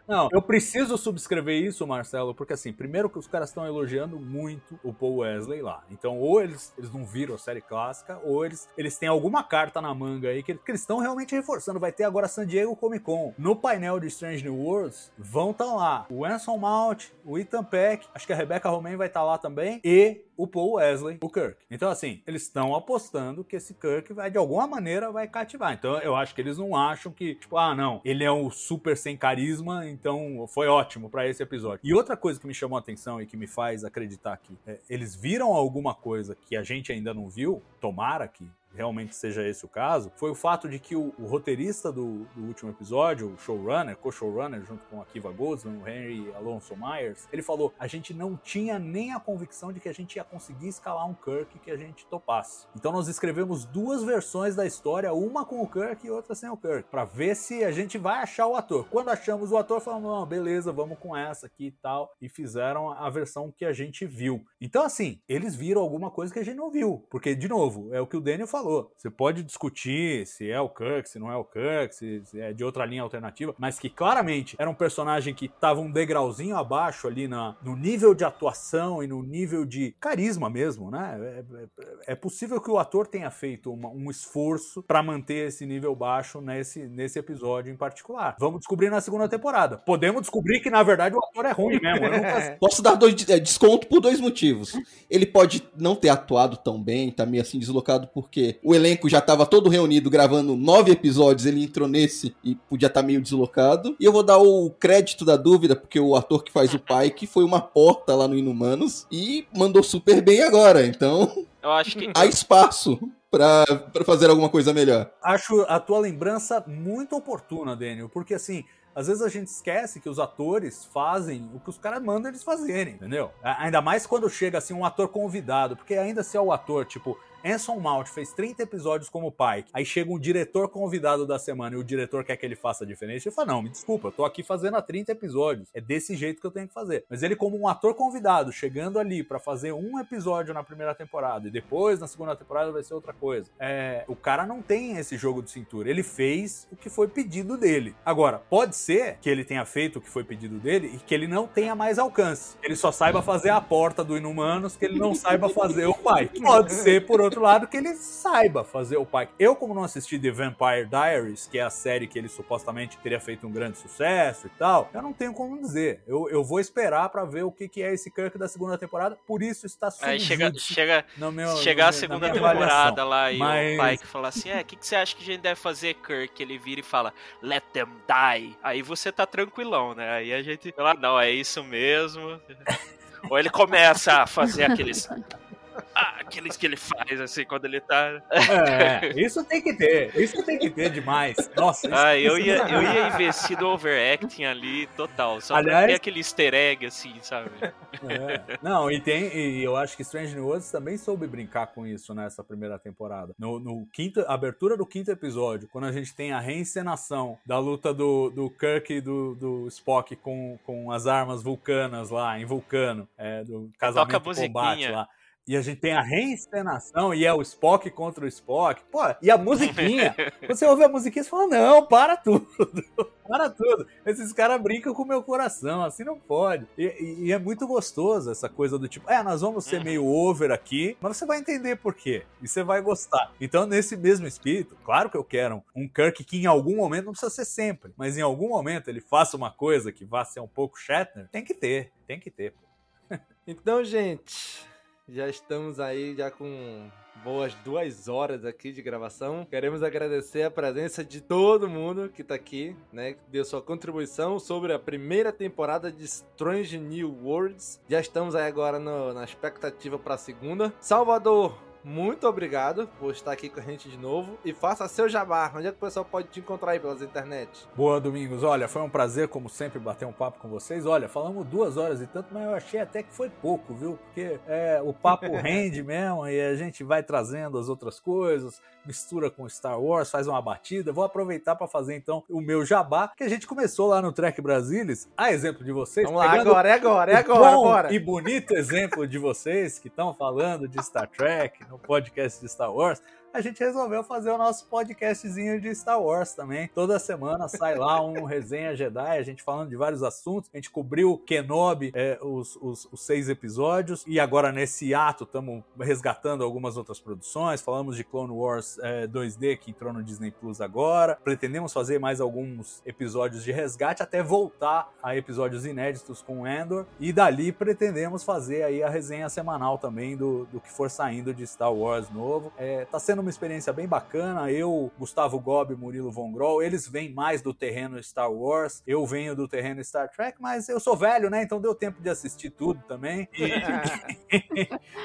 Não, eu preciso subscrever isso, Marcelo, porque assim, primeiro que os caras estão elogiando muito o Paul Wesley lá. Então, ou eles, eles não viram a série clássica, ou eles, eles têm alguma carta na manga aí que, que eles estão realmente reforçando. Vai ter agora San Diego Comic Con. No painel de Strange New Worlds, vão estar lá o Anson Mount, o Ethan Peck, acho que a Rebecca Romain vai estar lá também, e o Paul Wesley, o Kirk. Então, assim, eles estão apostando que esse Kirk vai, de alguma maneira, vai cativar. Então, eu acho que eles não acham que, tipo, ah, não, ele é um super sem carisma, então foi ótimo pra esse episódio. E outra coisa que me chamou a atenção e que me faz acreditar que é, eles viram alguma coisa que a gente ainda não viu, tomara que realmente seja esse o caso, foi o fato de que o, o roteirista do, do, último episódio, o showrunner, co-showrunner, junto com a Kiva Goldsman, o Henry Alonso Myers, ele falou: a gente não tinha nem a convicção de que a gente ia conseguir escalar um Kirk que a gente topasse. Então nós escrevemos duas versões da história, uma com o Kirk e outra sem o Kirk, para ver se a gente vai achar o ator. Quando achamos o ator, falamos: não, beleza, vamos com essa aqui e tal, e fizeram a versão que a gente viu. Então, assim, eles viram alguma coisa que a gente não viu, porque, de novo, é o que o Daniel falou falou. Você pode discutir se é o Kirk, se não é o Kirk, se, se é de outra linha alternativa, mas que claramente era um personagem que estava um degrauzinho abaixo ali na, no nível de atuação e no nível de carisma mesmo, né? É, é, é possível que o ator tenha feito uma, um esforço para manter esse nível baixo nesse, nesse episódio em particular. Vamos descobrir na segunda temporada. Podemos descobrir que, na verdade, o ator é ruim mesmo. Nunca... Posso dar dois, é, desconto por dois motivos. Ele pode não ter atuado tão bem, tá meio assim deslocado, porque o elenco já estava todo reunido gravando nove episódios, ele entrou nesse e podia estar tá meio deslocado. E eu vou dar o crédito da dúvida, porque o ator que faz o Pike foi uma porta lá no Inumanos e mandou super bem agora. Então, eu acho que há espaço para fazer alguma coisa melhor. Acho a tua lembrança muito oportuna, Daniel, porque assim, às vezes a gente esquece que os atores fazem o que os caras mandam eles fazerem, entendeu? Ainda mais quando chega assim um ator convidado, porque ainda se é o ator, tipo, Anson Mount fez 30 episódios como Pike, aí chega um diretor convidado da semana e o diretor quer que ele faça diferente, ele fala, não, me desculpa, eu tô aqui fazendo há 30 episódios, é desse jeito que eu tenho que fazer. Mas ele como um ator convidado, chegando ali para fazer um episódio na primeira temporada e depois na segunda temporada vai ser outra coisa. É, o cara não tem esse jogo de cintura, ele fez o que foi pedido dele. Agora, pode ser que ele tenha feito o que foi pedido dele e que ele não tenha mais alcance. Ele só saiba fazer a porta do Inumanos, que ele não saiba fazer o pai. Pode ser, por outro lado, que ele saiba fazer o Pike. Eu, como não assisti The Vampire Diaries, que é a série que ele supostamente teria feito um grande sucesso e tal, eu não tenho como dizer. Eu, eu vou esperar para ver o que, que é esse Kirk da segunda temporada, por isso está Aí chega, chega, meu, chegar a segunda temporada lá e Mas... o Pike fala assim: é, o que, que você acha que a gente deve fazer, Kirk? Ele vira e fala, let them die. Aí você tá tranquilão, né? Aí a gente fala, não, é isso mesmo. Ou ele começa a fazer aqueles ah, aqueles que ele faz, assim, quando ele tá. É, isso tem que ter. Isso tem que ter demais. Nossa, isso, ah, eu, ia, eu ia investir no overacting ali total. Só Aliás, pra ter aquele easter egg, assim, sabe? É. Não, e tem. E eu acho que Strange New Worlds também soube brincar com isso nessa primeira temporada. No, no quinto, abertura do quinto episódio, quando a gente tem a reencenação da luta do, do Kirk e do, do Spock com, com as armas vulcanas lá, em Vulcano, é, do casamento combate lá. E a gente tem a reencenação e é o Spock contra o Spock. Pô, e a musiquinha. você ouve a musiquinha e fala: não, para tudo. para tudo. Esses caras brincam com o meu coração, assim não pode. E, e, e, é muito gostoso essa coisa do tipo: é, nós vamos ser meio over aqui, mas você vai entender por quê. E você vai gostar. Então, nesse mesmo espírito, claro que eu quero um Kirk que em algum momento, não precisa ser sempre, mas em algum momento ele faça uma coisa que vá ser um pouco Shatner. Tem que ter, tem que ter. então, gente Já estamos aí já com boas duas horas aqui de gravação. Queremos agradecer a presença de todo mundo que tá aqui, né? Deu sua contribuição sobre a primeira temporada de Strange New Worlds. Já estamos aí agora no, na expectativa para a segunda. Salvador, muito obrigado por estar aqui com a gente de novo. E faça seu jabá. Onde é que o pessoal pode te encontrar aí pelas internet? Boa, Domingos. Olha, foi um prazer, como sempre, bater um papo com vocês. Olha, falamos duas horas e tanto, mas eu achei até que foi pouco, viu? Porque é, o papo rende mesmo e a gente vai trazendo as outras coisas, mistura com Star Wars, faz uma batida. Vou aproveitar para fazer então o meu jabá, que a gente começou lá no Trek Brasilis, a exemplo de vocês. Vamos lá, agora, é agora, é agora, bom agora. E bonito exemplo de vocês que estão falando de Star Trek no podcast de Star Wars a gente resolveu fazer o nosso podcastzinho de Star Wars também. Toda semana sai lá um resenha Jedi, a gente falando de vários assuntos. A gente cobriu Kenobi, é, os, os, os, seis episódios, e agora nesse ato estamos resgatando algumas outras produções. Falamos de Clone Wars é, 2D, que entrou no Disney Plus agora. Pretendemos fazer mais alguns episódios de resgate até voltar a episódios inéditos com Endor. E dali pretendemos fazer aí a resenha semanal também do, do que for saindo de Star Wars novo. É, tá sendo uma experiência bem bacana. Eu, Gustavo Gobi, Murilo Von Groll, eles vêm mais do terreno Star Wars, eu venho do terreno Star Trek, mas eu sou velho, né? Então deu tempo de assistir tudo também.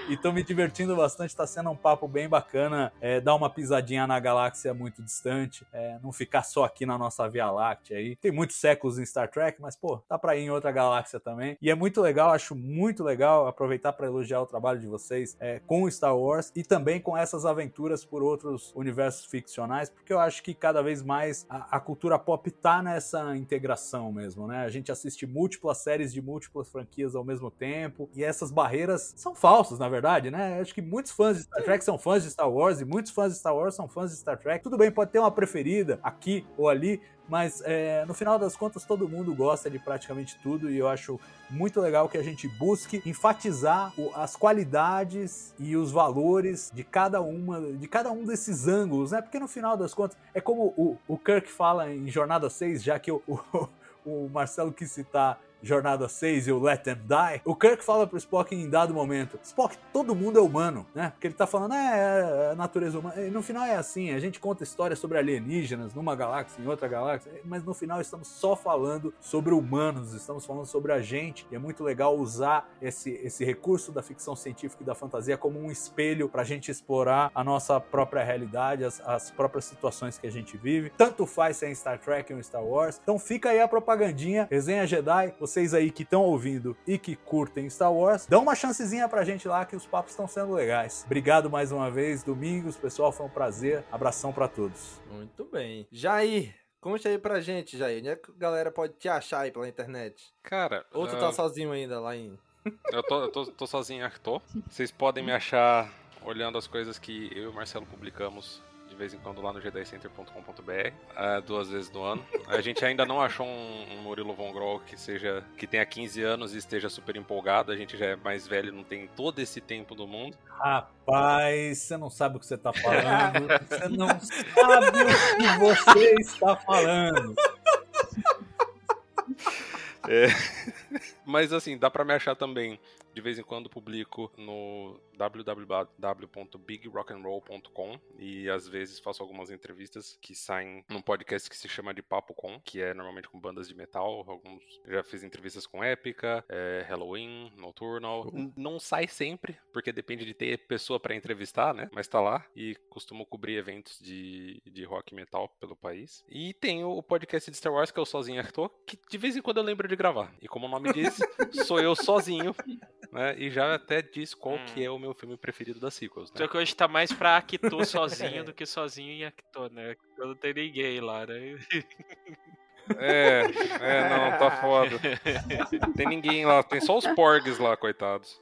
E, tô me divertindo bastante, tá sendo um papo bem bacana. É, dar uma pisadinha na galáxia muito distante, é, não ficar só aqui na nossa Via Láctea aí. Tem muitos séculos em Star Trek, mas pô, tá pra ir em outra galáxia também. E é muito legal, acho muito legal aproveitar para elogiar o trabalho de vocês é, com Star Wars e também com essas aventuras por outros universos ficcionais, porque eu acho que cada vez mais a, a, cultura pop tá nessa integração mesmo, né? A gente assiste múltiplas séries de múltiplas franquias ao mesmo tempo, e essas barreiras são falsas, na verdade, né? Eu acho que muitos fãs de Star Trek são fãs de Star Wars, e muitos fãs de Star Wars são fãs de Star Trek. Tudo bem, pode ter uma preferida aqui ou ali, mas é, no final das contas todo mundo gosta de praticamente tudo e eu acho muito legal que a gente busque enfatizar o, as qualidades e os valores de cada uma, de cada um desses ângulos, né? Porque no final das contas é como o, o Kirk fala em Jornada 6, já que o, o, o Marcelo quis citar Jornada 6 e o Let Them Die, o Kirk fala pro Spock em dado momento: Spock, todo mundo é humano, né? Porque ele tá falando, é, é a natureza humana. E no final é assim: a gente conta histórias sobre alienígenas numa galáxia, em outra galáxia, mas no final estamos só falando sobre humanos, estamos falando sobre a gente. E é muito legal usar esse, esse recurso da ficção científica e da fantasia como um espelho pra gente explorar a nossa própria realidade, as, as próprias situações que a gente vive. Tanto faz se é em Star Trek ou em Star Wars. Então fica aí a propagandinha, resenha Jedi vocês aí que estão ouvindo e que curtem Star Wars, dão uma chancezinha pra gente lá que os papos estão sendo legais. Obrigado mais uma vez, Domingos, pessoal, foi um prazer. Abração para todos. Muito bem. Jair, Conte aí pra gente, Jair. Onde é que a galera pode te achar aí pela internet? Cara. Ou tu tá sozinho ainda lá em. eu tô, eu tô, tô sozinho, tô. Vocês podem me achar olhando as coisas que eu e o Marcelo publicamos vez em quando lá no g10center.com.br, uh, é, duas vezes no ano. A gente ainda não achou um, um Murilo Von Groll que seja que tenha 15 anos e esteja super empolgado. A gente já é mais velho, não tem todo esse tempo do mundo. Rapaz, você não sabe o que você está falando. Você não sabe o que você está falando. É. Mas assim, dá para me achar também de vez em quando publico no www.bigrockandroll.com e às vezes faço algumas entrevistas que saem num podcast que se chama de Papo Com, que é normalmente com bandas de metal. Alguns já fiz entrevistas com Épica, é, Halloween, Nocturnal. Não sai sempre, porque depende de ter pessoa para entrevistar, né? Mas tá lá e costumo cobrir eventos de, de rock e metal pelo país. E tem o podcast de Star Wars, que é o Sozinho Arthur, que de vez em quando eu lembro de gravar. E como o nome diz, sou eu sozinho né? E já até diz qual hum. que é o meu filme preferido das sequels, né? Só que hoje tá mais pra Acto sozinho do que sozinho em Acto, né? Não tem ninguém lá, né? É, é, não, tá foda. Tem ninguém lá, tem só os porgs lá, coitados.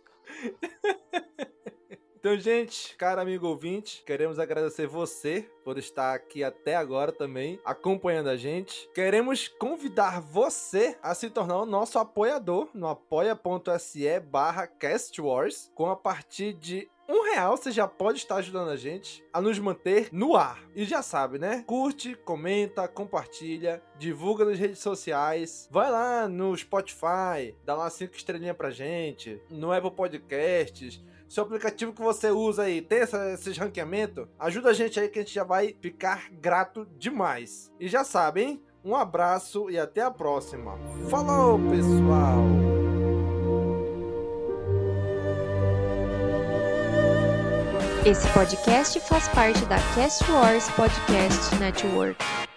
Então, gente, cara amigo ouvinte, queremos agradecer você por estar aqui até agora também, acompanhando a gente. Queremos convidar você a se tornar o nosso apoiador no apoia.se barra castwars, com a partir de um real você já pode estar ajudando a gente a nos manter no ar. E já sabe, né? Curte, comenta, compartilha, divulga nas redes sociais. Vai lá no Spotify, dá lá cinco estrelinhas pra gente. No Apple Podcasts se o aplicativo que você usa aí tem essa, esses ranqueamento, ajuda a gente aí que a gente já vai ficar grato demais. E já sabem, um abraço e até a próxima. Falou, pessoal! Esse podcast faz parte da Cast Wars Podcast Network.